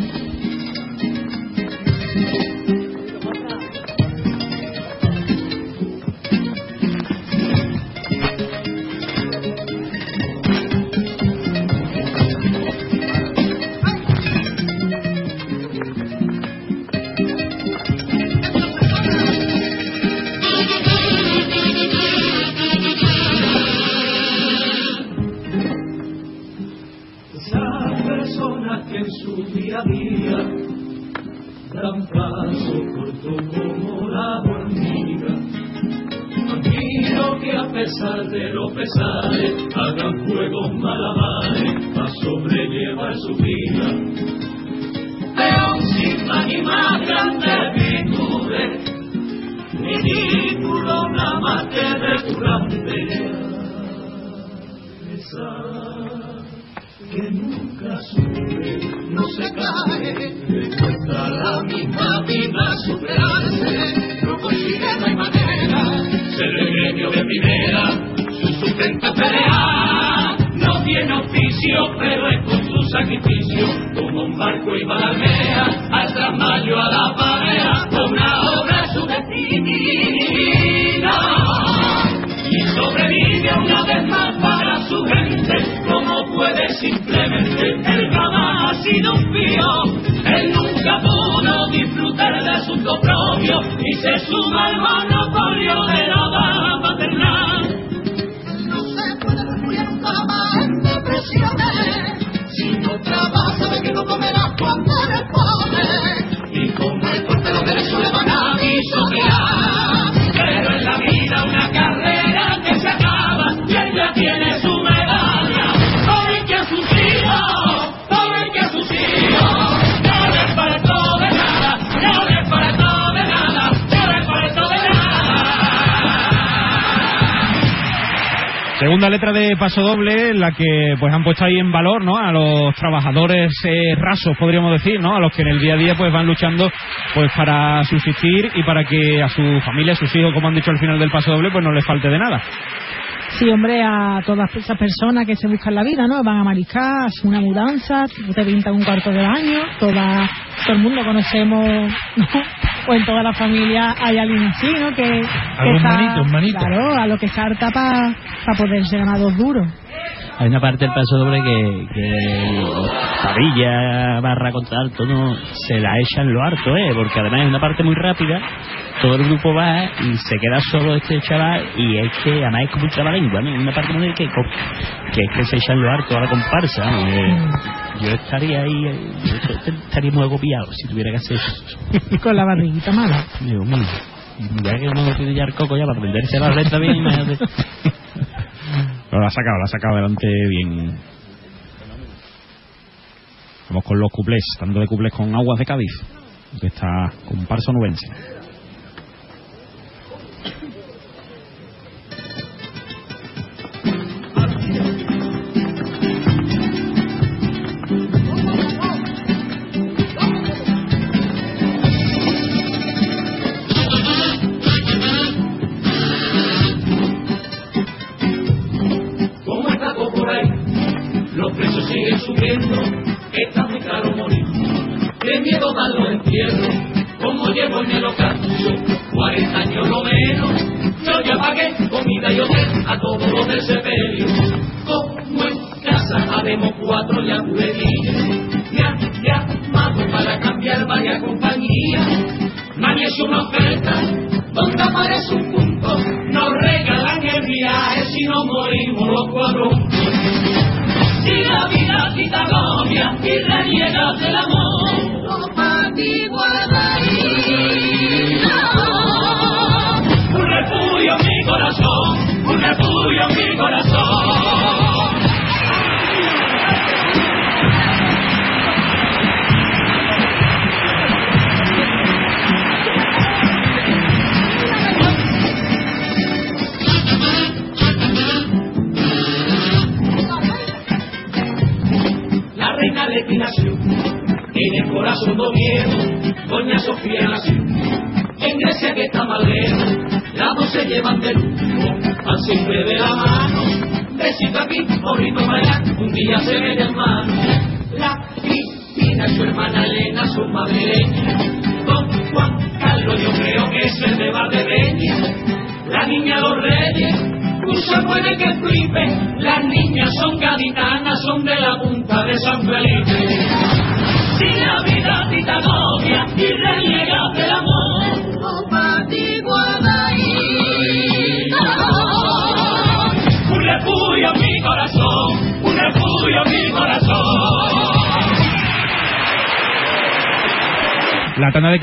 De Paso Doble, en la que pues han puesto ahí en valor, ¿no? A los trabajadores eh, rasos, podríamos decir, ¿no? A los que en el día a día pues van luchando pues para subsistir y para que a su familia, a sus hijos, como han dicho al final del Paso Doble, pues no les falte de nada. Sí, hombre, a todas esas personas que se buscan la vida, ¿no? Van a mariscar, hacen una mudanza, te pintan un cuarto de baño, toda, todo el mundo conocemos, ¿no? O [LAUGHS] en toda la familia hay alguien así, ¿no? Que, que manito, manito. Claro, a lo que salta para poderse ganar dos duros. Hay una parte del paso doble que, que Parilla, Barra contra Alto, no, se la echan lo harto, ¿eh? Porque además es una parte muy rápida, todo el grupo va y se queda solo este chaval y es que además es como un trabalengua, ¿no? Una parte muy que, que es que se echan lo harto a la comparsa, ¿no? Eh, yo estaría ahí, eh, yo estaría muy agobiado si tuviera que hacer eso. [LAUGHS] Con la barriguita mala. Digo, "Mira, ya que uno no tiene ya el coco ya para aprenderse la letra bien, imagínate. [LAUGHS] Pero la ha sacado, la ha sacado adelante bien. Vamos con los cuplés, tanto de cuplés con Aguas de Cádiz, que está comparsa nubense.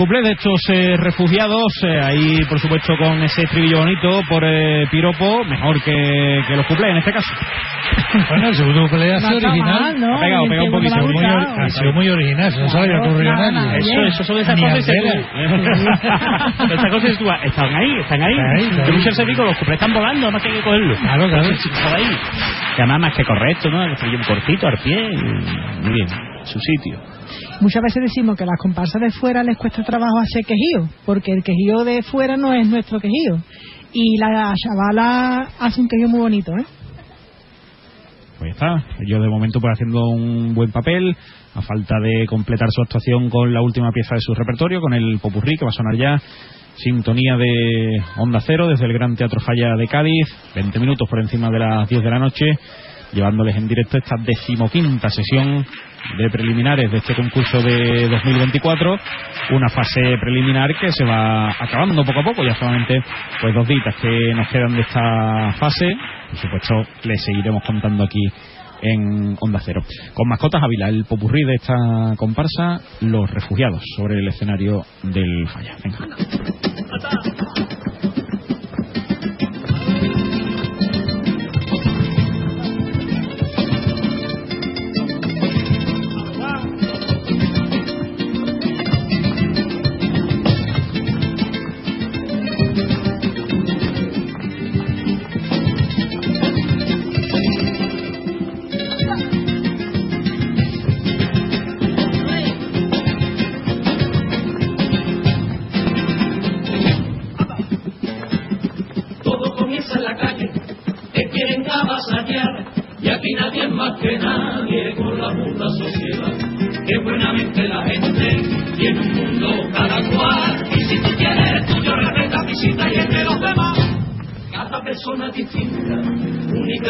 Cuplé de estos eh, refugiados, eh, ahí por supuesto con ese estribillo bonito por eh, piropo, mejor que, que los cuplés en este caso. Bueno, el segundo cuplé ha sido No original. mal, ¿no? Ha pegado, pegado un poquito. Ha sido muy, ha sido muy original, eso no se ocurrido a nadie. Eso, eso son esas Ni cosas que. [LAUGHS] Esas cosas que tú. Están ahí, están ahí. Ahí. muchos se digo, los cuplés están volando, más que hay que cogerlos. Claro, claro. Están ahí. Además, más que correcto, ¿no? El estribillo cortito, al pie. Muy bien, su sitio. Muchas veces decimos que las comparsas de fuera les cuesta trabajo hacer quejío, porque el quejío de fuera no es nuestro quejío. Y la chavala hace un quejío muy bonito, ¿eh? Pues está, ellos de momento pues haciendo un buen papel, a falta de completar su actuación con la última pieza de su repertorio, con el popurrí que va a sonar ya, sintonía de Onda Cero desde el Gran Teatro Falla de Cádiz, 20 minutos por encima de las 10 de la noche, llevándoles en directo esta decimoquinta sesión de preliminares de este concurso de 2024, una fase preliminar que se va acabando poco a poco, ya solamente pues dos días que nos quedan de esta fase, por supuesto les seguiremos contando aquí en Onda Cero. Con mascotas Ávila, el popurrí de esta comparsa, los refugiados sobre el escenario del Falla. Venga.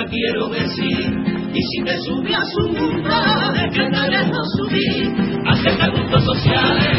Única quiero decir, y si te sube a su mundo, es que te dejo subir. Acepta gustos sociales,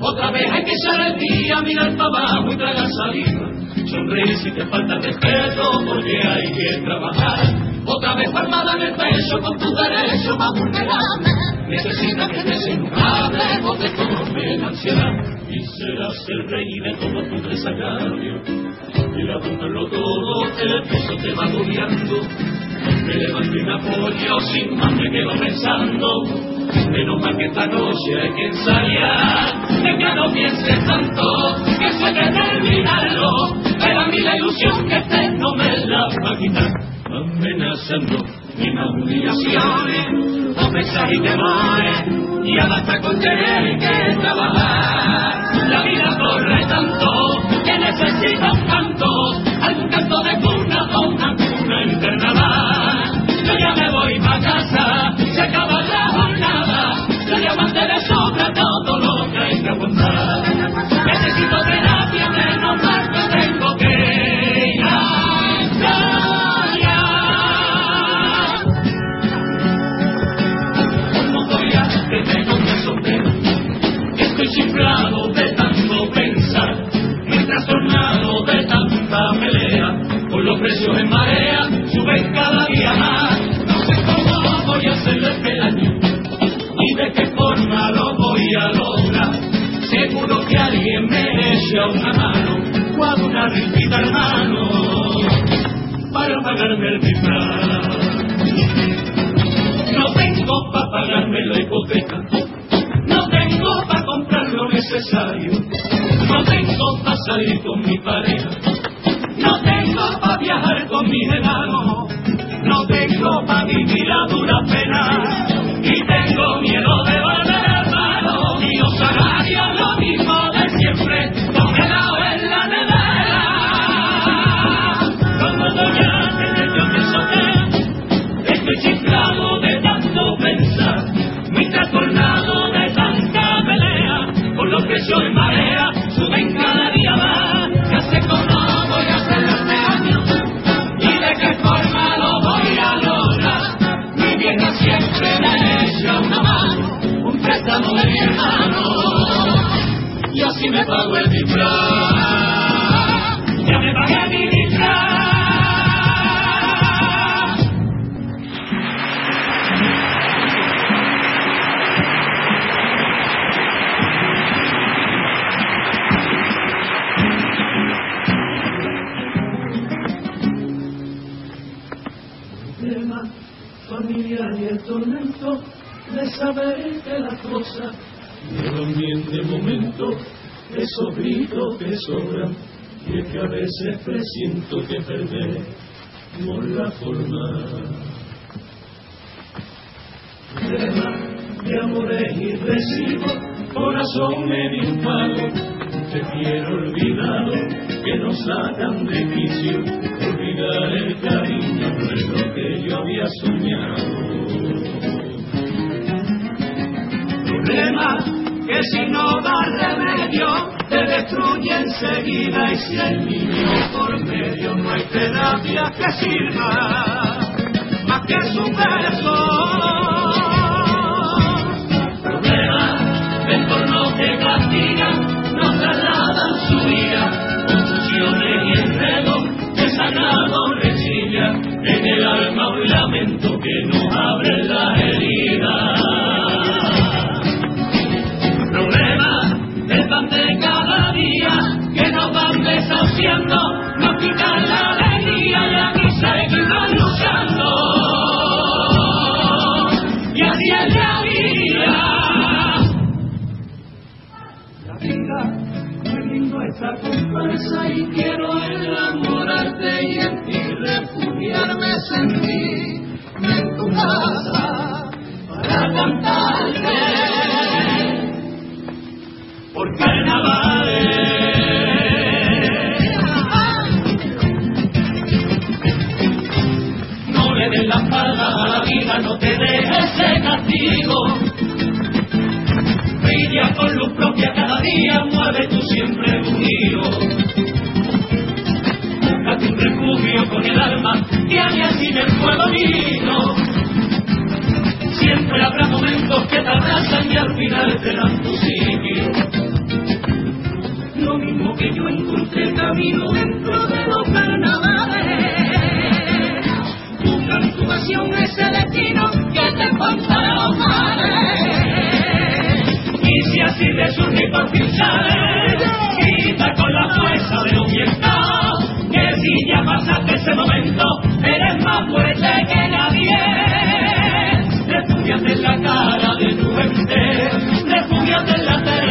Otra vez hay que echar el día, mirar para abajo y tragar saliva. Sonreír si te falta respeto, porque hay que trabajar. Otra vez armada en el pecho con tus derechos más vulnerables. Necesitas que estés inunable, o te come la ansiedad. Y serás el rey de todo tu desagravio. Y la lo todo, el peso te va agobiando. Me levanto y me apoyo, sin más me quedo pensando. Menos mal que esta noche hay que ensayar. Así que no pienses tanto, que eso hay que terminarlo. Pero a mí la ilusión que esté no me la va a quitar. Amenazando mismas humillaciones, ofensas y temores. Ya basta con tener que trabajar. La vida corre tanto que necesita un canto, algún canto de cuna o una cuna precios en marea suben cada día más. No sé cómo voy a hacerlo este año y de qué forma lo voy a lograr. Seguro que alguien me echa una mano o hago una rispita hermano para pagarme el disfraz. No tengo para pagarme la hipoteca, no tengo para comprar lo necesario, no tengo para salir con mi pareja, no tengo viajar con mis hermanos, no tengo para vivir a dura pena y tengo miedo de préstamo de mi hermano, me pago el disfraz. Ya me pagué mi disfraz. problema familiar y el tormento de saber que la cosa no también de momento esos gritos que sobran y es que a veces presiento que perder por la forma. Problema de amores recibo corazón medio pago te quiero olvidado que nos sacan de quicio olvidar el cariño no es lo que yo había soñado problema que si no da remedio te destruye enseguida y si el niño por medio no hay terapia que sirva más que su beso problema del entorno que castiga nos trasladan su vida confusiones y enredos desagrado rechilla en el alma un lamento que nos abre la herida van desahuciando, nos quitan la alegría y aquí seguimos luchando. Y así es la vida. La vida, qué lindo esta comparsa y quiero enamorarte y en ti refugiarme en ti, en tu casa, para cantarte por carnavales. La espalda a la vida, no te dejes de castigo. Brilla con luz propia cada día, mueve tú siempre tu giro. Búscate un refugio con el alma que haya sin el fuego vino. Siempre habrá momentos que te abrazan y al final te dan tu sitio lo mismo que yo encontré el camino dentro de los carnavales. Pasión ese destino que te espanta los mares. Y si así su por sales, grita con la fuerza de un estado, que si ya pasaste ese momento, eres más fuerte que nadie. Refúgiate en la cara de tu gente, refúgiate en la eterna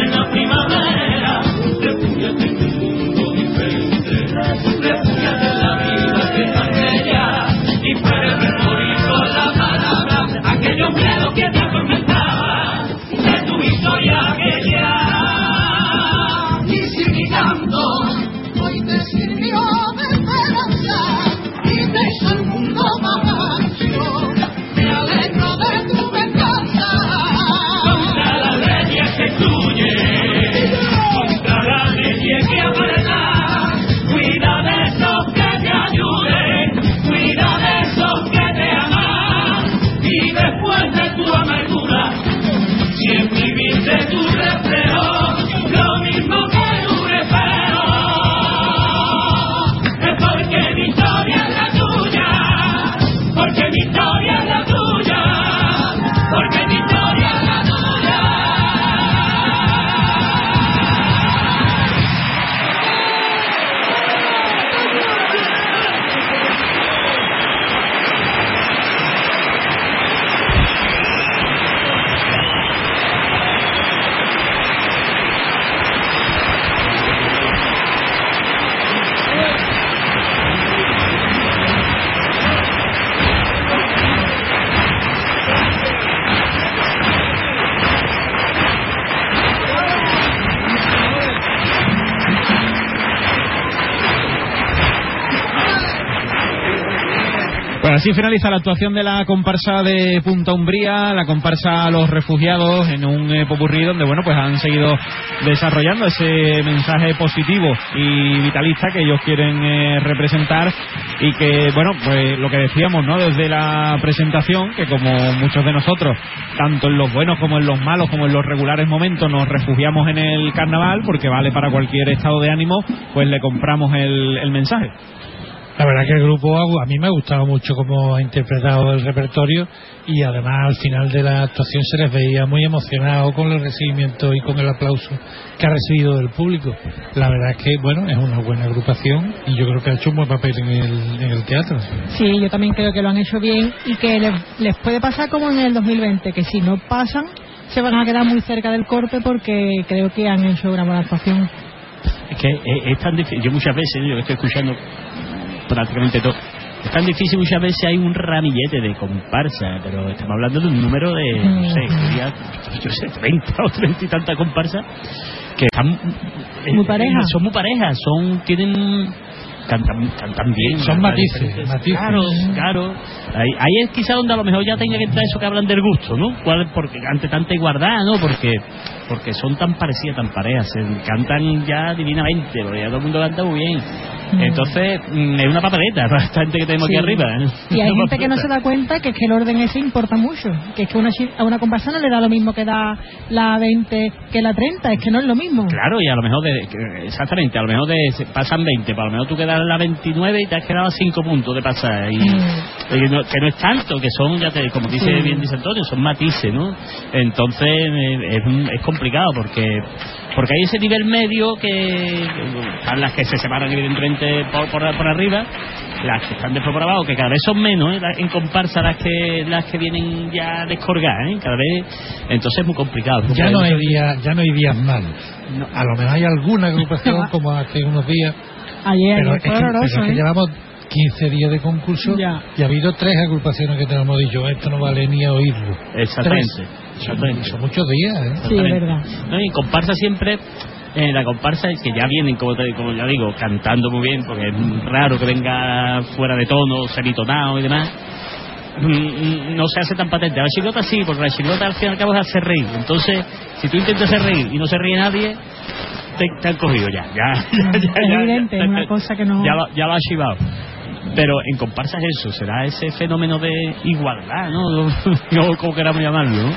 Así finaliza la actuación de la comparsa de Punta Umbría, la comparsa a los refugiados en un eh, popurrí donde bueno pues han seguido desarrollando ese mensaje positivo y vitalista que ellos quieren eh, representar y que bueno pues lo que decíamos no desde la presentación que como muchos de nosotros tanto en los buenos como en los malos como en los regulares momentos nos refugiamos en el carnaval porque vale para cualquier estado de ánimo pues le compramos el mensaje. La verdad que el grupo a mí me ha gustado mucho cómo ha interpretado el repertorio y además al final de la actuación se les veía muy emocionado con el recibimiento y con el aplauso que ha recibido del público. La verdad es que, bueno, es una buena agrupación y yo creo que ha hecho un buen papel en el, en el teatro. Sí, yo también creo que lo han hecho bien y que les, les puede pasar como en el 2020, que si no pasan se van a quedar muy cerca del corte porque creo que han hecho una buena actuación. Es que es, es tan difícil. Yo muchas veces, yo que estoy escuchando prácticamente todo. Es tan difícil muchas veces hay un ramillete de comparsa, pero estamos hablando de un número de, no sé, diría, yo sé, 30 o 30 y tantas comparsas que están Muy parejas. son muy parejas, son tienen cantan, cantan bien. Son matices, matices. Claro, claro. Ahí, ahí es quizá donde a lo mejor ya tenga que entrar eso que hablan del gusto, ¿no? ¿Cuál, porque ante tanta igualdad, ¿no? Porque porque son tan parecidas, tan parejas, se cantan ya divinamente, porque ya todo el mundo canta muy bien. Entonces, mm, es una papeleta para [LAUGHS] esta gente que tenemos Sí. aquí arriba. ¿eh? Y hay [LAUGHS] gente que no se da cuenta que es que el orden ese importa mucho. Que es que una, a una comparsa no le da lo mismo que da la 20 que la 30. Es que no es lo mismo. Claro, y a lo mejor, de, exactamente, a lo mejor de, pasan 20, pero a lo mejor tú quedas en la 29 y te has quedado a 5 puntos de pasar. Y, y no- que no es tanto, que son, ya te, como dice Sí. bien dice Antonio, son matices, ¿no? Entonces eh, es, es complicado porque porque hay ese nivel medio que están las que se separan evidentemente por, por, por arriba las que están después por abajo que cada vez son menos ¿eh? Las- en comparsa las que las que vienen ya descolgadas ¿eh? cada vez entonces es muy complicado Ya no hay días, ya no hay días malos. A lo mejor hay alguna agrupación [LAUGHS] como hace unos días. Ayer, pero ayer es que, pero es que ¿eh? llevamos 15 días de concurso y ha habido tres agrupaciones que tenemos dicho, esto no vale ni a oírlo. Exactamente, Tres. Exactamente. Son muchos días, ¿eh? Exactamente. ¿no? Y comparsa siempre, eh, la comparsa es que ya vienen, como, te, como ya digo, cantando muy bien, porque es raro que venga fuera de tono, semitonado y demás. Mm, mm, No se hace tan patente. A la chilota sí, porque la chilota al fin y al cabo es hacer reír. Entonces, si tú intentas hacer reír y no se ríe nadie, te, te han cogido ya. Ya, [LAUGHS] ya, ya, es ya, evidente, ya, es una cosa que no... ya ya lo ha chivado. Pero en comparsa es eso, será ese fenómeno de igualdad, ¿no? No, [LAUGHS] como queramos llamarlo, ¿no?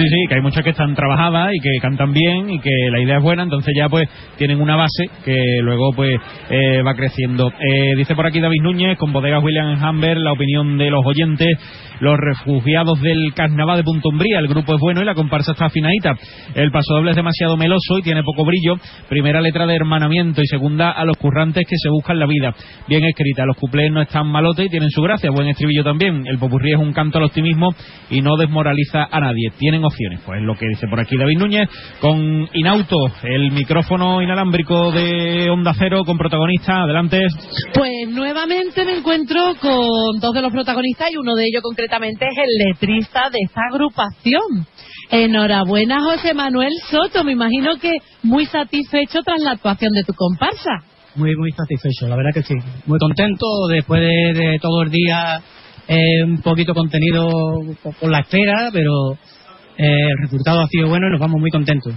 Sí, sí, que hay muchas que están trabajadas y que cantan bien y que la idea es buena, entonces ya pues tienen una base que luego pues eh, va creciendo. Eh, dice por aquí David Núñez, con bodegas William Hamber, la opinión de los oyentes, los refugiados del carnaval de Punta Umbría, el grupo es bueno y la comparsa está afinadita. El pasodoble es demasiado meloso y tiene poco brillo. Primera letra de hermanamiento y segunda a los currantes que se buscan la vida. Bien escrita, los cuplés no están malotes y tienen su gracia, buen estribillo también. El popurrí es un canto al optimismo y no desmoraliza a nadie. Tienen opciones, pues lo que dice por aquí David Núñez, con Inauto, el micrófono inalámbrico de Onda Cero con protagonista, adelante. Pues nuevamente me encuentro con dos de los protagonistas y uno de ellos concretamente es el letrista de esta agrupación. Enhorabuena José Manuel Soto, me imagino que muy satisfecho tras la actuación de tu comparsa. Muy, muy satisfecho, la verdad que sí. Muy contento después de, de todo el día, eh, un poquito contenido por, por la espera, pero el resultado ha sido bueno y nos vamos muy contentos.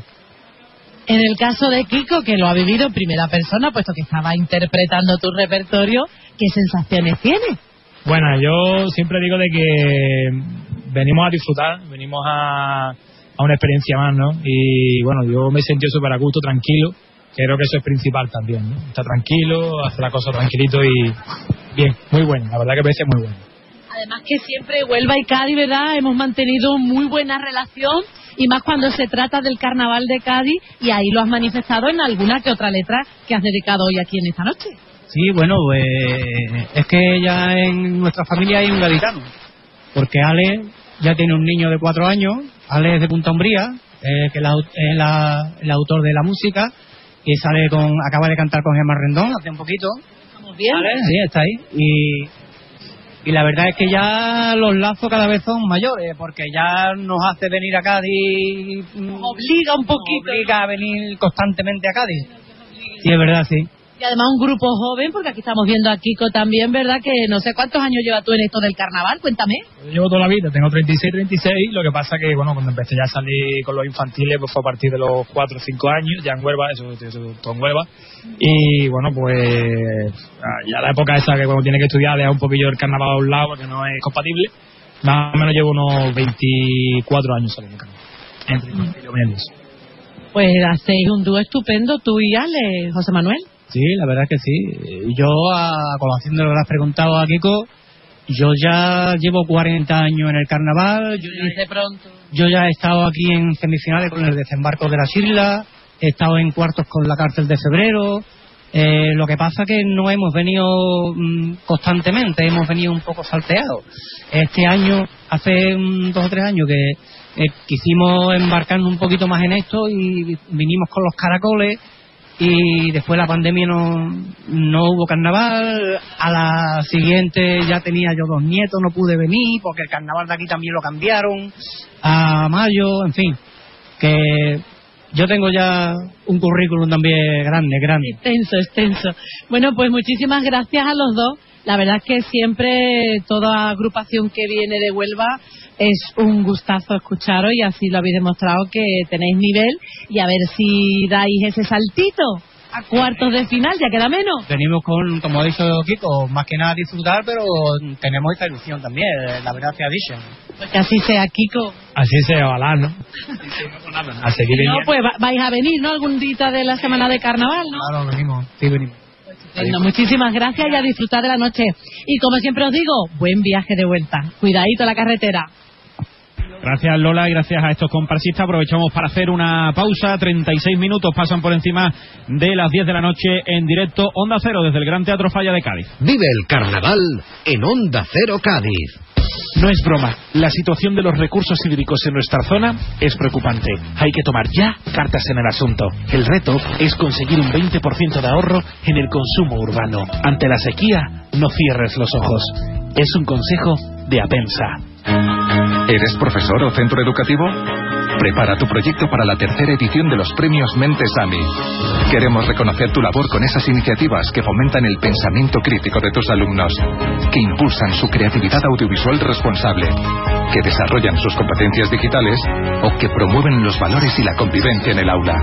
En el caso de Kiko, que lo ha vivido en primera persona, puesto que estaba interpretando tu repertorio, ¿qué sensaciones tiene? Bueno, yo siempre digo de que venimos a disfrutar, venimos a, a una experiencia más, ¿no? Y bueno, yo me he sentido súper a gusto, tranquilo, creo que eso es principal también, ¿no? Está tranquilo, hace la cosa tranquilito y bien, muy bueno, la verdad que parece muy bueno. Además que siempre Huelva y Cádiz, ¿verdad? Hemos mantenido muy buena relación y más cuando se trata del carnaval de Cádiz y ahí lo has manifestado en alguna que otra letra que has dedicado hoy aquí en esta noche. Sí, bueno, pues es que ya en nuestra familia hay un gaditano, porque Ale ya tiene un niño de cuatro años, Ale es de Punta Umbría, eh, que es, la- es la- el autor de la música, y sale con, acaba de cantar con Gemma Rendón hace un poquito. Estamos bien. Ale, sí, está ahí. Y, y la verdad es que ya los lazos cada vez son mayores, porque ya nos hace venir a Cádiz. Nos obliga un poquito. Nos obliga a venir constantemente a Cádiz. Sí, es verdad, sí. Y además un grupo joven, porque aquí estamos viendo a Kiko también, ¿verdad? Que no sé cuántos años lleva tú en esto del carnaval, cuéntame. Yo llevo toda la vida, tengo 36, 36, lo que pasa que, bueno, cuando empecé ya a salir con los infantiles, pues fue a partir de los 4 o 5 años, ya en Huelva, eso, eso todo en Huelva, y bueno, pues ah, ya la época esa que cuando tiene que estudiar, deja un poquillo el carnaval a un lado, porque no es compatible, más o menos llevo unos 24 años saliendo carnaval, entre infantil y juvenil. Pues hacéis un dúo estupendo, tú y Ale, José Manuel. Sí, la verdad es que sí. Yo, a colación de lo que has preguntado a Kiko, yo ya llevo 40 años en el carnaval. Yo pronto. yo ya he estado aquí en semifinales con el desembarco de las islas, he estado en cuartos con la cárcel de febrero. Eh, lo que pasa que no hemos venido mm, constantemente, hemos venido un poco salteados. Este año, hace mm, dos o tres años que eh, quisimos embarcarnos un poquito más en esto y vinimos con los caracoles y después la pandemia no, no hubo carnaval, a la siguiente ya tenía yo dos nietos, no pude venir porque el carnaval de aquí también lo cambiaron a mayo, en fin, que yo tengo ya un currículum también grande, grande. Extenso, extenso. Bueno, pues muchísimas gracias a los dos. La verdad es que siempre toda agrupación que viene de Huelva es un gustazo escucharos y así lo habéis demostrado que tenéis nivel y a ver si dais ese saltito a cuartos de final, ya queda menos. Venimos con, como ha dicho Kiko, más que nada a disfrutar, pero tenemos esta ilusión también, eh, la verdad sea dicha. Pues que así sea, Kiko. Así sea, ojalá, ¿no? A seguir No, pues va- vais a venir, ¿no? Algún día de la semana de carnaval, ¿no? Claro, venimos, sí, venimos. Bueno, muchísimas gracias y a disfrutar de la noche. Y como siempre os digo, buen viaje de vuelta. Cuidadito la carretera. Gracias Lola y gracias a estos comparsistas aprovechamos para hacer una pausa. 36 minutos pasan por encima de las 10 de la noche en directo Onda Cero desde el Gran Teatro Falla de Cádiz. Vive el carnaval en Onda Cero Cádiz. No es broma, la situación de los recursos hídricos en nuestra zona es preocupante. Hay que tomar ya cartas en el asunto. El reto es conseguir un 20% de ahorro en el consumo urbano. Ante la sequía, no cierres los ojos. Es un consejo de Apensa. ¿Eres profesor o centro educativo? Prepara tu proyecto para la tercera edición de los premios Mentes AMI. Queremos reconocer tu labor con esas iniciativas que fomentan el pensamiento crítico de tus alumnos, que impulsan su creatividad audiovisual responsable, que desarrollan sus competencias digitales o que promueven los valores y la convivencia en el aula.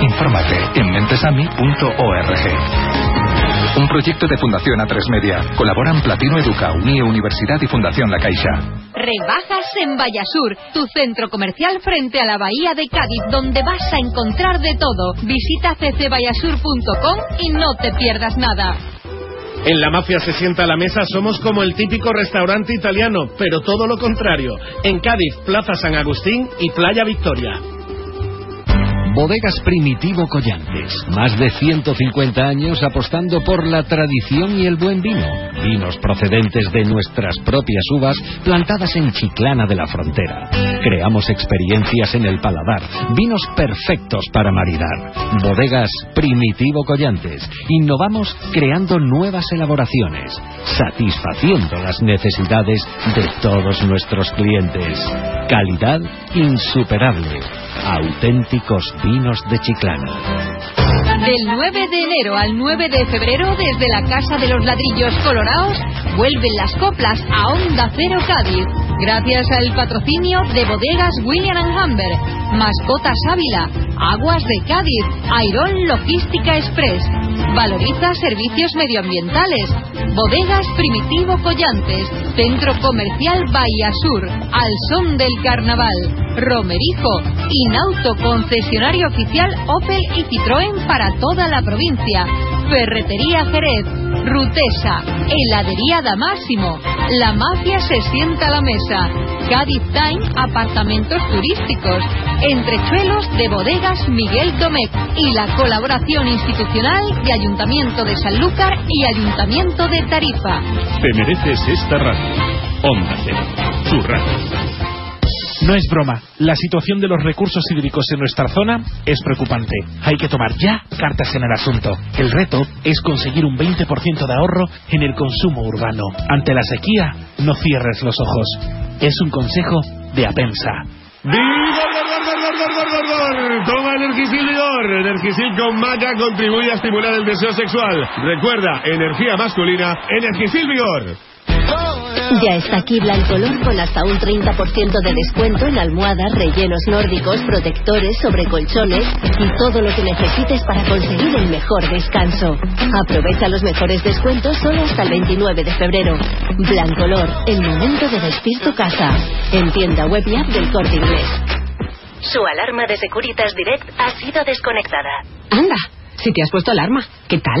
Infórmate en mentesami.org. Un proyecto de Fundación A3 Media. Colaboran Platino Educa, Unie Universidad y Fundación La Caixa. Rebajas en Vallasur, tu centro comercial frente a la Bahía de Cádiz, donde vas a encontrar de todo. Visita ccvallasur.com y no te pierdas nada. En la mafia se sienta a la mesa somos como el típico restaurante italiano, pero todo lo contrario. En Cádiz, Plaza San Agustín y Playa Victoria. Bodegas Primitivo Collantes. Más de 150 años apostando por la tradición y el buen vino. Vinos procedentes de nuestras propias uvas plantadas en Chiclana de la Frontera. Creamos experiencias en el paladar. Vinos perfectos para maridar. Bodegas Primitivo Collantes. Innovamos creando nuevas elaboraciones. Satisfaciendo las necesidades de todos nuestros clientes. Calidad insuperable. Auténticos vinos de Chiclana. Del 9 de enero al 9 de febrero, desde la Casa de los Ladrillos Colorados, vuelven las coplas a Onda Cero Cádiz. Gracias al patrocinio de bodegas William Humber, Mascotas Ávila, Aguas de Cádiz, Airón Logística Express, Valoriza Servicios Medioambientales, Bodegas Primitivo Collantes, Centro Comercial Bahía Sur, Al Son del Carnaval, Romerijo, Inauto Concesionario Oficial Opel y Citroën para toda la provincia, Ferretería Jerez, Rutesa, Heladería Damásimo, La Mafia se sienta a la mesa, Cádiz Time Apartamentos Turísticos, Entrechuelos de Bodegas Miguel Domecq y la colaboración institucional de Ayuntamiento de Sanlúcar y Ayuntamiento de Tarifa. Te mereces esta radio. Onda su radio. No es broma, la situación de los recursos hídricos en nuestra zona es preocupante. Hay que tomar ya cartas en el asunto. El reto es conseguir un 20% de ahorro en el consumo urbano. Ante la sequía, no cierres los ojos. Es un consejo de Apensa. Toma Energisil. Vigor, Energisil con maca contribuye a estimular el deseo sexual. Recuerda, energía masculina, Energisil Vigor. Ya está aquí Blancolor con hasta un 30% de descuento en almohadas, rellenos nórdicos, protectores, sobrecolchones y todo lo que necesites para conseguir el mejor descanso. Aprovecha los mejores descuentos solo hasta el 29 de febrero. Blancolor, el momento de vestir tu casa. En tienda web y app del Corte Inglés. Su alarma de Securitas Direct ha sido desconectada. Anda, si te has puesto alarma, ¿qué tal?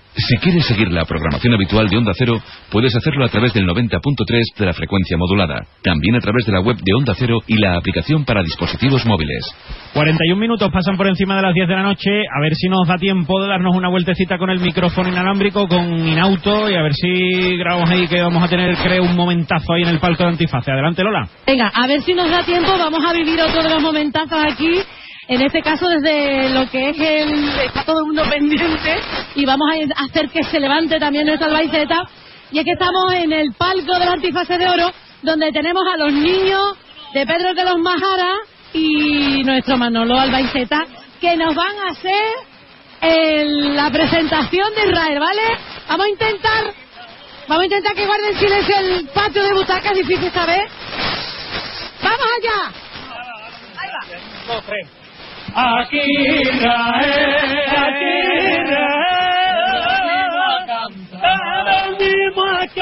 Si quieres seguir la programación habitual de Onda Cero, puedes hacerlo a través del 90.3 de la frecuencia modulada. También a través de la web de Onda Cero y la aplicación para dispositivos móviles. 41 minutos pasan por encima de las 10 de la noche. A ver si nos da tiempo de darnos una vueltecita con el micrófono inalámbrico, con Inauto, y a ver si grabamos ahí que vamos a tener, creo, un momentazo ahí en el palco de Antifase. Adelante, Lola. Venga, a ver si nos da tiempo, vamos a vivir otro de los momentazos aquí. En este caso desde lo que es el... Está todo el mundo pendiente y vamos a hacer que se levante también nuestra albaiceta. Y es que estamos en el palco de la antifase de oro, donde tenemos a los niños de Pedro de los Majara y nuestro Manolo Albaiceta, que nos van a hacer el- la presentación de Israel, ¿vale? Vamos a intentar, vamos a intentar que guarden silencio el patio de butacas, difícil saber. ¡Vamos allá! Aquí Israel, aquí Israel, a cantar, que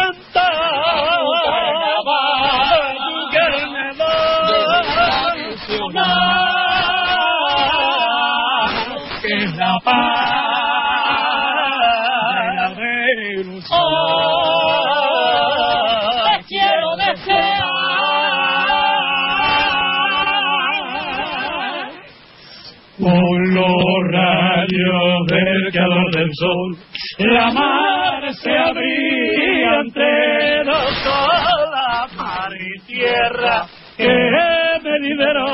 rayos del calor del sol, la mar se abría entre nosotros, mar y tierra que me liberó.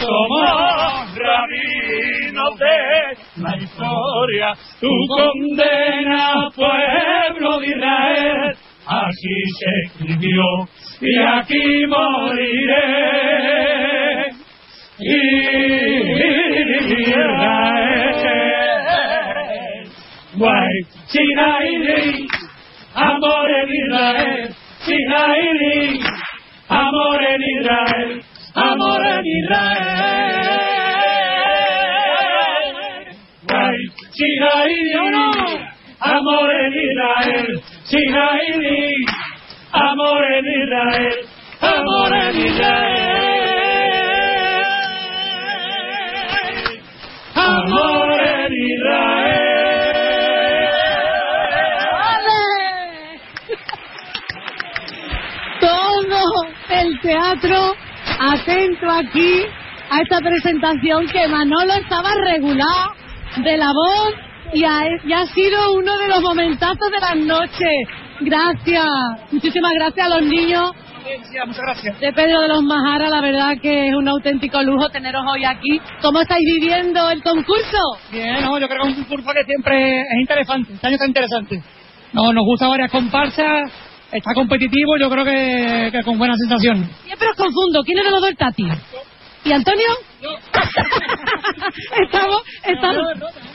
Somos rabinos de la historia, tu condena, pueblo de Israel, así se escribió y aquí moriré. Israel. Guay, Sinaili, amor en Israel. Sinaili, amor en Israel. Amor en Israel. Guay, Sinaili, amor en Israel. Sinaili, amor en Israel. Amor en Israel. Amor en Israel. todo el teatro atento aquí a esta presentación que Manolo estaba regulado de la voz y ha, y ha sido uno de los momentazos de las noches. Gracias, muchísimas gracias a los niños muchas gracias. de Pedro de los Majara, la verdad que es un auténtico lujo teneros hoy aquí. ¿Cómo estáis viviendo el concurso? Bien, no, yo creo que es un concurso que siempre es interesante. Este año está interesante. No, nos gusta varias comparsas, está competitivo, yo creo que, que con buena sensación. Siempre os confundo. ¿Quién es de los dos el Tati? ¿Y Antonio? [LAUGHS] estamos, estamos.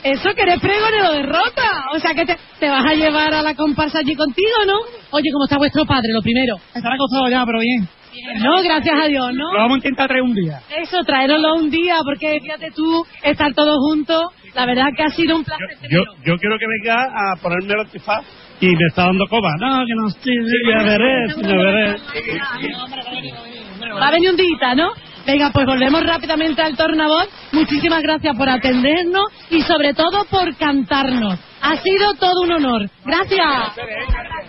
Eso que eres pregonero de derrota. O sea que te, te vas a llevar a la comparsa allí contigo, ¿no? Oye, ¿cómo está vuestro padre? Lo primero. Estará acostado ya, pero bien. No, gracias a Dios, ¿no? Lo vamos a intentar traer un día. Eso, traeroslo un día, porque fíjate tú, estar todos juntos, la verdad que ha sido un placer. Yo, yo quiero que venga a ponerme el antifaz y me está dando coba. No, que no estoy, ya veré, ya veré. Va a venir un día, ¿no? Venga, pues volvemos rápidamente al tornavoz. Muchísimas gracias por atendernos y sobre todo por cantarnos. Ha sido todo un honor. Gracias.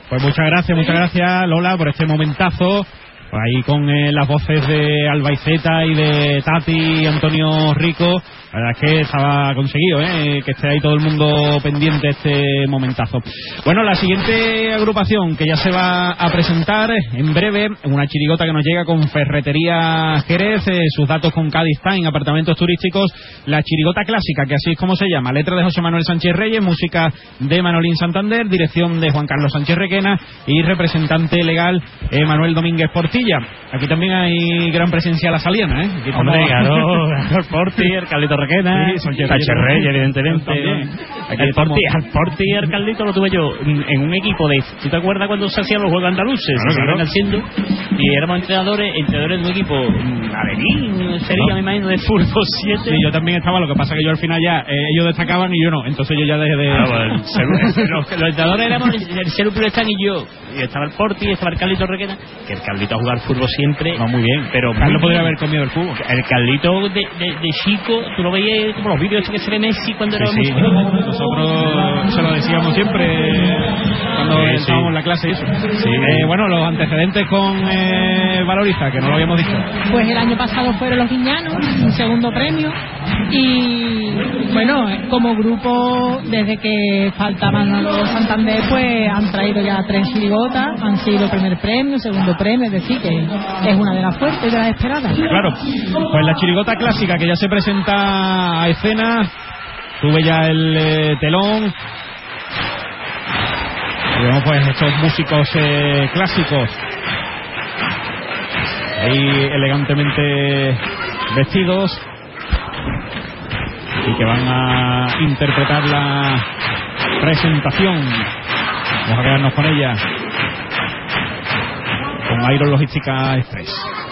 Pues muchas gracias, muchas gracias Lola por este momentazo. Ahí con eh, las voces de Albaiceta y de Tati y Antonio Rico. La verdad es que estaba conseguido, ¿eh? que esté ahí todo el mundo pendiente este momentazo. Bueno, la siguiente agrupación que ya se va a presentar en breve, una chirigota que nos llega con Ferretería Jerez, eh, sus datos con Cádiz Time, apartamentos turísticos, la chirigota clásica, que así es como se llama, letra de José Manuel Sánchez Reyes, música de Manolín Santander, dirección de Juan Carlos Sánchez Requena y representante legal eh, Manuel Domínguez Portilla. Aquí también hay gran presencia la saliena, ¿eh? Aquí Hombre, [LAUGHS] el Porti, el Carlito Requena, Sí, Reyes, evidentemente. el. Porti, al Porti y el Carlito lo tuve yo en un equipo de... ¿Tú te acuerdas cuando se hacían los juegos andaluces? Claro, se claro. haciendo y éramos entrenadores, entrenadores de un equipo mm, Averín, sería, No. me imagino, de fútbol 7. Sí, yo también estaba, lo que pasa que yo al final ya, eh, ellos destacaban y yo no, entonces yo ya dejé de... Ah, bueno, [LAUGHS] seguro. los, los entrenadores éramos el, el Pulestán y yo. Y estaba el Porti, estaba el Carlito Requena, que el Carlito a jugar fútbol siempre. Va muy bien. Pero Carlos podría haber comido el fútbol. El Carlito de, de, de chico, tú lo veías como los vídeos que se ve Messi cuando era Sí, sí. muy joven. Nosotros se lo decíamos siempre cuando Sí, sí. estábamos en la clase y eso. Sí. Eh, bueno, los antecedentes con eh, Valoriza, que no lo habíamos dicho. Pues el año pasado fueron los Guiñanos, un segundo premio. Y bueno, como grupo, desde que faltaban los Santander, pues han traído ya tres chirigotas, han sido primer premio, segundo premio, es decir, que es una de las fuertes de las esperadas. Claro, pues la chirigota clásica que ya se presenta a escena, tuve ya el eh, telón. Y vemos pues estos músicos eh, clásicos ahí elegantemente vestidos y que van a interpretar la presentación. Vamos a quedarnos con ella. Con Iron Logística Express.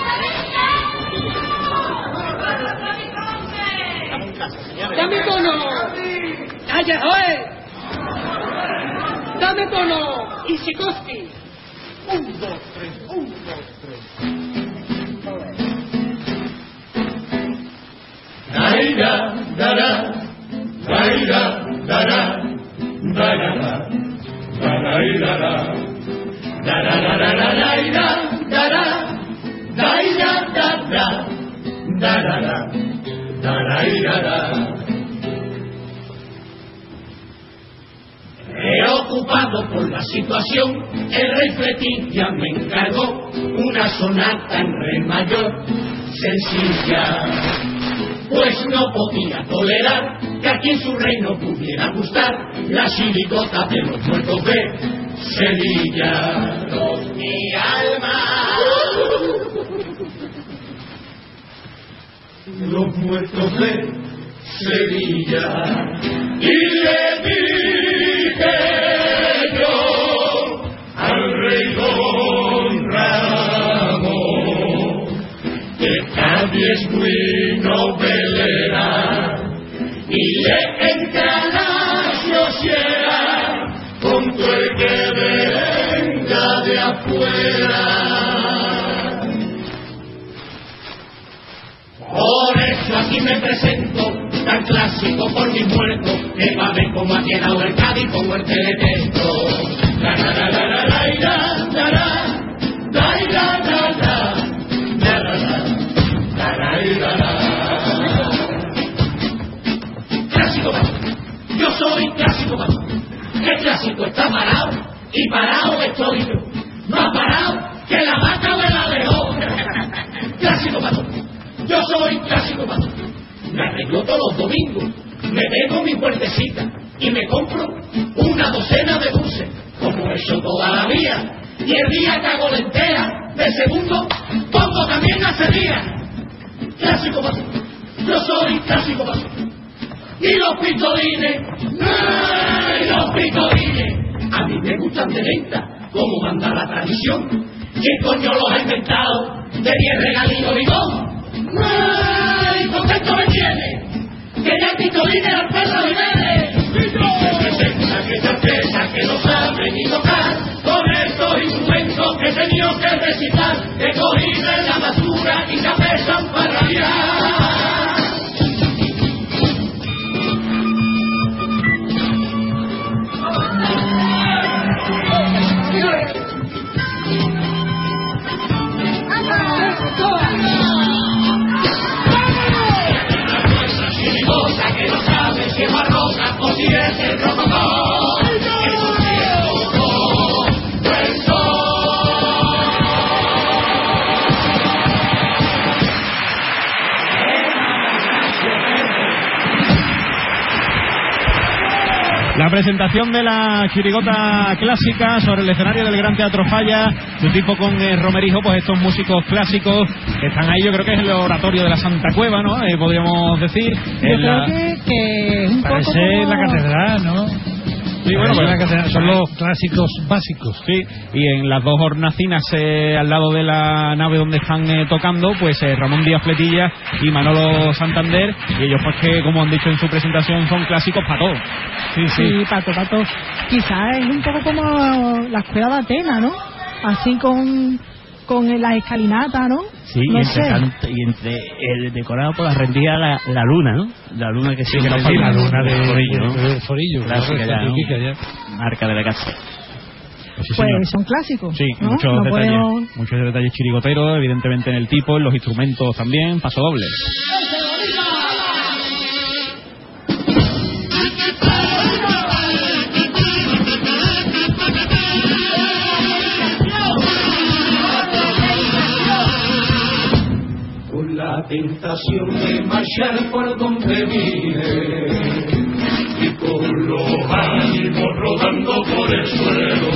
¡Dame tono! ¡Calla! ¡Dame tono! ¡Y Sikorsky! Un, dos, tres, dos, tres. Daira, dara, darara, darairara, dararararaira, dara, daira, dara, darara, darairara. Preocupado por la situación, el rey Fletín ya me encargó una sonata en re mayor, sencilla pues no podía tolerar que aquí en su reino pudiera gustar la chirigota de los muertos de Sevilla. Los mi alma. Los muertos de Sevilla. Y le dije yo al rey Don Ramón que Cádiz es muy novelera y le la sociedad con todo el que venga de afuera. Por eso aquí me presento, tan clásico por mi muerto, que va a ver cómo ha quedado el Cádiz con muerte de texto. La, la, la, la, la, la, la, la, la, la, la, la, la. Clásico Pato. Yo soy clásico Pato. El clásico está parado y parado estoy yo. Más parado que la vaca de la león. Clásico Pato. Yo soy clásico Pato. Me arreglo todos los domingos. Me bebo mi puertecita y me compro una docena de dulces. Como he hecho toda la vida. Y el día que hago lenteja, de segundo, pongo también a Sevilla clásico paso. Yo soy clásico paso. Y los pistolines, ¡ay, los pistolines! A mí me gustan de venta, como manda la tradición. ¿Quién coño los ha inventado? De diez regalitos bigón. ¡Ay, el concepto me tiene, que ya Tito líder al pueblo de Representa que certeza que no saben ni tocar, con estos instrumentos que he tenido que recitar, que cogí de la basura y ya pesan para rabiar. Go! 健康发财 presentación de la chirigota clásica sobre el escenario del Gran Teatro Falla, su tipo con eh, Romerijo, pues estos músicos clásicos que están ahí, yo creo que es el oratorio de la Santa Cueva, ¿no? Eh, podríamos decir. Yo creo la- que, que poco Parece como- la catedral, ¿no? Sí, bueno, pues- son los clásicos básicos. Sí, y en las dos hornacinas eh, al lado de la nave donde están eh, tocando, pues eh, Ramón Díaz Fletilla y Manolo Santander, y ellos pues que, como han dicho en su presentación, son clásicos para todo. Sí, Sí, pato, pato. Quizás es un poco como la escuela de Atenas, ¿no? Así con, con la escalinata, ¿no? Sí, y no entre, sé. tanto- y entre el decorado por la rendija la, la luna, ¿no? La luna que sí, Sí, que la luna de- Forillo, ¿no? de Forillo, Clásica claro, ya, ya. Marca de la casa. Pues son clásicos. Sí, ¿no? muchos No detalles, podemos- muchos detalles chirigoteros, evidentemente en el tipo, en los instrumentos también, paso doble. La tentación de marchar por donde vine y con los ánimos rodando por el suelo.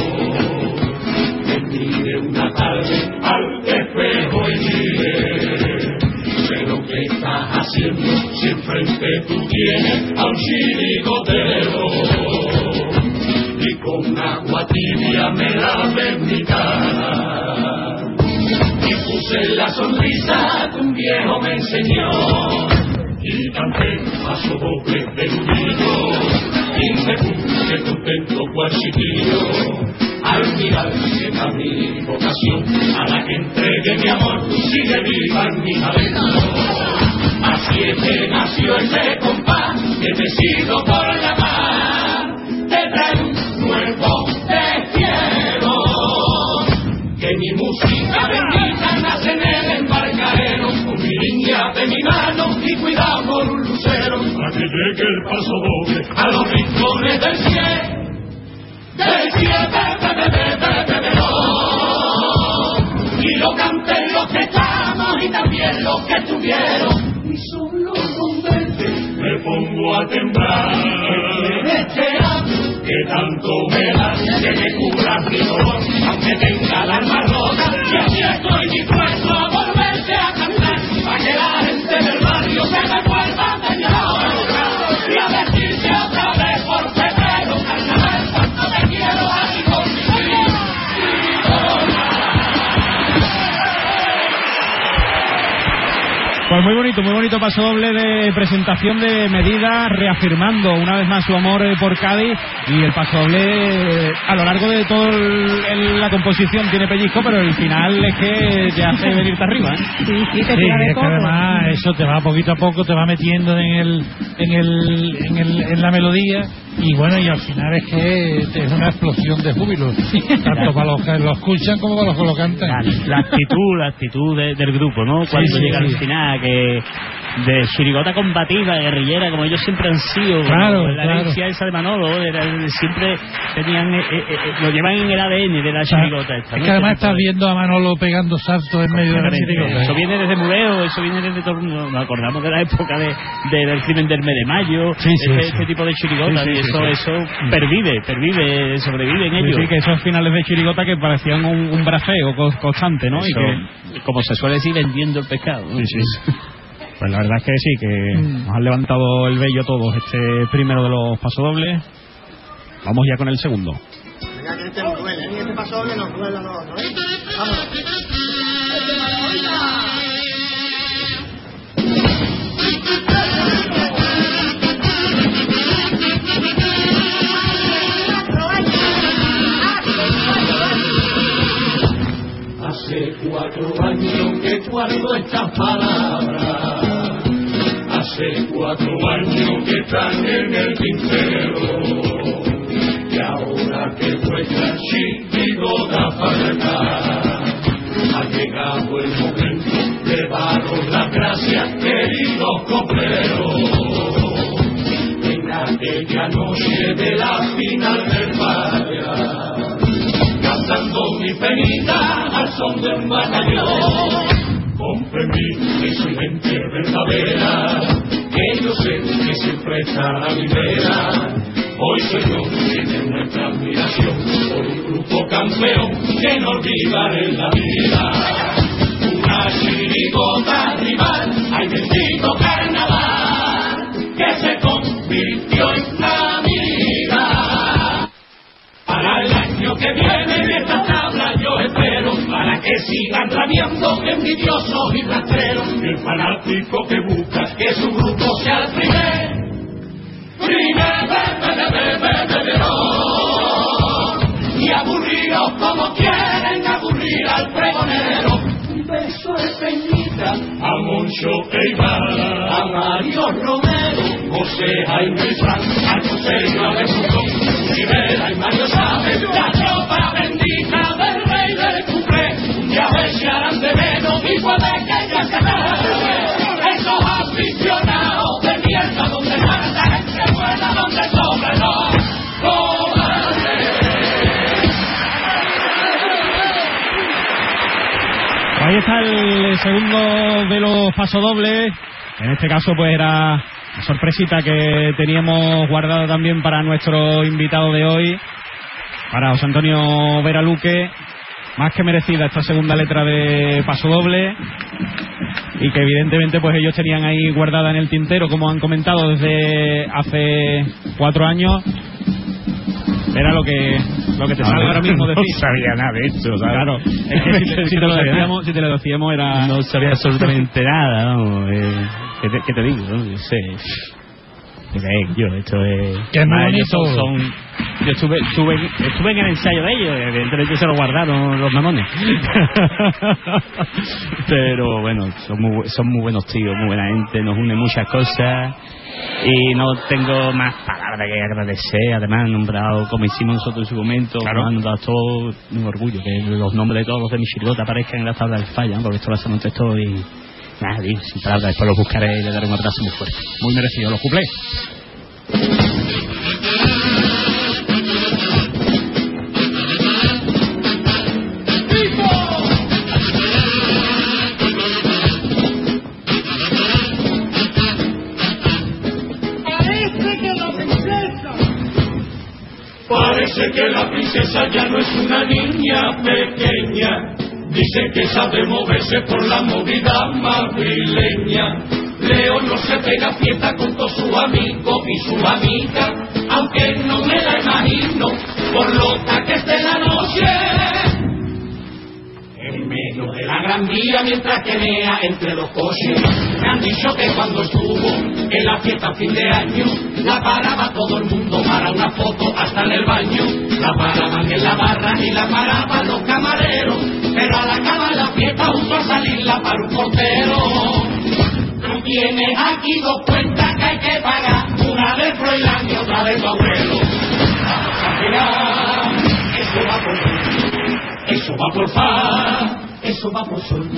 Me mire una tarde al espejo y sé lo que estás haciendo si enfrente tú tienes a un chirigotero y con agua tibia me lavé mi puse la sonrisa que un viejo me enseñó. Y canté un paso doble de y me puse contento cual chiquillo al mirar era mi vocación a la que entregué mi amor sigue viva en mi talento. Así es que nació ese compás que te sigo por llamar. te cuidado por un lucero. Para que llegue el paso doble a los rincones del cielo del cielo be, be, be, be, be, be, no. y lo canten los que estamos y también los que estuvieron. Y solo con verte me pongo a temblar. este año que tanto me da que me cubra mi dolor. Aunque tenga la alma rota y así estoy dispuesto bonito, muy bonito paso doble de presentación de medidas, reafirmando una vez más su amor eh, por Cádiz y el paso doble eh, a lo largo de toda la composición tiene pellizco, pero el final es que te hace venirte arriba. ¿eh? Sí, sí, te Sí, es que además eso te va poquito a poco, te va metiendo en el, en el, en el, en la melodía y bueno, y al final es que es una explosión de júbilo, tanto para los que lo escuchan como para los que lo cantan. La, la actitud, la actitud de- del grupo, ¿no? Cuando sí, llega sí. al final, que de chirigota combativa, guerrillera, como ellos siempre han sido. Claro, la claro. herencia esa de Manolo, era- siempre tenían, eh, eh, eh, lo llevan en el ADN de la chirigota. esta, Es ¿no? que además estás viendo a Manolo pegando saltos en medio de la chirigota. Eso viene desde Mureo, eso viene desde todo. Nos acordamos de la época de, de- del crimen del mes de mayo, este, este tipo de chirigotas, eso, eso pervive, pervive, sobrevive en Sí, ellos. sí, que esos finales de chirigota que parecían un, un braceo co- constante, ¿no? Y Eso, que, como se suele decir, vendiendo el pescado. ¿no? Sí, sí. Pues la verdad es que sí, que nos han levantado el vello todos este primero de los pasodobles. Vamos ya con el segundo. Venga, que este nos duele, ¿eh? este paso doble nos duele a nosotros, ¿eh? Vámonos. [LAUGHS] Hace cuatro años que guardo estas palabras. Hace cuatro años que están en el tintero. Y ahora que vuestra chirigota falta, ha llegado el momento de daros las gracias, queridos copleros. En aquella noche de la final del Falla cantando mi penita al son de un batallón. Comprendí que soy gente verdadera, que yo sé que siempre estará mi vera, Hoy soy yo quien es nuestra admiración por un grupo campeón que no olvidar en la vida. Una chirigota rival, hay bendito carnaval, que se convirtió en Navidad. Para el año que viene que sigan rabiando envidiosos y rastreros el fanático que busca que su grupo sea el primer primer bebedero y aburridos como quieren aburrir al pregonero. Un beso de Peñita a Moncho Eibar a Mario Romero José Jaime Frank a José Rivera y Mario Chávez la tropa Ahí está el segundo de los pasodobles. En este caso, pues era la sorpresita que teníamos guardada también para nuestro invitado de hoy, para José Antonio Veraluque. Más que merecida esta segunda letra de pasodoble y que evidentemente pues ellos tenían ahí guardada en el tintero, como han comentado desde hace cuatro años. Era lo que lo que te sale ahora mismo decir. No sabía nada de esto, ¿sabes? Claro, es que si, te- [LAUGHS] si te lo decíamos, si te lo decíamos era... No sabía absolutamente nada, vamos. Eh, ¿qué, te, qué te digo? no? Sé. ¿Qué sé yo? Esto es... Ellos bonito. Son, yo estuve, estuve, estuve en el ensayo de ellos, evidentemente se lo guardaron los mamones. [LAUGHS] Pero bueno, son muy, son muy buenos tíos, muy buena gente, nos une muchas cosas. Y no tengo más palabras que agradecer. Además, han nombrado, como hicimos nosotros en su momento, nos han nombrado todo un orgullo que los nombres de todos los de mi chirigota aparezcan en la tabla del falla, porque esto lo hacemos entre todos y. Nada, digo, sin palabras, después los buscaré y le daré un abrazo muy fuerte. Muy merecido, los cuplés. Parece que la princesa. Parece que la princesa ya no es una niña pequeña. Dice que sabe moverse por la movida madrileña. Leo no se pega fiesta con todos sus amigos y su amiga, aunque no me la imagino por los taques de la noche. En medio de la gran vía mientras que vea entre los coches. Me han dicho que cuando estuvo en la fiesta fin de año, la paraba todo el mundo para una foto hasta en el baño. La paraban en la barra y la paraban los camareros, pero al acabar la fiesta justo a salirla para un portero. Tú tienes aquí dos cuentas que hay que pagar, una de Froilán y otra de tu abuelo. Eso va por fa, eso va por sol.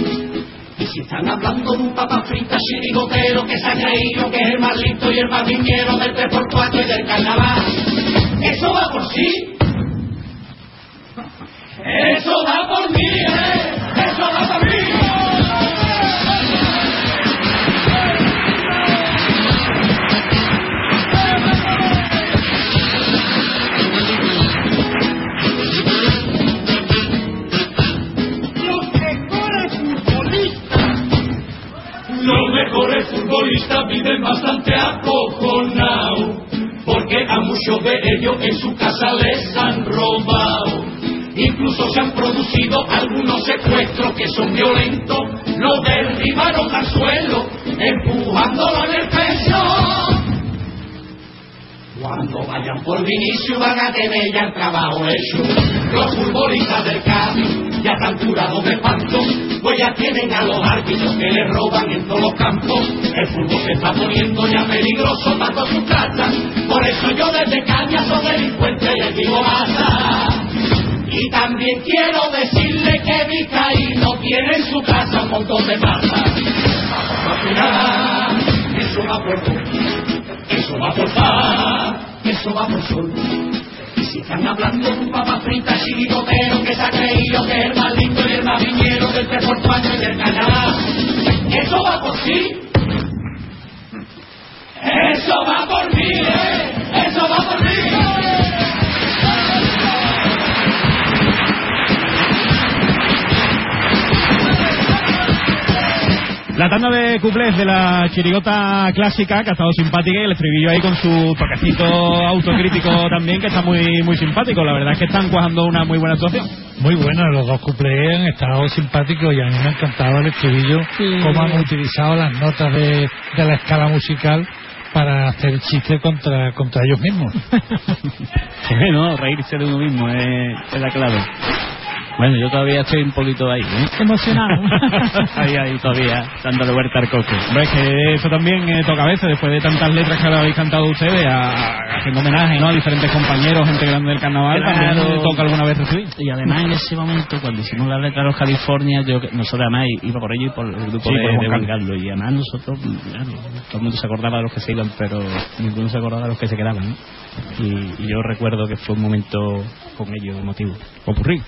Y si están hablando de un papa frita chirigotero que se ha creído que es el más listo y el más viñero del 3x4 y del carnaval, eso va por sí. Eso va por mí, ¿eh? Eso va por mí. Los mejores futbolistas viven bastante acojonados, porque a muchos de ellos en su casa les han robado. Incluso se han producido algunos secuestros que son violentos, lo derribaron al suelo, empujándolo en el pecho. Cuando vayan por Vinicio van a tener ya el trabajo hecho. Los futbolistas del Cádiz ya están curados de espanto, pues ya tienen a los árbitros que les roban en todos los campos. El fútbol se está poniendo ya peligroso para todas sus casas. Por eso yo desde Caña soy delincuente y les digo basta. Y también quiero decirle que Vizcaíno tiene en su casa un montón de masa. Final, eso va por eso va por paz, eso va por sol. Si están hablando de un papa frita chirigotero que se ha creído que es el más lindo y el más viñero del 3x4 y del canal, eso va por sí. Eso va por mí, ¿eh? Eso va por mí. La tanda de cuplés de la chirigota clásica, que ha estado simpática, y el estribillo ahí con su toquecito autocrítico también, que está muy muy simpático. La verdad es que están cuajando una muy buena actuación. Muy bueno, los dos cuplés han estado simpáticos y a mí me ha encantado el estribillo, cómo han utilizado las notas de, de la escala musical para hacer chistes contra, contra ellos mismos. [LAUGHS] Bueno, reírse de uno mismo es, es la clave. Bueno, yo todavía estoy un poquito ahí, ¿eh? Emocionado. [LAUGHS] ahí, ahí, todavía, dándole vuelta al coque. Hombre, es que eso también eh, toca a veces, después de tantas letras que habéis cantado ustedes, a- a- haciendo homenaje ¿no? a diferentes compañeros, gente grande del carnaval, Claro. también toca alguna vez recibir. Y además en ese momento, cuando hicimos la letra de los California, yo, nosotros además iba por ello y por el grupo Sí, de, de Juan. Carlos. Y además nosotros, claro, todo el mundo se acordaba de los que se iban, pero ninguno se acordaba de los que se quedaban. ¿no? Y, y yo recuerdo que fue un momento con ellos emotivo. Popurrí.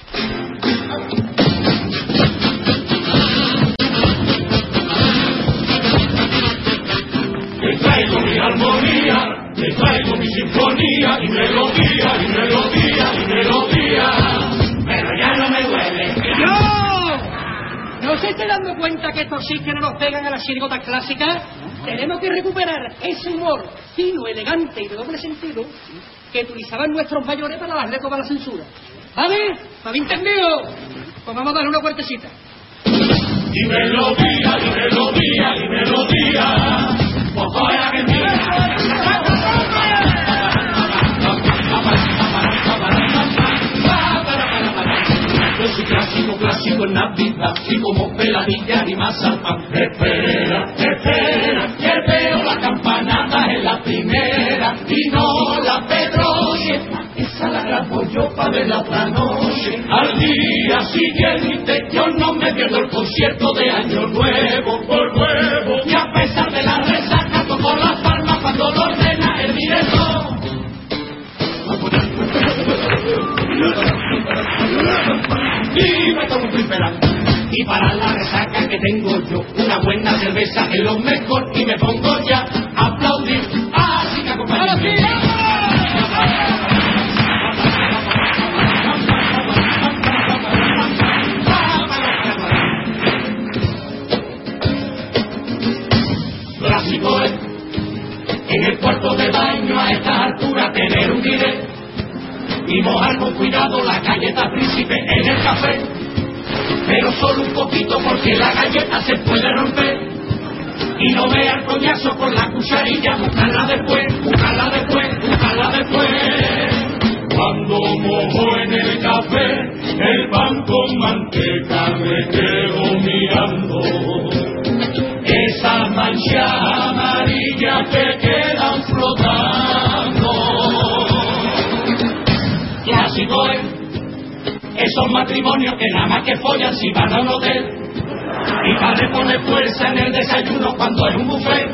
Te traigo mi armonía, te traigo mi sinfonía y melodía, y melodía, y melodía. Se está dando cuenta que estos chistes no nos pegan a las chirigotas clásicas? Tenemos que recuperar ese humor fino, elegante y de doble sentido que utilizaban nuestros mayores para darle coba a la censura. ¿Vale? ¿Me habéis entendido? Pues vamos a darle una puertecita. Y melodía, y melodía, y melodía. De Yo soy clásico, clásico en Navidad y como peladilla y más al pan. Espera, espera, que veo la campanada en la primera y no la Pedroche. Esa la grabo yo para verla otra noche. Al día siguiente yo no me pierdo el concierto de Año Nuevo por nuevo. Y a pesar de la Y me tomo un. Y para la resaca que tengo yo, una buena cerveza es lo mejor. Y me pongo ya a aplaudir. Así que es en el cuarto de baño a esta altura tener un bidet y mojar con cuidado la galleta príncipe en el café. Pero solo un poquito porque la galleta se puede romper. Y no vea el coñazo con la cucharilla, buscarla después, buscarla después, buscarla después. Cuando mojo en el café, el pan con manteca me quedo mirando. Esas manchas amarillas que quedan esos matrimonios que nada más que follan si van a un hotel. Y padre pone fuerza en el desayuno cuando es un buffet.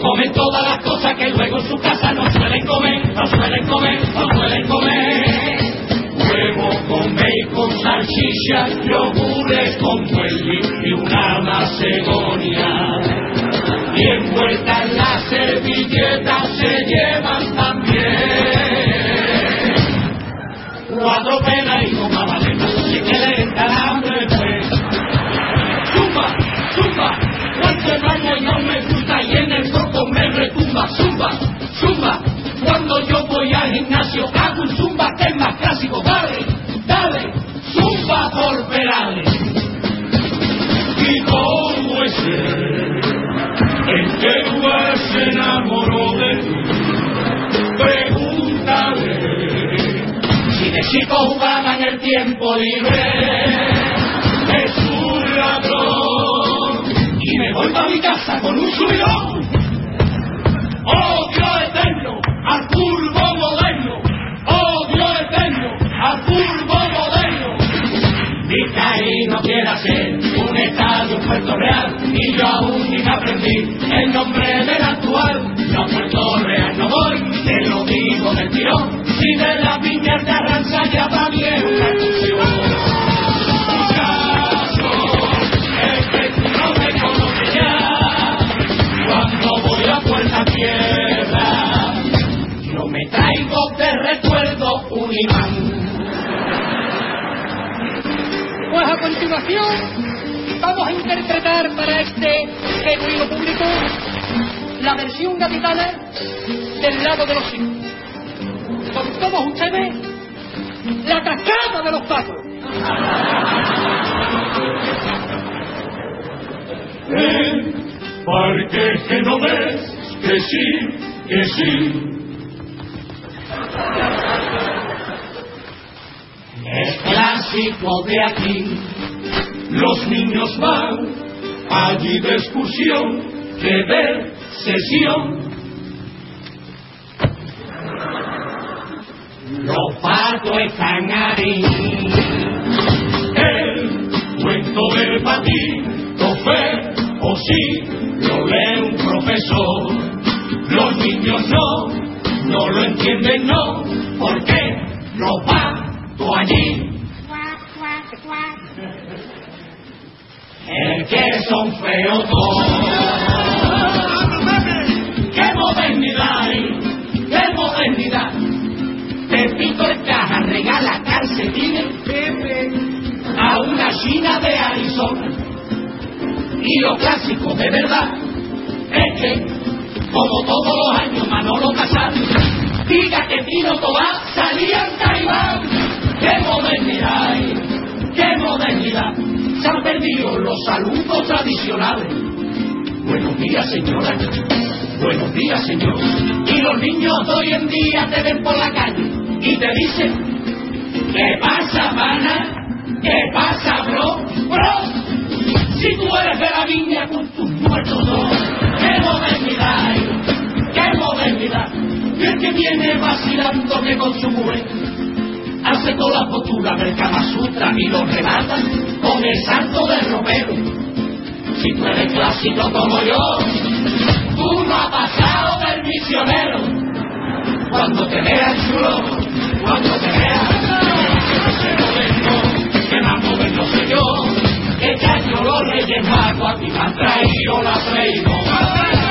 Comen todas las cosas que luego en su casa no suelen comer no suelen comer no suelen comer. Huevo con bacon salchicha yogures con muesli y una macedonia. Y envuelta en la servilleta se llevan también cuatro penas y con mamaleta, si que le entra el hambre después. Zumba, zumba, cuando el baño no me gusta y en el coco me retumba. Zumba, zumba, cuando yo voy al gimnasio hago un zumba que es más clásico. Dale, dale, zumba por pedales. ¿Y cómo es? ¿En qué lugar se enamoró de ti? Pregúntale. De chico jugaba en el tiempo libre, es un ladrón. Y me voy para mi casa con un subidón. Dios eterno, al curvo moderno. Dios eterno, al moderno. Vizcaí no quiere hacer un estadio Puerto Real y yo aún ni aprendí el nombre del actual. A Puerto Real no voy, te lo digo del tirón. Si de la viña de Arranza ya va bien la excursión. No Tierra, yo me traigo de recuerdo un imán. Pues a continuación vamos a interpretar para este la versión gaditana del lago de los cisnes. Con todos ustedes, la cascada de los patos. El parque que no ves, que sí, que sí. Es clásico de aquí. Los niños van allí de excursión, de ver sesión. Los patos están ahí. El cuento del patito fe o sí lo lee un profesor. Los niños no, no lo entienden, no, porque los patos allí. El que son feos todos. ¡Qué modernidad! hay! ¡Qué modernidad! Pepito el caja regala calcetines a una china de Arizona. Y lo clásico de verdad es que, como todos los años, Manolo Casal diga que Pino Tobá salía en Taibán. ¡Qué modernidad! hay! ¡Qué modernidad! Se han perdido los saludos tradicionales. Buenos días, señora. Buenos días, señor. Y los niños de hoy en día te ven por la calle y te dicen, ¿qué pasa, mana? ¿Qué pasa, bro? Bro, si tú eres de la viña con tus muertos dos, ¡qué modernidad! hay! ¡Qué modernidad! Y el que viene vacilando que con su mujer hace toda la postura del Kama Sutra y lo relata con el santo del romero. Si tú eres clásico como yo, tú no has pasado del misionero. Cuando te veas chulo, cuando te veas, que más moderno soy yo, que ya yo los reyes a ti me han traído la traído.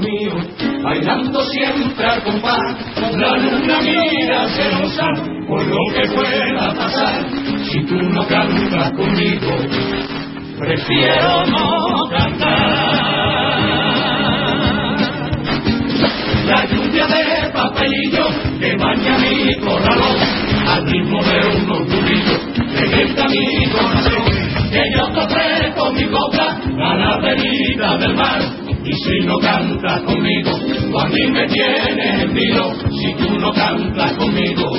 Míos, bailando siempre al compás. La luna mira celosa por lo que pueda pasar, si tú no cantas conmigo, prefiero no cantar. La lluvia de papelillo que baña mi corralón, al ritmo de unos duritos que grita mi corazón, que yo te ofrezco mi copla a la verita del mar. Y si no cantas conmigo, tú a mí me tienes en vilo. Si tú no cantas conmigo,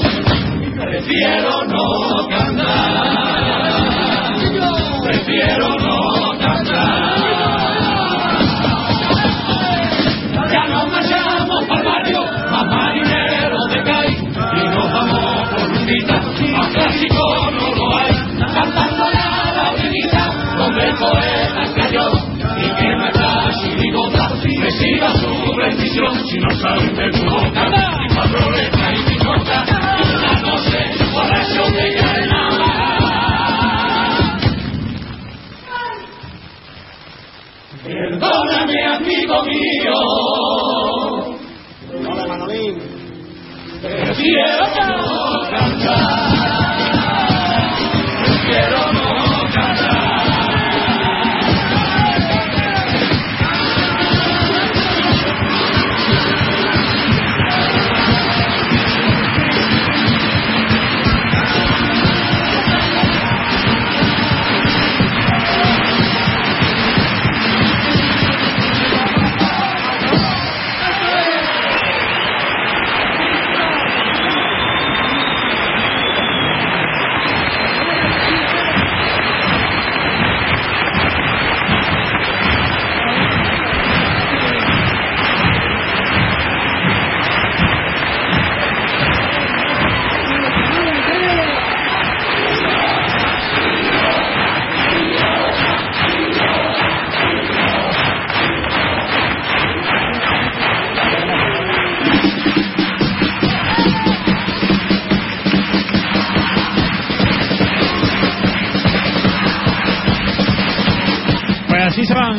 prefiero no cantar. Prefiero no cantar. Ya nos marchamos para barrio, más marineros de CAI, y nos vamos por rumbita, más clásico no lo hay, cantando la laurinita, donde el poeta cayó, chirigota reciba su bendición, si no saben de tu boca, ni cuatro letras y mi corta, una noche, borracho de carnaval. Perdóname, amigo mío. Hola, Manolín. Prefiero no cantar.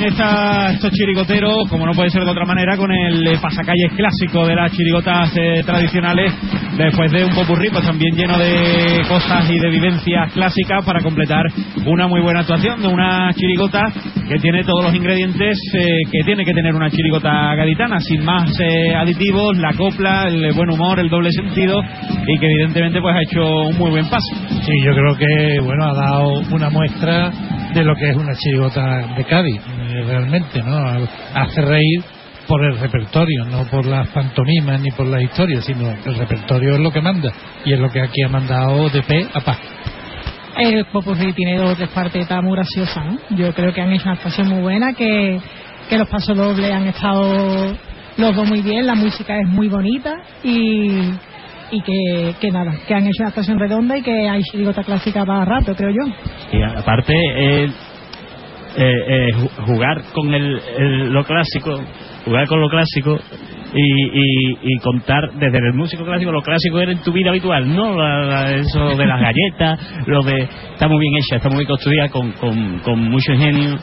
Esta- estos chirigoteros, como no puede ser de otra manera, con el eh, pasacalles clásico de las chirigotas eh, tradicionales, después de un popurrí pues también lleno de cosas y de vivencias clásicas para completar una muy buena actuación de una chirigota que tiene todos los ingredientes eh, que tiene que tener una chirigota gaditana, sin más eh, aditivos, la copla, el buen humor, el doble sentido y que evidentemente pues ha hecho un muy buen paso. Sí, yo creo que bueno ha dado una muestra de lo que es una chirigota de Cádiz, realmente, ¿no? Hace reír por el repertorio, no por las pantomimas ni por las historias, sino el repertorio es lo que manda y es lo que aquí ha mandado de pe a pa. El Popurrí tiene dos o tres cuartetas muy graciosas, ¿no? Yo creo que han hecho una actuación muy buena, que, que los pasos dobles han estado los dos muy bien, la música es muy bonita y, y que, que nada, que han hecho una actuación redonda y que hay chirigota clásica para rato, creo yo. Y aparte, eh, eh, eh, ju- jugar con el, lo clásico, jugar con lo clásico y, y, y contar desde el músico clásico, lo clásico era en tu vida habitual, no La- eso de las galletas, lo de. Está muy bien hecha, está muy bien construida, con, con, con mucho ingenio.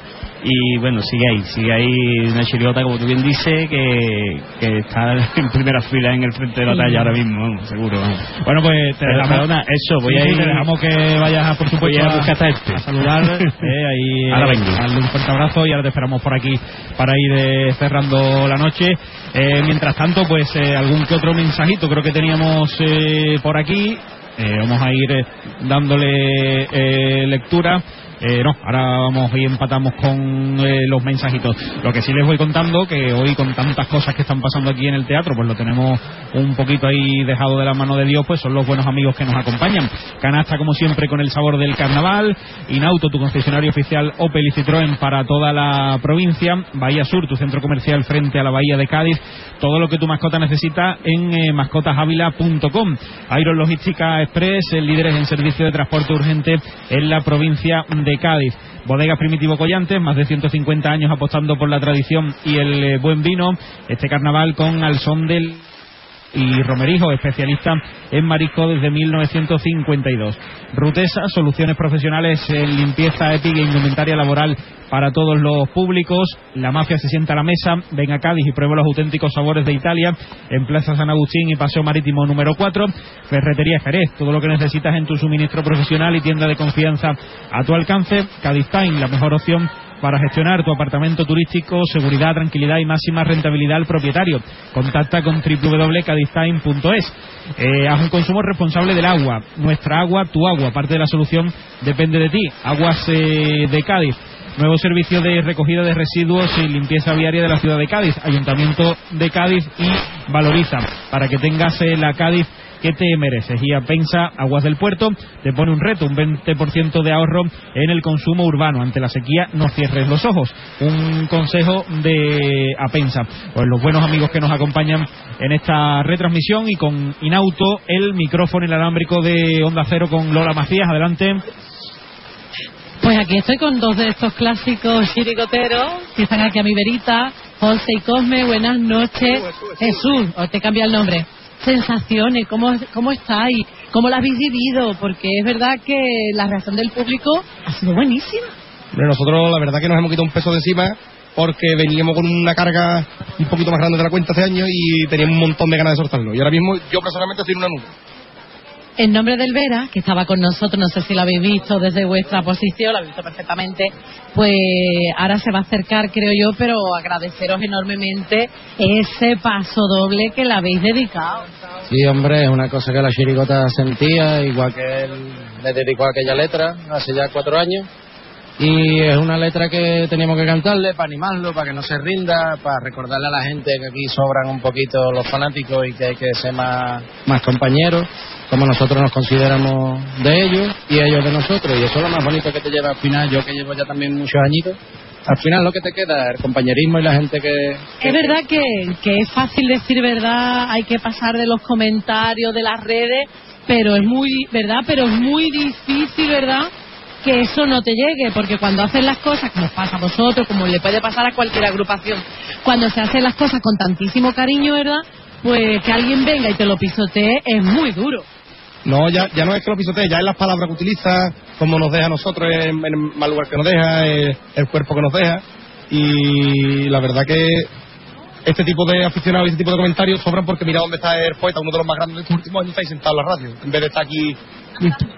Y bueno, sigue ahí, sigue ahí una chirigota, como tú bien dices, que, que está [LAUGHS] en primera fila en el frente de la talla ahora mismo, seguro. Bueno, pues te dejamos, perdona, eso, voy Sí, a ir. te dejamos que vayas, a, por supuesto, a buscar hasta este. a saludar. [LAUGHS] eh, ahí, Ahora eh, vengo. darle un fuerte abrazo y ahora te esperamos por aquí para ir eh, cerrando la noche. Eh, mientras tanto, pues eh, algún que otro mensajito creo que teníamos eh, por aquí. Eh, vamos a ir dándole eh, lectura. Eh, no, ahora vamos y empatamos con eh, los mensajitos. Lo que sí les voy contando, que hoy con tantas cosas que están pasando aquí en el teatro, pues lo tenemos un poquito ahí dejado de la mano de Dios, pues son los buenos amigos que nos acompañan. Canasta, como siempre, con el sabor del carnaval. Inauto, tu concesionario oficial Opel y Citroën para toda la provincia. Bahía Sur, tu centro comercial frente a la Bahía de Cádiz. Todo lo que tu mascota necesita en eh, mascotasavila.com. Iron Logística Express, el líderes en servicio de transporte urgente en la provincia de Cádiz. Bodegas Primitivo Collantes, más de 150 años apostando por la tradición y el eh, buen vino. Este carnaval con al son del y Romerijo, especialista en marisco desde 1952. Rutesa, soluciones profesionales en limpieza épica e indumentaria laboral para todos los públicos. La mafia se sienta a la mesa. Ven a Cádiz y prueba los auténticos sabores de Italia en Plaza San Agustín y Paseo Marítimo número 4. Ferretería Jerez, todo lo que necesitas en tu suministro profesional y tienda de confianza a tu alcance. Cádiz Time, la mejor opción para gestionar tu apartamento turístico, seguridad, tranquilidad y máxima rentabilidad al propietario. Contacta con www.cadiztime.es. Eh, haz un consumo responsable del agua. Nuestra agua, tu agua. Parte de la solución depende de ti. Aguas eh, de Cádiz. Nuevo servicio de recogida de residuos y limpieza viaria de la ciudad de Cádiz. Ayuntamiento de Cádiz y Valoriza. Para que tengas eh, la Cádiz que te mereces. Y Apensa Aguas del Puerto te pone un reto, un 20% de ahorro en el consumo urbano. Ante la sequía no cierres los ojos. Un consejo de Apensa. Pues los buenos amigos que nos acompañan en esta retransmisión y con Inauto el micrófono inalámbrico de Onda Cero con Lola Macías. Adelante. Pues aquí estoy con dos de estos clásicos chirigoteros que están aquí a mi verita. José y Cosme, buenas noches. Jesús, os te cambia el nombre. Sensaciones, ¿cómo, cómo estáis? ¿Cómo la habéis vivido? Porque es verdad que la reacción del público ha sido buenísima. Pero nosotros la verdad que nos hemos quitado un peso de encima porque veníamos con una carga un poquito más grande de la cuenta hace años y teníamos un montón de ganas de soltarlo. Y ahora mismo yo personalmente estoy en una nube. En nombre del Vera, que estaba con nosotros, no sé si lo habéis visto desde vuestra posición, lo habéis visto perfectamente, pues ahora se va a acercar, creo yo, pero agradeceros enormemente ese paso doble que le habéis dedicado. Sí, hombre, es una cosa que la chirigota sentía, igual que él le dedicó aquella letra hace ya cuatro años. Y es una letra que teníamos que cantarle para animarlo, para que no se rinda, para recordarle a la gente que aquí sobran un poquito los fanáticos y que hay que ser más, más compañeros, como nosotros nos consideramos de ellos y ellos de nosotros. Y eso es lo más bonito que te lleva al final, yo que llevo ya también muchos añitos. Al final lo que te queda el compañerismo y la gente que, Es verdad que, que es fácil decir verdad, hay que pasar de los comentarios, de las redes, pero es muy, ¿verdad? Pero es muy difícil, ¿verdad? Que eso no te llegue, porque cuando hacen las cosas, como pasa a vosotros, como le puede pasar a cualquier agrupación, cuando se hacen las cosas con tantísimo cariño, ¿verdad? Pues que alguien venga y te lo pisotee es muy duro. No, ya, ya no es que lo pisotee, ya es las palabras que utiliza, cómo nos deja a nosotros, en, el mal lugar que nos deja, eh, el cuerpo que nos deja. Y la verdad que este tipo de aficionados y este tipo de comentarios sobran porque mira dónde está el poeta, uno de los más grandes de estos últimos años, está ahí sentado en la radio, en vez de estar aquí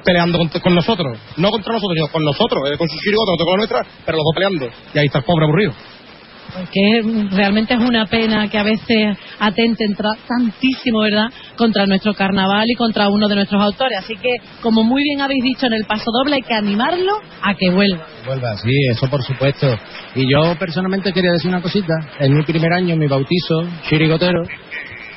peleando con, con nosotros. No contra nosotros, sino con nosotros, eh, con su chirigota, con la nuestra, pero los dos peleando. Y ahí está el pobre aburrido. Que realmente es una pena que a veces atenten tantísimo, ¿verdad?, contra nuestro carnaval y contra uno de nuestros autores. Así que, como muy bien habéis dicho en el paso doble, hay que animarlo a que vuelva. Vuelva, sí, eso por supuesto. Y yo personalmente quería decir una cosita. En mi primer año, mi bautizo, chirigotero,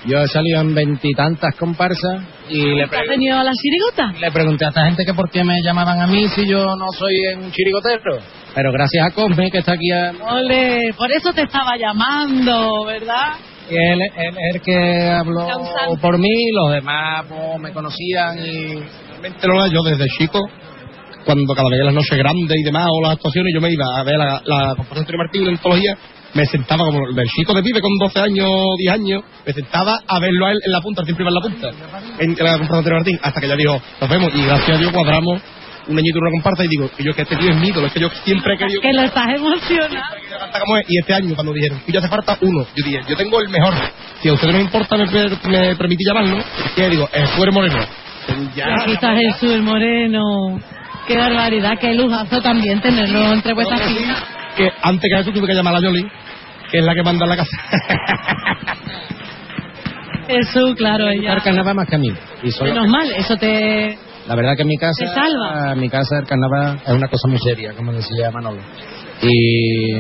yo he salido en veintitantas comparsas y le, ¿Has venido a la chirigota? le pregunté a esta gente que por qué me llamaban a mí si yo no soy un chirigotero. Pero gracias a Cosme, que está aquí, a- Ole, por eso te estaba llamando, ¿verdad? y él, es el que habló por mí, los demás pues, me conocían y... Realmente, Lola, yo desde chico, cuando cada vez las noches grandes y demás, o las actuaciones, yo me iba a ver la, la de Antonio Martín la antología, me sentaba como el chico de pibe con 12 años, 10 años, me sentaba a verlo a él en la punta, siempre iba en la punta, en la de Antonio Martín, hasta que ya dijo, nos vemos, y gracias a Dios cuadramos un añito en una comparsa y digo, que yo que este tío es mi ídolo, es que yo siempre he querido Que lo estás emocionando. y este año cuando dijeron, y ya hace falta uno, yo dije, yo tengo el mejor, si a ustedes no importa, me, me permití llamarlo, y yo digo, el Moreno. Ya, Aquí está Jesús el Moreno. Qué barbaridad, qué lujazo también tenerlo entre vuestras filas. que antes que eso tuve que llamar a Yoli, que es la que manda en la casa. Jesús, claro, ella. El carnaval más que a mí. Y Menos mal, eso te... La verdad que en mi casa, Te salva. en mi casa el carnaval es una cosa muy seria, como decía Manolo. Y,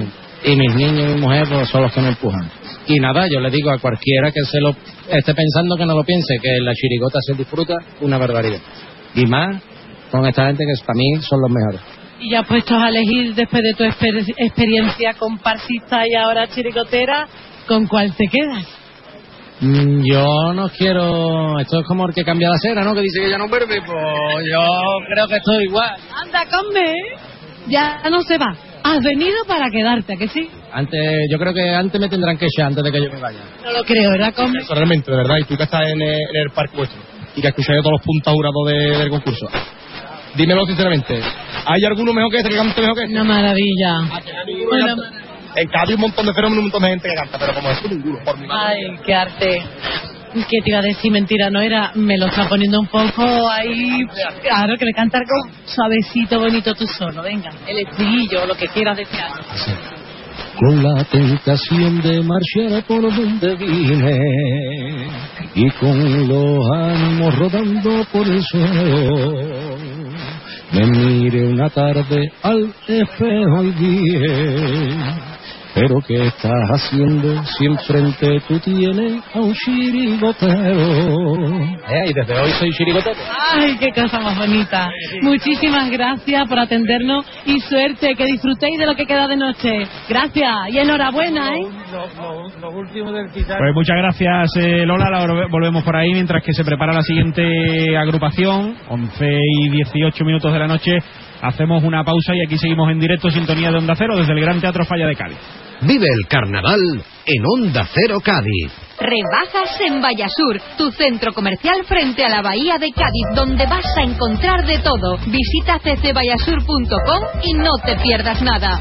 y mis niños y mi mujer pues, son los que me empujan. Y nada, yo le digo a cualquiera que se lo esté pensando que no lo piense, que la chirigota se disfruta una barbaridad. Y más con esta gente que para mí son los mejores. Y ya puestos a elegir después de tu exper- experiencia comparsista y ahora chiricotera, ¿con cuál te quedas? Mm, Yo no quiero. Esto es como el que cambia la cera, ¿no? Que dice que ya no vuelve. Pues yo creo que estoy igual. Anda, come. Ya no se va. Has venido para quedarte, ¿a que sí? Antes, yo creo que antes me tendrán que echar antes de que yo me vaya. No lo creo, ¿verdad, come? Eso realmente, de verdad, y tú que estás en, el- en el parque vuestro, y que escucháis todos los puntos jurados de- del concurso, dímelo sinceramente, ¿hay alguno mejor que este que cante mejor que este? Una maravilla. Una En cada hay un montón de fenómenos, un montón de gente que canta, pero como eso ninguno, por mi madre. Ay, qué arte. ¿Qué te iba a decir? Mentira, no era. Me lo está poniendo un poco ahí. Claro, que le canta algo suavecito, bonito tú solo. Venga, el estribillo, lo que quieras desear. Con la tentación de marchar por donde vine y con los ánimos rodando por el suelo, me miré una tarde al espejo y dije, pero ¿qué estás haciendo si enfrente tú tienes a un chirigotero? Eh, y desde hoy soy chirigotero. Ay, qué cosa más bonita. Muchísimas gracias por atendernos y suerte, que disfrutéis de lo que queda de noche. Gracias y enhorabuena, ¿eh? Lo último del Pues muchas gracias, eh, Lola. Ahora volvemos por ahí mientras que se prepara la siguiente agrupación. 11 y 18 minutos de la noche. Hacemos una pausa y aquí seguimos en directo, sintonía de Onda Cero, desde el Gran Teatro Falla de Cádiz. Vive el carnaval en Onda Cero Cádiz. Rebajas en Vallasur, tu centro comercial frente a la Bahía de Cádiz, donde vas a encontrar de todo. Visita ccvallasur.com y no te pierdas nada.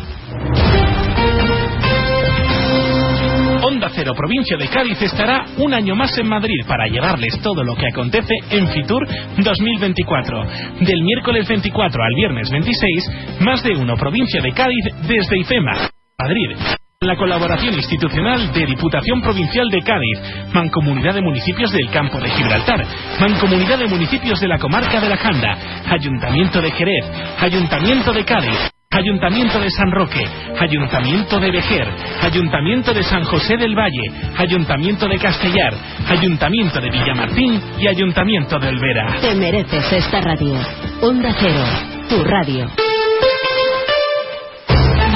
Onda Cero Provincia de Cádiz estará un año más en Madrid para llevarles todo lo que acontece en Fitur 2024. Del miércoles 24 al viernes 26, más de uno Provincia de Cádiz desde IFEMA, Madrid. La colaboración institucional de Diputación Provincial de Cádiz, Mancomunidad de Municipios del Campo de Gibraltar, Mancomunidad de Municipios de la Comarca de la Janda, Ayuntamiento de Jerez, Ayuntamiento de Cádiz, Ayuntamiento de San Roque, Ayuntamiento de Vejer, Ayuntamiento de San José del Valle, Ayuntamiento de Castellar, Ayuntamiento de Villamartín y Ayuntamiento de Olvera. Te mereces esta radio. Onda Cero, tu radio.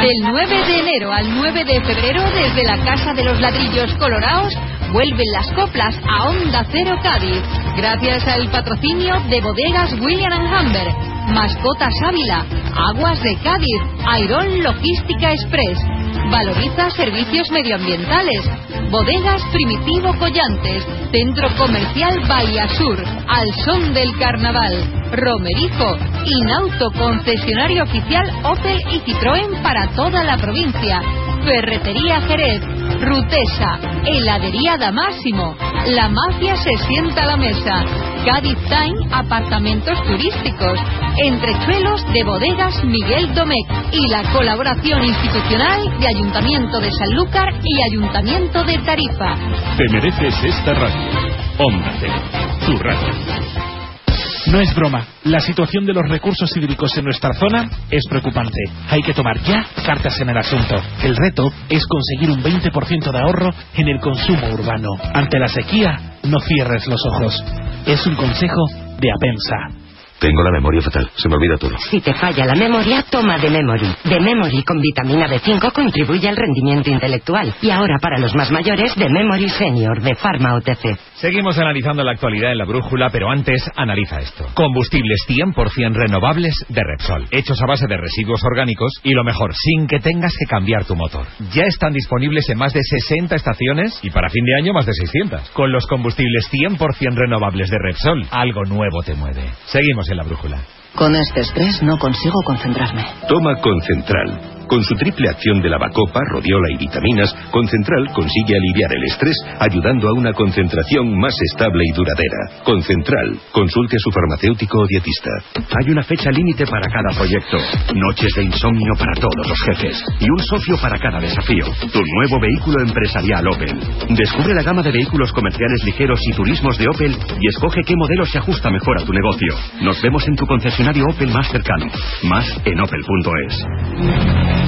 Del 9 de enero al 9 de febrero, desde la Casa de los Ladrillos Colorados, vuelven las coplas a Onda Cero Cádiz, gracias al patrocinio de bodegas William Humber, Mascotas Ávila, Aguas de Cádiz, Airón Logística Express, Valoriza Servicios Medioambientales, Bodegas Primitivo Collantes, Centro Comercial Bahía Sur, Al Son del Carnaval, Romerijo, Inauto Concesionario Oficial Opel y Citroën para toda la provincia, Ferretería Jerez, Rutesa, Heladería Damásimo, La Mafia se sienta a la mesa, Cádiz Time, Apartamentos Turísticos, Entrechuelos de Bodegas Miguel Domecq y la colaboración institucional de Ayuntamiento de Sanlúcar y Ayuntamiento de Tarifa. Te mereces esta radio. Onda Cero, tu radio. No es broma, la situación de los recursos hídricos en nuestra zona es preocupante. Hay que tomar ya cartas en el asunto. El reto es conseguir un 20% de ahorro en el consumo urbano. Ante la sequía, no cierres los ojos. Es un consejo de Apensa. Tengo la memoria fatal, se me olvida todo. Si te falla la memoria, toma de Memory. De Memory con vitamina B5 contribuye al rendimiento intelectual. Y ahora para los más mayores, de Memory Senior de Pharma OTC. Seguimos analizando la actualidad en la brújula, pero antes analiza esto. Combustibles 100% renovables de Repsol, hechos a base de residuos orgánicos y lo mejor, sin que tengas que cambiar tu motor. Ya están disponibles en más de 60 estaciones y para fin de año más de 600. Con los combustibles 100% renovables de Repsol, algo nuevo te mueve. Seguimos la brújula. Con este estrés no consigo concentrarme. Toma Concentral. Con su triple acción de lavacopa, rodiola y vitaminas, Concentral consigue aliviar el estrés ayudando a una concentración más estable y duradera. Concentral. Consulte a su farmacéutico o dietista. Hay una fecha límite para cada proyecto. Noches de insomnio para todos los jefes. Y un socio para cada desafío. Tu nuevo vehículo empresarial Opel. Descubre la gama de vehículos comerciales ligeros y turismos de Opel y escoge qué modelo se ajusta mejor a tu negocio. Nos vemos en tu concesionario Opel más cercano. Más en opel.es.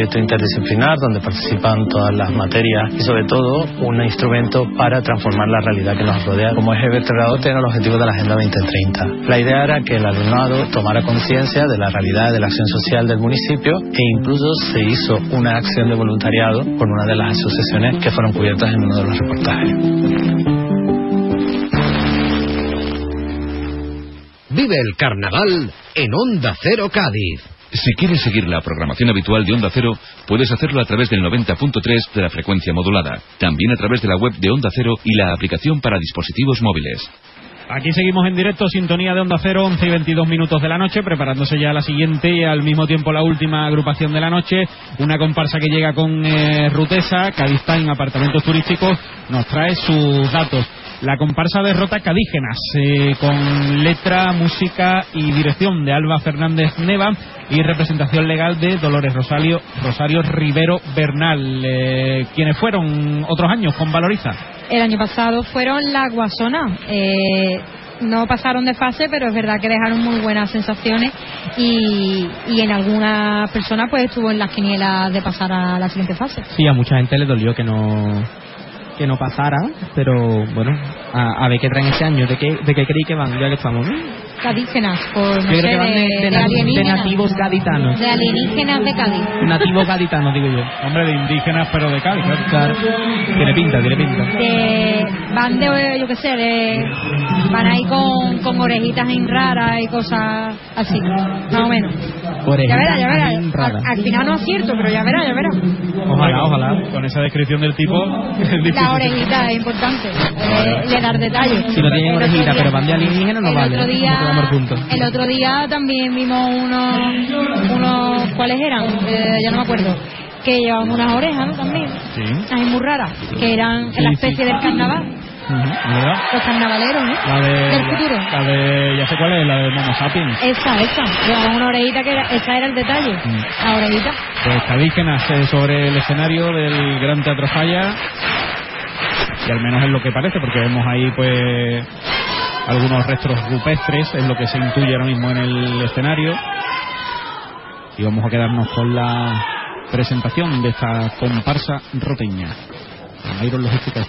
proyecto interdisciplinar donde participan todas las materias y sobre todo un instrumento para transformar la realidad que nos rodea. Como eje vertebrador tiene el objetivo de la Agenda 2030. La idea era que el alumnado tomara conciencia de la realidad de la acción social del municipio e incluso se hizo una acción de voluntariado con una de las asociaciones que fueron cubiertas en uno de los reportajes. Vive el carnaval en Onda Cero Cádiz. Si quieres seguir la programación habitual de Onda Cero, puedes hacerlo a través del 90.3 de la frecuencia modulada, también a través de la web de Onda Cero y la aplicación para dispositivos móviles. Aquí seguimos en directo, sintonía de Onda Cero, 11 y 22 minutos de la noche, preparándose ya la siguiente y al mismo tiempo la última agrupación de la noche. Una comparsa que llega con eh, Rutesa, Cádiz Time, apartamentos turísticos, nos trae sus datos. La comparsa derrota Cadígenas, eh, con letra, música y dirección de Alba Fernández Neva y representación legal de Dolores Rosario, Rosario Rivero Bernal. Eh, quienes fueron otros años con Valoriza? El año pasado fueron la Guasona. Eh, no pasaron de fase, pero es verdad que dejaron muy buenas sensaciones y, y en algunas personas pues estuvo en las quinielas de pasar a la siguiente fase. Sí, a mucha gente le dolió que no que no pasara, pero bueno, a, ver qué traen este año, de qué, de qué creí que van, ya que estamos. Cadígenas, por no Yo sé, creo que van de, de de na- de alienígenas. nativos gaditanos. De alienígenas de Cádiz. Nativos gaditanos, digo yo. Hombre, de indígenas, pero de Cádiz. Claro. Tiene pinta, tiene pinta. De, van de, yo qué sé, de, van ahí con, con orejitas en raras y cosas así, más o menos. Ya verás, ya verás. bien Al, raras. al final no acierto, pero ya verás, ya verás. Ojalá, ojalá. Con esa descripción del tipo. [LAUGHS] es difícil. La orejita es importante, eh, le dar detalles. Si no tienen orejita, pero van de alienígenas, no el vale. Otro día, podemos puntos. el otro día también vimos unos, unos ¿cuáles eran? Eh, ya no me acuerdo. Que llevaban unas orejas, ¿no? También. Sí. Muy raras. Que eran Sí, la sí. especie del carnaval. ¿Verdad? Los carnavaleros, ¿no? La de, Del futuro. la de, ya sé cuál es, la de Momo Sapiens. Esa, esa. Llevaban una orejita que era, esa era el detalle. Mm. La orejita. Pues Cadígenas eh, sobre el escenario del Gran Teatro Falla. Y al menos es lo que parece, porque vemos ahí pues algunos restos rupestres, es lo que se intuye ahora mismo en el escenario. Y vamos a quedarnos con la presentación de esta comparsa roteña. Iron Logística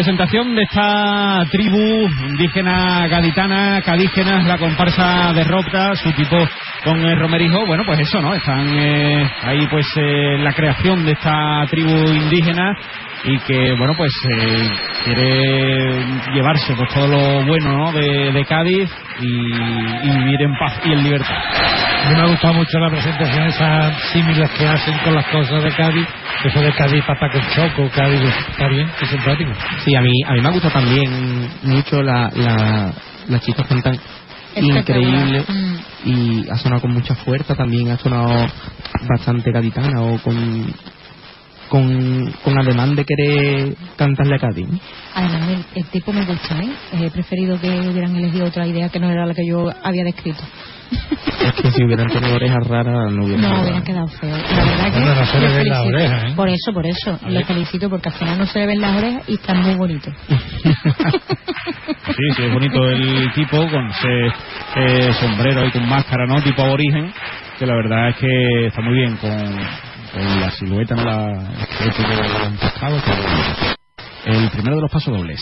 presentación de esta tribu indígena gaditana, cadígena, la comparsa de Rota, su tipo con el Romerijo, bueno, pues eso, ¿no? Están eh, ahí pues eh, la creación de esta tribu indígena y que, bueno, pues eh, quiere llevarse pues todo lo bueno, ¿no? De, Cádiz y, y vivir en paz y en libertad. Me ha gustado mucho la presentación, esas símiles que hacen con las cosas de Cádiz. Eso de Cádiz, pata con choco, Cádiz, está bien, qué simpático. Sí, a mí, a mí me ha gustado también mucho la, la, las chicas cantan increíble y ha sonado con mucha fuerza también, ha sonado bastante gaditana o con con, con ademán de querer cantarle a Cádiz. ¿no? Además, el, el tipo me gusta, ¿eh? He preferido que hubieran elegido otra idea que no era la que yo había descrito. [LAUGHS] Es que si hubieran tenido orejas raras no hubiera No, quedado. hubiera quedado feo. La verdad que no se le ven las orejas, ¿eh? Por eso, por eso. Lo felicito porque al final no se le ven las orejas y están muy bonitos. [LAUGHS] Sí, sí, es bonito el tipo con ese eh, sombrero y con máscara, ¿no? Tipo aborigen, que la verdad es que está muy bien con, con la silueta, ¿no? La, el esqueleto de los pescados, pero El primero de los pasos dobles.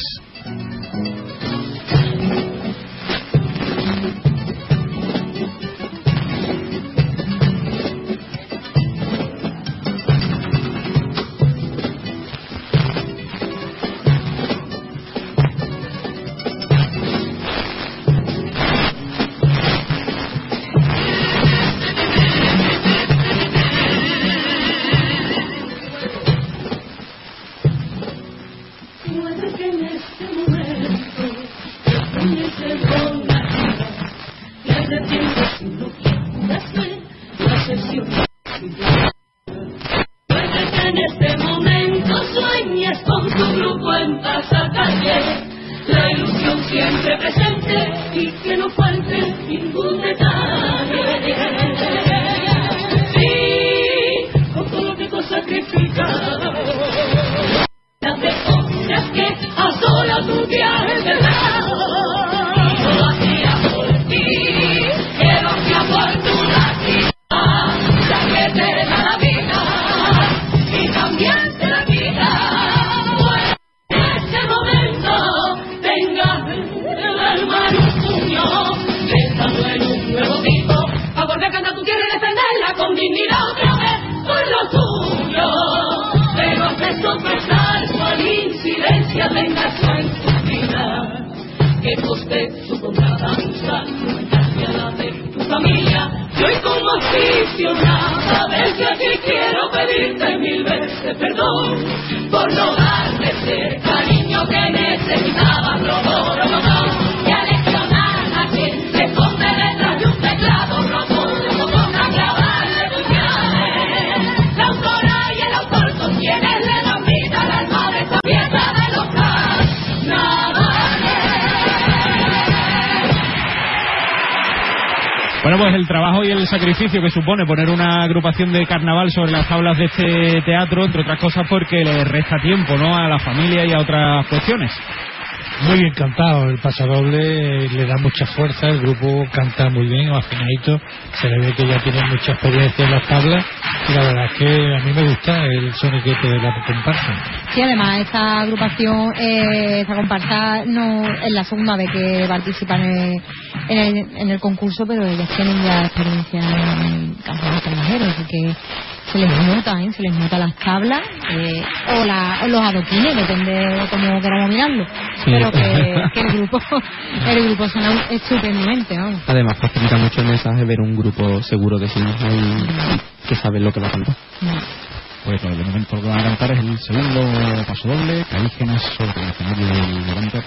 Sacrificio que supone poner una agrupación de carnaval sobre las tablas de este teatro, entre otras cosas porque le resta tiempo, ¿no? A la familia y a otras cuestiones. Muy bien cantado, el pasadoble eh, le da mucha fuerza, el grupo canta muy bien, afinadito, se le ve que ya tiene mucha experiencia en las tablas y la verdad es que a mí me gusta el soniquete de la comparsa. Sí, además esta agrupación, eh, esta comparsa, no es la segunda vez que participan en, en el, en el concurso, pero ellas tienen ya experiencia en cantos extranjeros, así que se les nota, ¿eh? se les nota las tablas eh, o, la, o los adoquines, depende de cómo queramos mirarlo. Sí. Pero que, [LAUGHS] que el grupo el grupo suena estupendamente, vamos. Además, facilita mucho el mensaje ver un grupo seguro de sí mismo y que sabe lo que va a cantar. Pues de momento lo que van a cantar es el segundo paso doble, Calígenas sobre el escenario del Levante.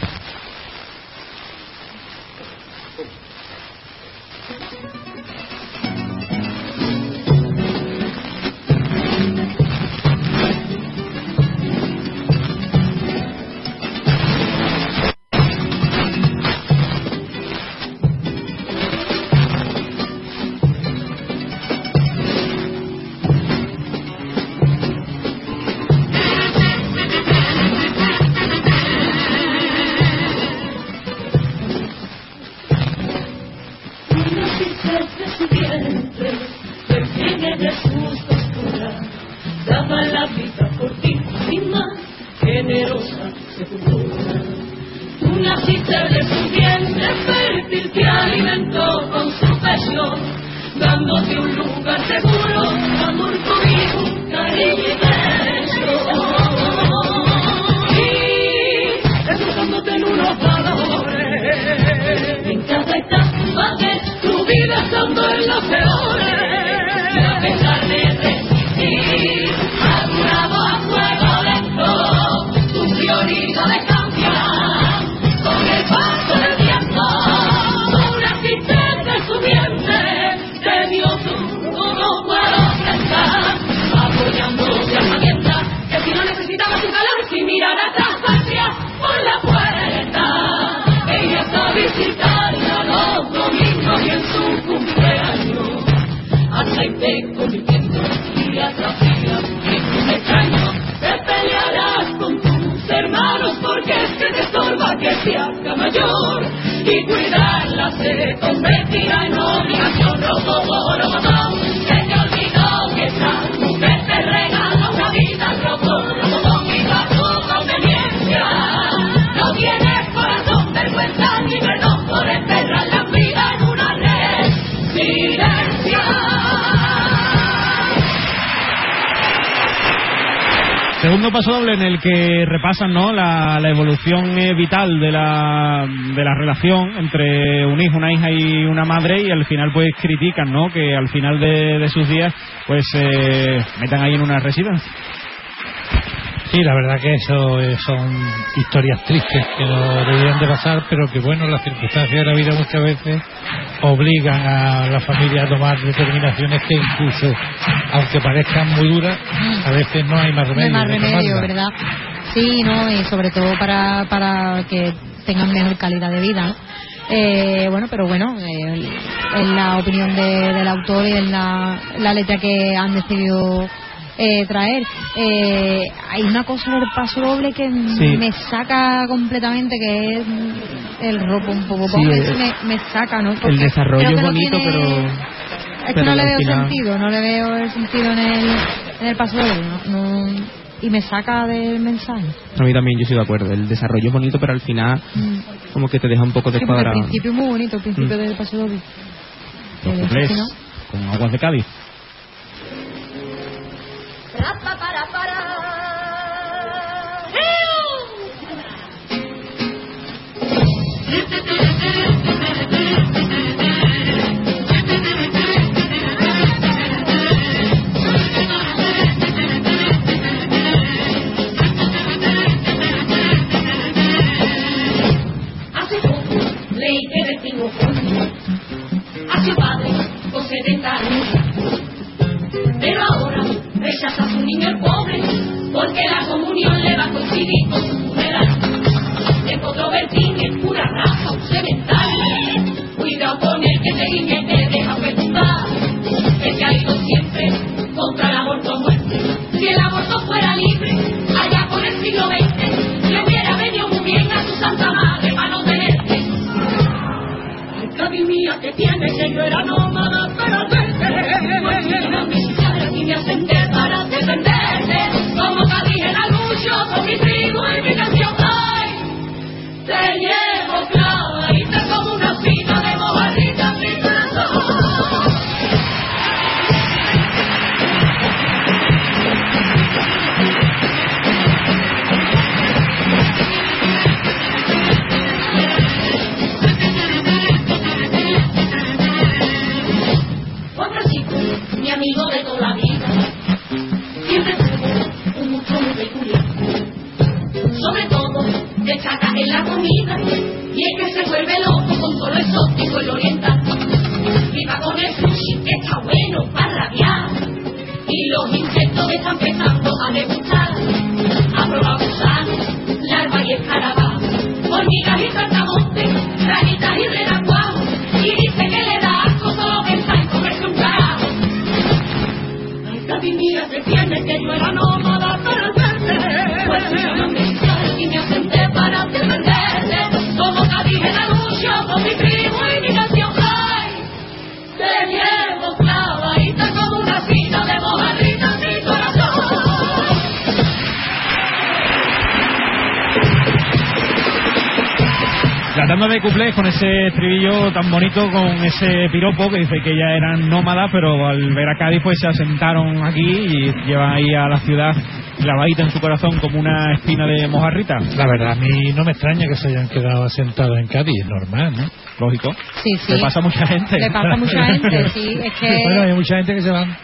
¿No? la, la evolución eh, vital de la, de la relación entre un hijo, una hija y una madre y al final pues critican ¿no? que al final de, de sus días pues eh, metan ahí en una residencia. Sí, la verdad que eso eh, son historias tristes que no deberían de pasar, pero que bueno, las circunstancias de la vida muchas veces obligan a la familia a tomar determinaciones que incluso, aunque parezcan muy duras, a veces no hay más No hay remedio. más remedio. ¿verdad? Sí, ¿no? Y sobre todo para, para que tengan mejor calidad de vida. Eh, bueno, pero bueno, eh, en la opinión de- del autor y en la, la letra que han decidido eh, traer. Eh, hay una cosa del paso doble que Sí. me saca completamente, que es el ropo un poco. Sí, el- me, me saca, ¿no? El desarrollo es bonito, tiene- pero... es que pero no le veo final- sentido, no le veo el sentido en el, en el paso doble, ¿no? No- y me saca del mensaje. A mí también yo estoy de acuerdo. El desarrollo es bonito, pero al final mm. como que te deja un poco descuadrado. El principio es muy bonito, el principio mm. del paseo de... Los eh, cuplés no? con aguas de Cádiz. nació padre con 70 años. Pero ahora rechaza a su niño el pobre, porque la comunión le va a coincidir con su funeral. Se podrá vertir en pura raza un. Cuidado con el que te guiñe te deja preguntar. El que ha ido siempre contra el aborto muerte. Si el aborto fuera libre, allá por el siglo XX. Que tiene que nómada, en la comida, y es que se vuelve loco con todo lo exótico lo oriental. Viva con el sushi, que está bueno para rabiar, y los insectos están empezando a degustar. Ha probado gusanos, larvas y escarabajos, hormigas y saltamontes, ranitas y renacuajos, y dice que le da asco solo pensar en comerse un carajo. Ay, Gaby, mira que tiene que yo era nómada de cuplés con ese estribillo tan bonito, con ese piropo que dice que ya eran nómadas, pero al ver a Cádiz pues se asentaron aquí y llevan ahí a la ciudad clavadita en su corazón como una espina de mojarrita. La verdad, a mí no me extraña que se hayan quedado asentados en Cádiz, es normal, ¿no? Lógico. Sí, sí. Le pasa a mucha gente. Le pasa a mucha gente, [LAUGHS] sí. Es que Bueno, hay mucha gente que se van.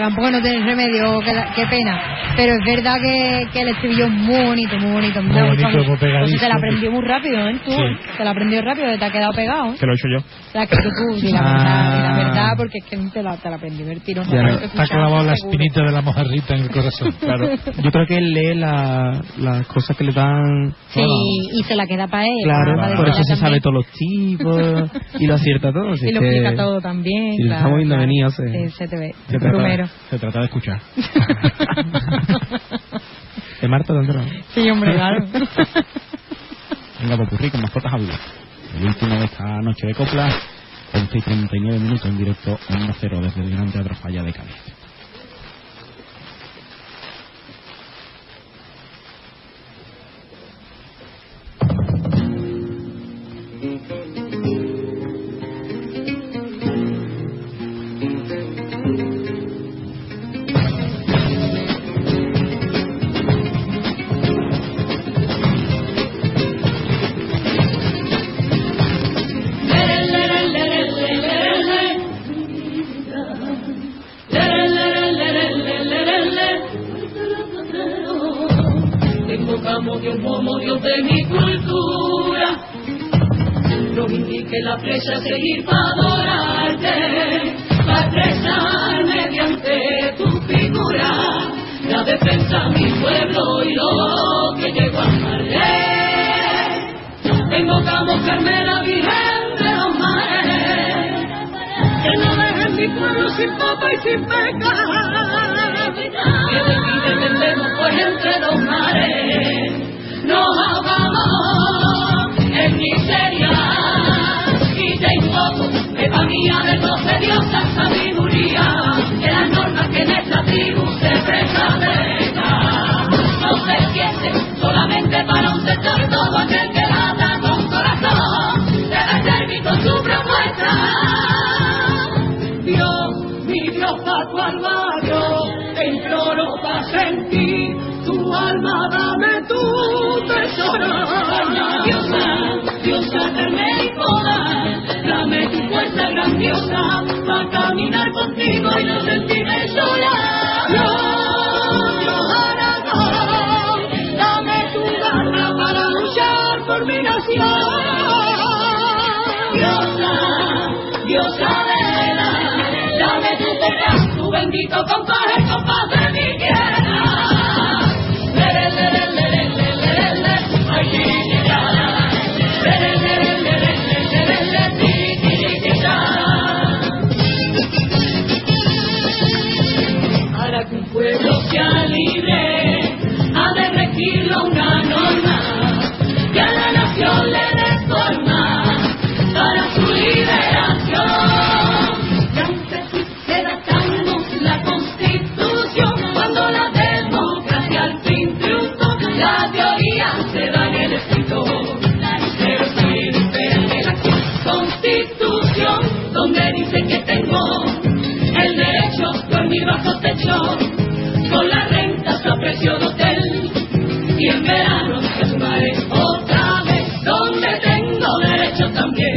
Van porque no tienen remedio, qué, qué pena. Pero es verdad que, que el estribillo es muy bonito, muy bonito. Muy ha bonito, muy pegadizo. Se la aprendió muy rápido, ¿eh? Tú, Sí. te la aprendió rápido, te ha quedado pegado. ¿eh? Que lo he hecho yo. La que tú, y la Ah. verdad, y la verdad, porque es que te la, te la aprendió el tiro. Ya, no, está clavado la espinita de la mojarrita en el corazón. [LAUGHS] Claro. Yo creo que él lee la- las cosas que le dan. Sí, y se la queda para él. Claro, para por eso se sabe todos los tipos y lo acierta todo. [LAUGHS] Y lo que- explica todo también. y claro, estamos viendo venir hace- Sí, se te ve. Se trata, Se trata de escuchar. [LAUGHS] De Marta dentro. Sí, hombre, claro. [LAUGHS] Venga, Popurrí, con mascotas a vivir. El último de esta noche de coplas, 11 y 39 minutos en directo, Onda Cero, desde el Gran Teatro Falla de Cádiz. La presa seguir para adorarte, para expresar mediante tu figura la defensa de mi pueblo y lo que llegó a amarle. Invocamos Carmela Virgen de los mares, que no dejen mi pueblo sin papa y sin pecado. Que de ti dependemos pues entre dos mares, nos ahogamos en miseria. Y te invoco, Eva mía de doce diosas sabiduría, que las normas que en esta tribu se prevalezcan. No se siente solamente para un sector todo aquel que lata con corazón, debe servir con su propuesta. Dios, mi Dios, pa' tu almario, te imploro pa' sentir tu alma, dame tu tesoro. Fuerza grandiosa pa' caminar contigo y no sentirme sola. Dios Aragón, dame tu garra para luchar por mi nación. Diosa, diosa de la Dame tu pena, tu bendito compás, el compás de mi tierra. y bajo techo, con las rentas a precio hotel, y en verano te sumaré otra vez, donde tengo derecho también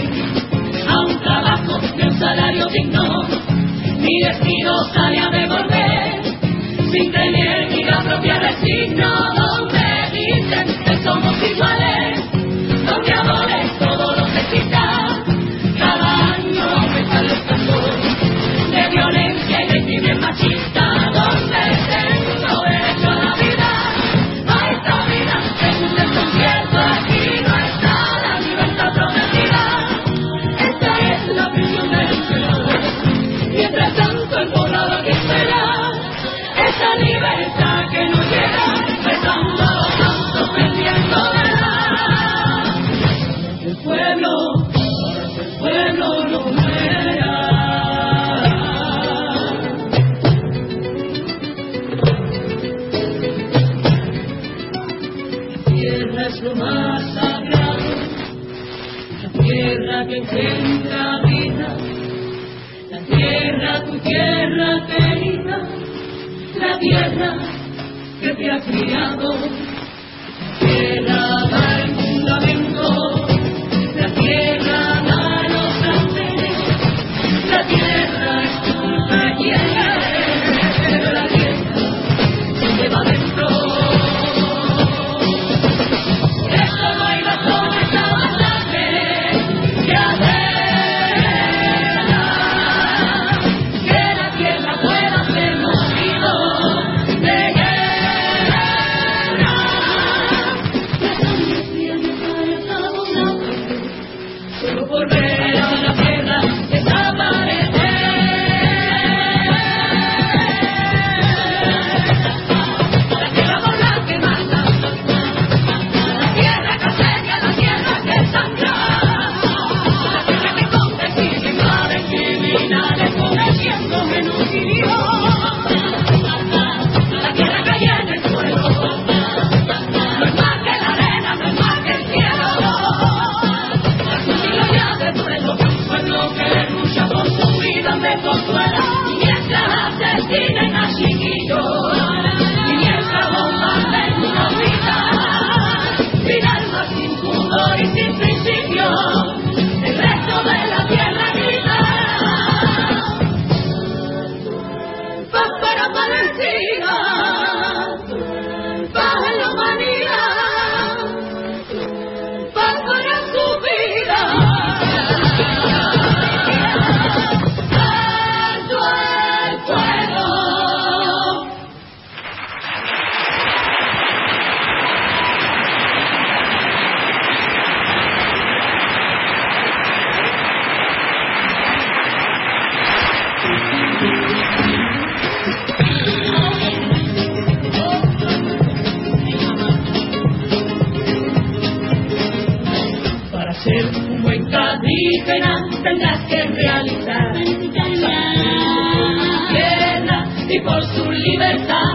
a un trabajo y un salario digno. Mi destino sale a devolver, sin tener ni la propia resigno, donde dicen que somos iguales, donde amores la vida, la tierra, tu tierra querida, la tierra que te ha criado. tendrás que realizar. Tierra y por su libertad.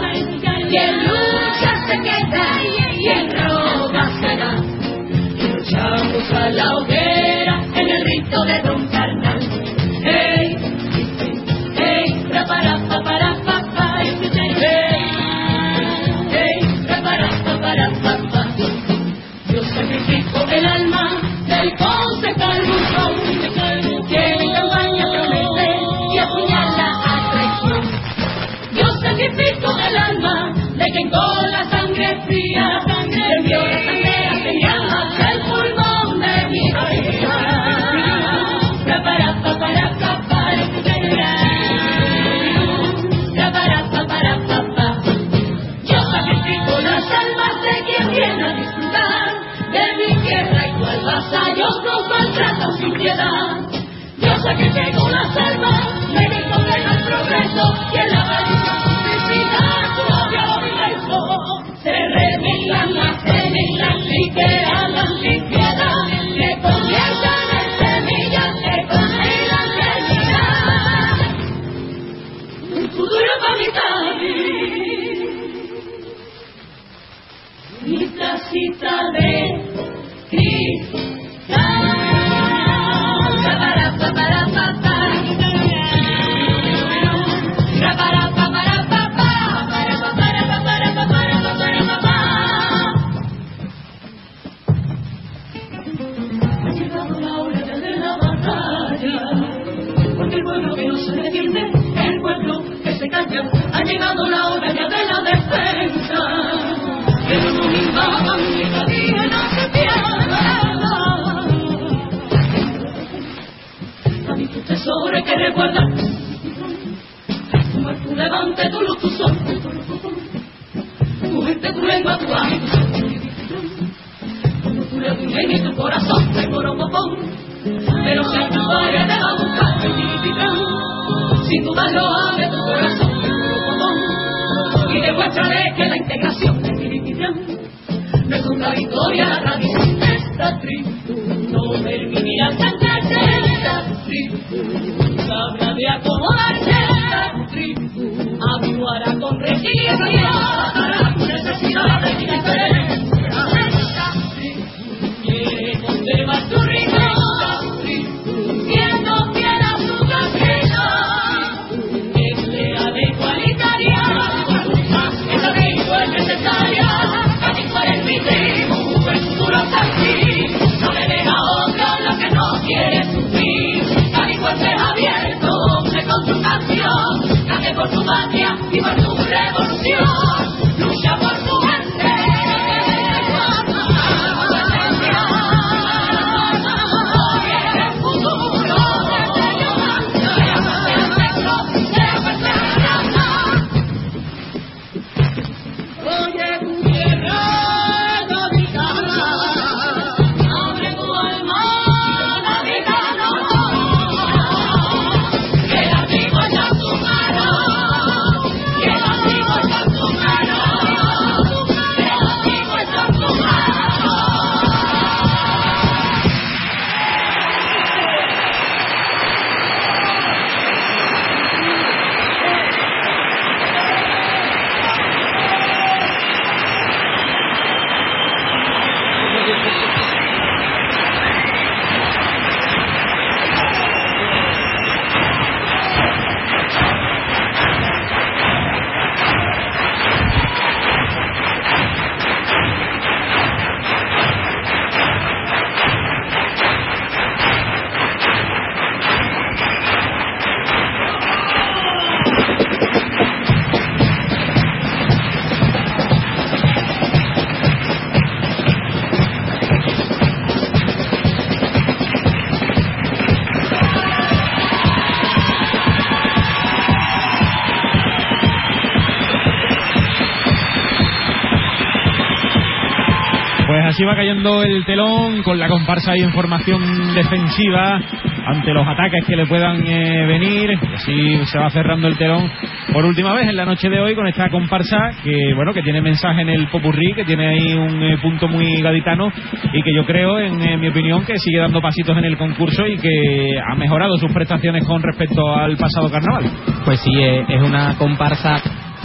Así va cayendo el telón con la comparsa y en formación defensiva ante los ataques que le puedan eh, venir. Y así se va cerrando el telón por última vez en la noche de hoy con esta comparsa que bueno que tiene mensaje en el popurrí, que tiene ahí un eh, punto muy gaditano y que yo creo, en eh, mi opinión, que sigue dando pasitos en el concurso y que ha mejorado sus prestaciones con respecto al pasado carnaval. Pues sí, eh, es una comparsa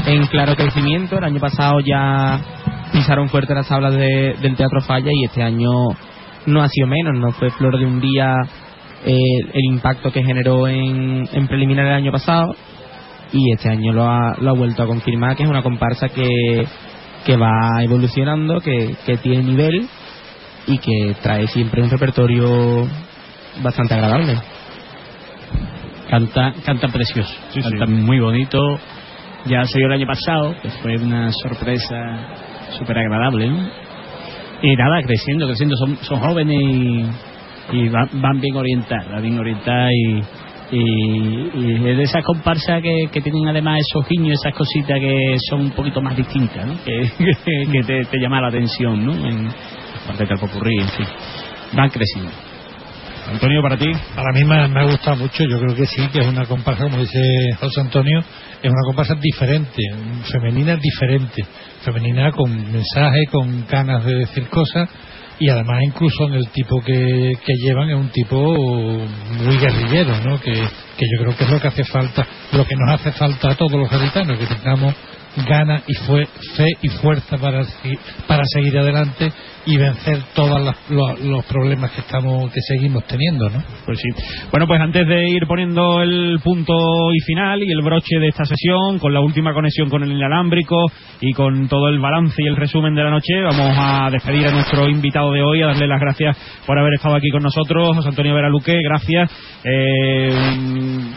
en claro crecimiento. El año pasado ya pisaron fuerte las tablas de- del Teatro Falla y este año no ha sido menos. No fue flor de un día eh, el impacto que generó en, en preliminar el año pasado y este año lo ha, lo ha vuelto a confirmar que es una comparsa que, que va evolucionando, que, que tiene nivel y que trae siempre un repertorio bastante agradable. Canta, canta precioso, canta muy bonito. Ya se vio el año pasado, que fue una sorpresa súper agradable. ¿no? Y nada, creciendo, creciendo, son, son jóvenes y, y van, van bien orientadas, van bien orientadas y, y, y es de esas comparsas que, que tienen además esos guiños, esas cositas que son un poquito más distintas, ¿no? que, [LAUGHS] que, que te, te llama la atención, ¿no? En, aparte del popurrí, en fin. Van creciendo. Antonio, para ti. Para mí me, me ha gustado mucho, yo creo que sí, que es una comparsa, como dice José Antonio, es una comparsa diferente, femenina diferente, femenina con mensaje, con ganas de decir cosas y además incluso en el tipo que, llevan es un tipo muy guerrillero, ¿no? Que, que yo creo que es lo que hace falta, lo que nos hace falta a todos los gaditanos, que tengamos ganas y fue fe y fuerza para, para seguir adelante y vencer todos los problemas que estamos que seguimos teniendo, ¿no? Pues sí. Bueno, pues antes de ir poniendo el punto y final y el broche de esta sesión, con la última conexión con el inalámbrico y con todo el balance y el resumen de la noche, vamos a despedir a nuestro invitado de hoy, a darle las gracias por haber estado aquí con nosotros, José Antonio Veraluque, gracias. Eh,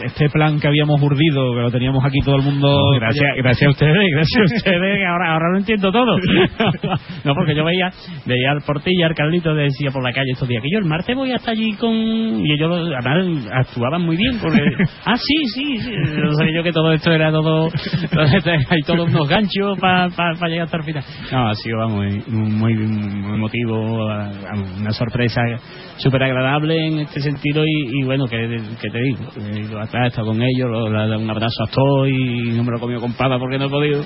este plan que habíamos urdido, que lo teníamos aquí todo el mundo. gracias, gracias a ustedes, gracias a ustedes, que ahora, ahora lo entiendo todo. [LAUGHS] no, porque yo veía, veía al Portilla, al Carlito, decía por la calle estos días que yo el martes voy hasta allí con... Y ellos además actuaban muy bien, porque... [LAUGHS] Ah, sí, sí, sí. No sabía yo que todo esto era todo... Hay todos unos ganchos para llegar hasta el final. No, ha sido, vamos, muy, muy emotivo, una sorpresa súper agradable en este sentido y, bueno, que, te digo, he estado con ellos, le he dado un abrazo a todos y no me lo he comido con pava porque no he podido.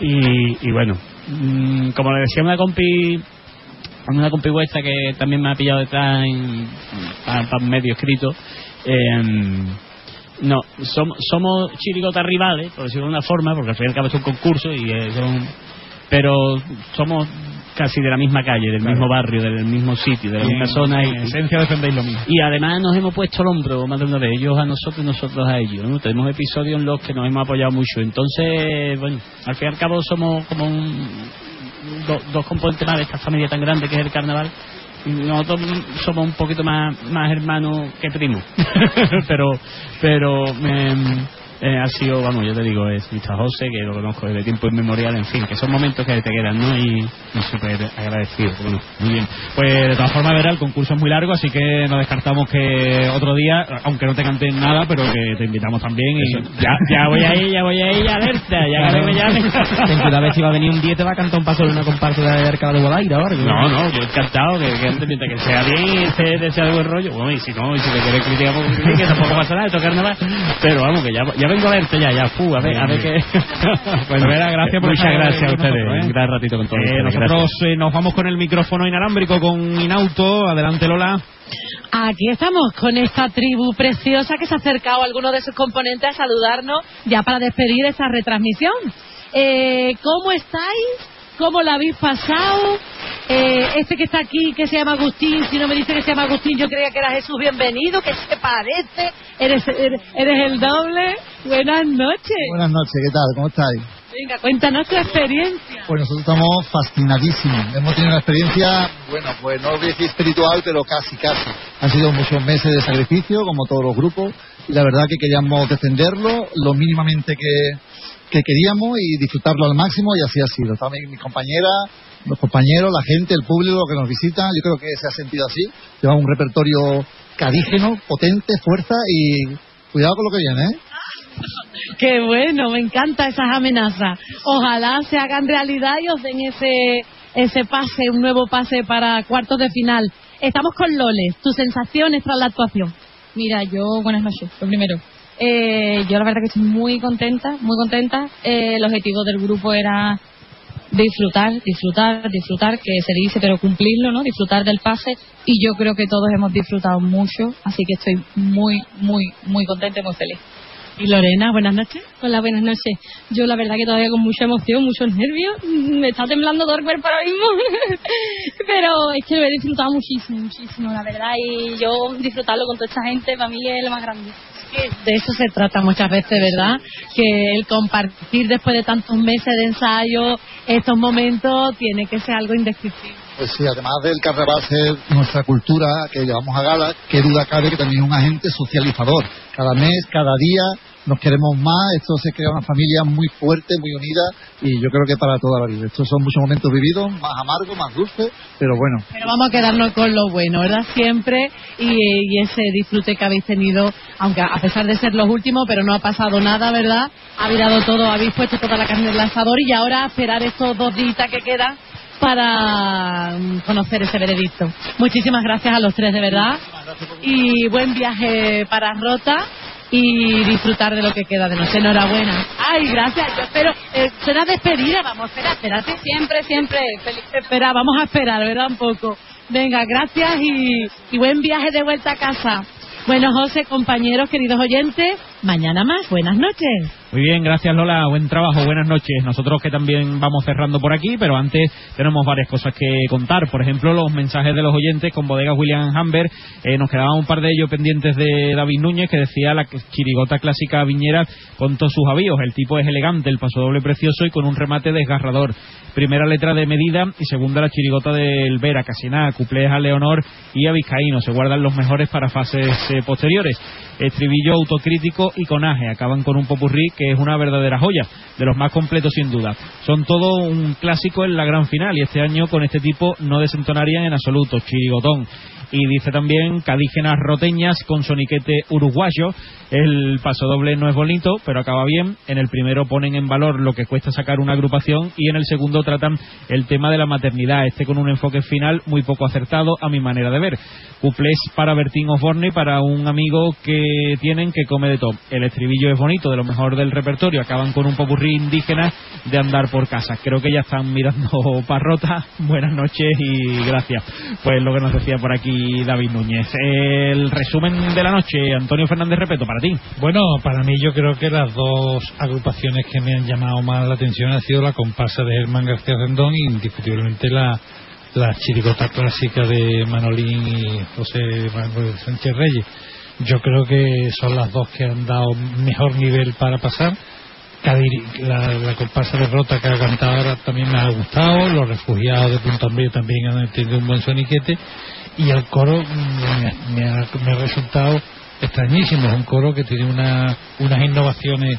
Y, bueno, mm, como le decía una compi una compi vuestra que también me ha pillado detrás para, medio escrito em, no, somos, somos chirigotas rivales, por decirlo de una forma, porque al fin y al cabo es un concurso y pero somos casi de la misma calle, del mismo barrio, del mismo sitio, de la misma zona. En esencia defendéis lo mismo. Y además nos hemos puesto el hombro más de una vez, ellos a nosotros y nosotros a ellos. ¿no? Tenemos episodios en los que nos hemos apoyado mucho. Entonces, bueno, al fin y al cabo somos como un, dos componentes más de esta familia tan grande que es el carnaval nosotros somos un poquito más más hermanos que primos [LAUGHS] pero pero em, eh, ha sido, vamos, yo te digo, es Mr. José, que lo conozco desde tiempo inmemorial, en fin, que son momentos que te quedan, ¿no? Y, súper agradecido. Bueno, muy bien. Pues de todas formas, verá, el concurso es muy largo, así que no descartamos que otro día, aunque no te canten nada, pero que te invitamos también. Y ya, ya voy ahí, ya voy ahí, alerta, ya que me llamen. [LAUGHS] Ten vez si va a venir un día te va a cantar un paso de una comparsa de Arcada de Guadaira ahora. No, no, yo encantado, que, que, que, que sea bien y esté de buen rollo. Bueno, y si no, y si te quieres criticar, pues que tampoco pasa nada, tocar nada. Pero vamos, que ya, ya vengo a verte ya, ya, fu, a ver, a ver qué. [LAUGHS] bueno, Vera, gracias por Muchas gracias a ustedes. ¿eh? Un gran ratito con todos. Eh, nosotros eh, nos vamos con el micrófono inalámbrico con Inauto. Adelante, Lola. Aquí estamos con esta tribu preciosa que se ha acercado a alguno de sus componentes a saludarnos ya para despedir esta retransmisión. Eh, ¿Cómo estáis? ¿Cómo la habéis pasado? Eh, este que está aquí, que se llama Agustín, si no me dice que se llama Agustín, yo creía que era Jesús bienvenido, que se parece, eres, eres, el doble. Buenas noches. Buenas noches, ¿qué tal? ¿Cómo estáis? Venga, cuéntanos tu experiencia. Pues nosotros estamos fascinadísimos. Hemos tenido una experiencia, bueno, pues no voy a decir espiritual, pero casi, casi. Han sido muchos meses de sacrificio, como todos los grupos, y la verdad que queríamos defenderlo lo mínimamente que, que queríamos y disfrutarlo al máximo y así ha sido. También mi compañera, los compañeros, la gente, el público que nos visita, yo creo que se ha sentido así. Llevamos un repertorio cadígeno, potente, fuerza y cuidado con lo que viene, ¿eh? [LAUGHS] Qué bueno, me encanta esas amenazas. Ojalá se hagan realidad y os den ese, ese pase, un nuevo pase para cuartos de final. Estamos con Loles, tus sensaciones tras la actuación. Mira, yo, buenas noches, lo primero. Eh, yo la verdad que estoy muy contenta, muy contenta. Eh, el objetivo del grupo era disfrutar, disfrutar, disfrutar, que se dice, pero cumplirlo, ¿no? Disfrutar del pase. Y yo creo que todos hemos disfrutado mucho, así que estoy muy, muy, muy contenta y muy feliz. Y Lorena, buenas noches. Hola, buenas noches. Yo la verdad que todavía con mucha emoción, muchos nervios, me está temblando todo el cuerpo ahora mismo. [LAUGHS] Pero es que lo he disfrutado muchísimo, muchísimo, la verdad. Y yo disfrutarlo con toda esta gente, para mí es lo más grande de eso se trata muchas veces, ¿verdad? Que el compartir después de tantos meses de ensayo estos momentos tiene que ser algo indescriptible. Pues sí, además del carnaval ser nuestra cultura que llevamos a gala, qué duda cabe que también es un agente socializador. Cada mes, cada día nos queremos más, esto se crea una familia muy fuerte, muy unida y yo creo que para toda la vida. Estos son muchos momentos vividos, más amargos, más dulces, pero bueno. Pero vamos a quedarnos con lo bueno, ¿verdad? Siempre y, ese disfrute que habéis tenido, aunque a pesar de ser los últimos, pero no ha pasado nada, ¿verdad? Ha virado todo, habéis puesto toda la carne del asador y ahora esperar estos dos días que quedan para mm, conocer ese veredicto. Muchísimas gracias a los tres, de verdad. Y buen viaje para Rota y disfrutar de lo que queda de noche. Enhorabuena. Ay, gracias. Yo espero. Eh, será despedida. Vamos, espera, espérate. Siempre, siempre. Feliz. Espera, vamos a esperar, ¿verdad? Un poco. Venga, gracias y, y buen viaje de vuelta a casa. Bueno, José, compañeros, queridos oyentes, mañana más. Buenas noches. Muy bien, gracias Lola, buen trabajo, buenas noches. Nosotros que también vamos cerrando por aquí, pero antes tenemos varias cosas que contar. Por ejemplo, los mensajes de los oyentes con bodegas William Hamber. Eh, nos quedaban un par de ellos pendientes de David Núñez, que decía la chirigota clásica viñera con todos sus avíos. El tipo es elegante, el paso doble precioso y con un remate desgarrador. Primera letra de medida y segunda la chirigota del Vera, casi nada, cuplés a Leonor y a Vizcaíno. Se guardan los mejores para fases eh, posteriores. Estribillo autocrítico y Conaje. Acaban con un popurrí que es una verdadera joya, de los más completos sin duda. Son todo un clásico en la gran final y este año con este tipo no desentonarían en absoluto. Chirigotón. Y dice también Cadígenas Roteñas con soniquete uruguayo. El paso doble no es bonito, pero acaba bien. En el primero ponen en valor lo que cuesta sacar una agrupación y en el segundo tratan el tema de la maternidad, este con un enfoque final muy poco acertado a mi manera de ver. Cuplés para Bertín Osborne, para un amigo que tienen que come de todo. El estribillo es bonito, de lo mejor del repertorio. Acaban con un popurrí indígena de andar por casa. Creo que ya están mirando [LAUGHS] parrota. Buenas noches y gracias. Pues lo que nos decía por aquí David Núñez. El resumen de la noche, Antonio Fernández Repeto, para ti. Bueno, para mí yo creo que las dos agrupaciones que me han llamado más la atención han sido la comparsa de Germán García Rendón y indiscutiblemente la, la chirigota clásica de Manolín y José Manuel Sánchez Reyes. Yo creo que son las dos que han dado mejor nivel para pasar. La, la comparsa de Rota que ha cantado ahora también me ha gustado. Los refugiados de Punta Umbría también han tenido un buen soniquete. Y el coro me, me ha, me ha resultado extrañísimo. Es un coro que tiene una, unas innovaciones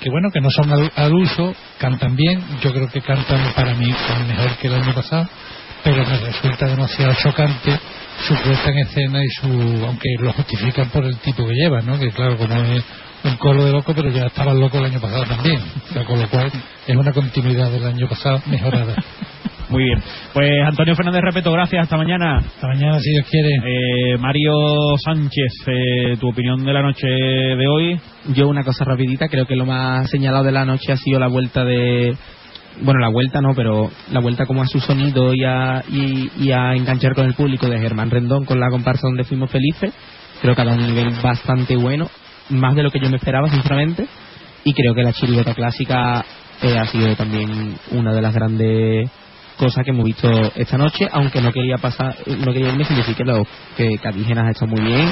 que bueno, que no son al, uso, cantan bien, yo creo que cantan para mí mejor que el año pasado, pero me resulta demasiado chocante su puesta en escena y su, aunque lo justifican por el tipo que llevan, ¿no? Que claro, como es un coro de loco, pero ya estaban locos el año pasado también, con lo cual es una continuidad del año pasado mejorada. Muy bien. Pues Antonio Fernández Repeto, gracias. Hasta mañana. Hasta mañana, si Dios quiere. Eh, Mario Sánchez, eh, tu opinión de la noche de hoy. Yo una cosa rapidita, creo que lo más señalado de la noche ha sido la vuelta de... Bueno, la vuelta no, pero la vuelta como a su sonido y a, y, y a enganchar con el público de Germán Rendón con la comparsa donde fuimos felices. Creo que ha dado un nivel bastante bueno, más de lo que yo me esperaba, sinceramente. Y creo que la chirigota clásica eh, ha sido también una de las grandes cosas que hemos visto esta noche, aunque no quería pasar, no quería irme sin decir que, lo, que Cadígenas ha estado muy bien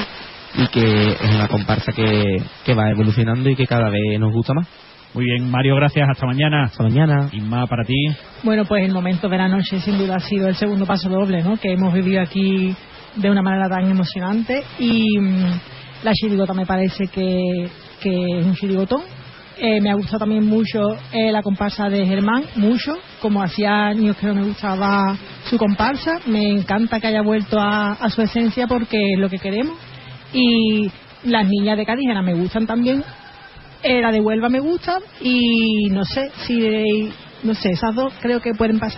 y que es una comparsa que, que va evolucionando y que cada vez nos gusta más. Muy bien, Mario, gracias. Hasta mañana. Hasta mañana. Inma, para ti. Bueno, pues el momento de la noche sin duda ha sido el segundo paso doble, ¿no? Que hemos vivido aquí de una manera tan emocionante y mm, la chirigota me parece que, que es un chirigotón. Eh, me ha gustado también mucho eh, la comparsa de Germán, mucho, como hacía años que no me gustaba su comparsa. Me encanta que haya vuelto a, a su esencia porque es lo que queremos. Y las niñas de Cadígena me gustan también, eh, la de Huelva me gusta y no sé si, no sé, esas dos creo que pueden pasar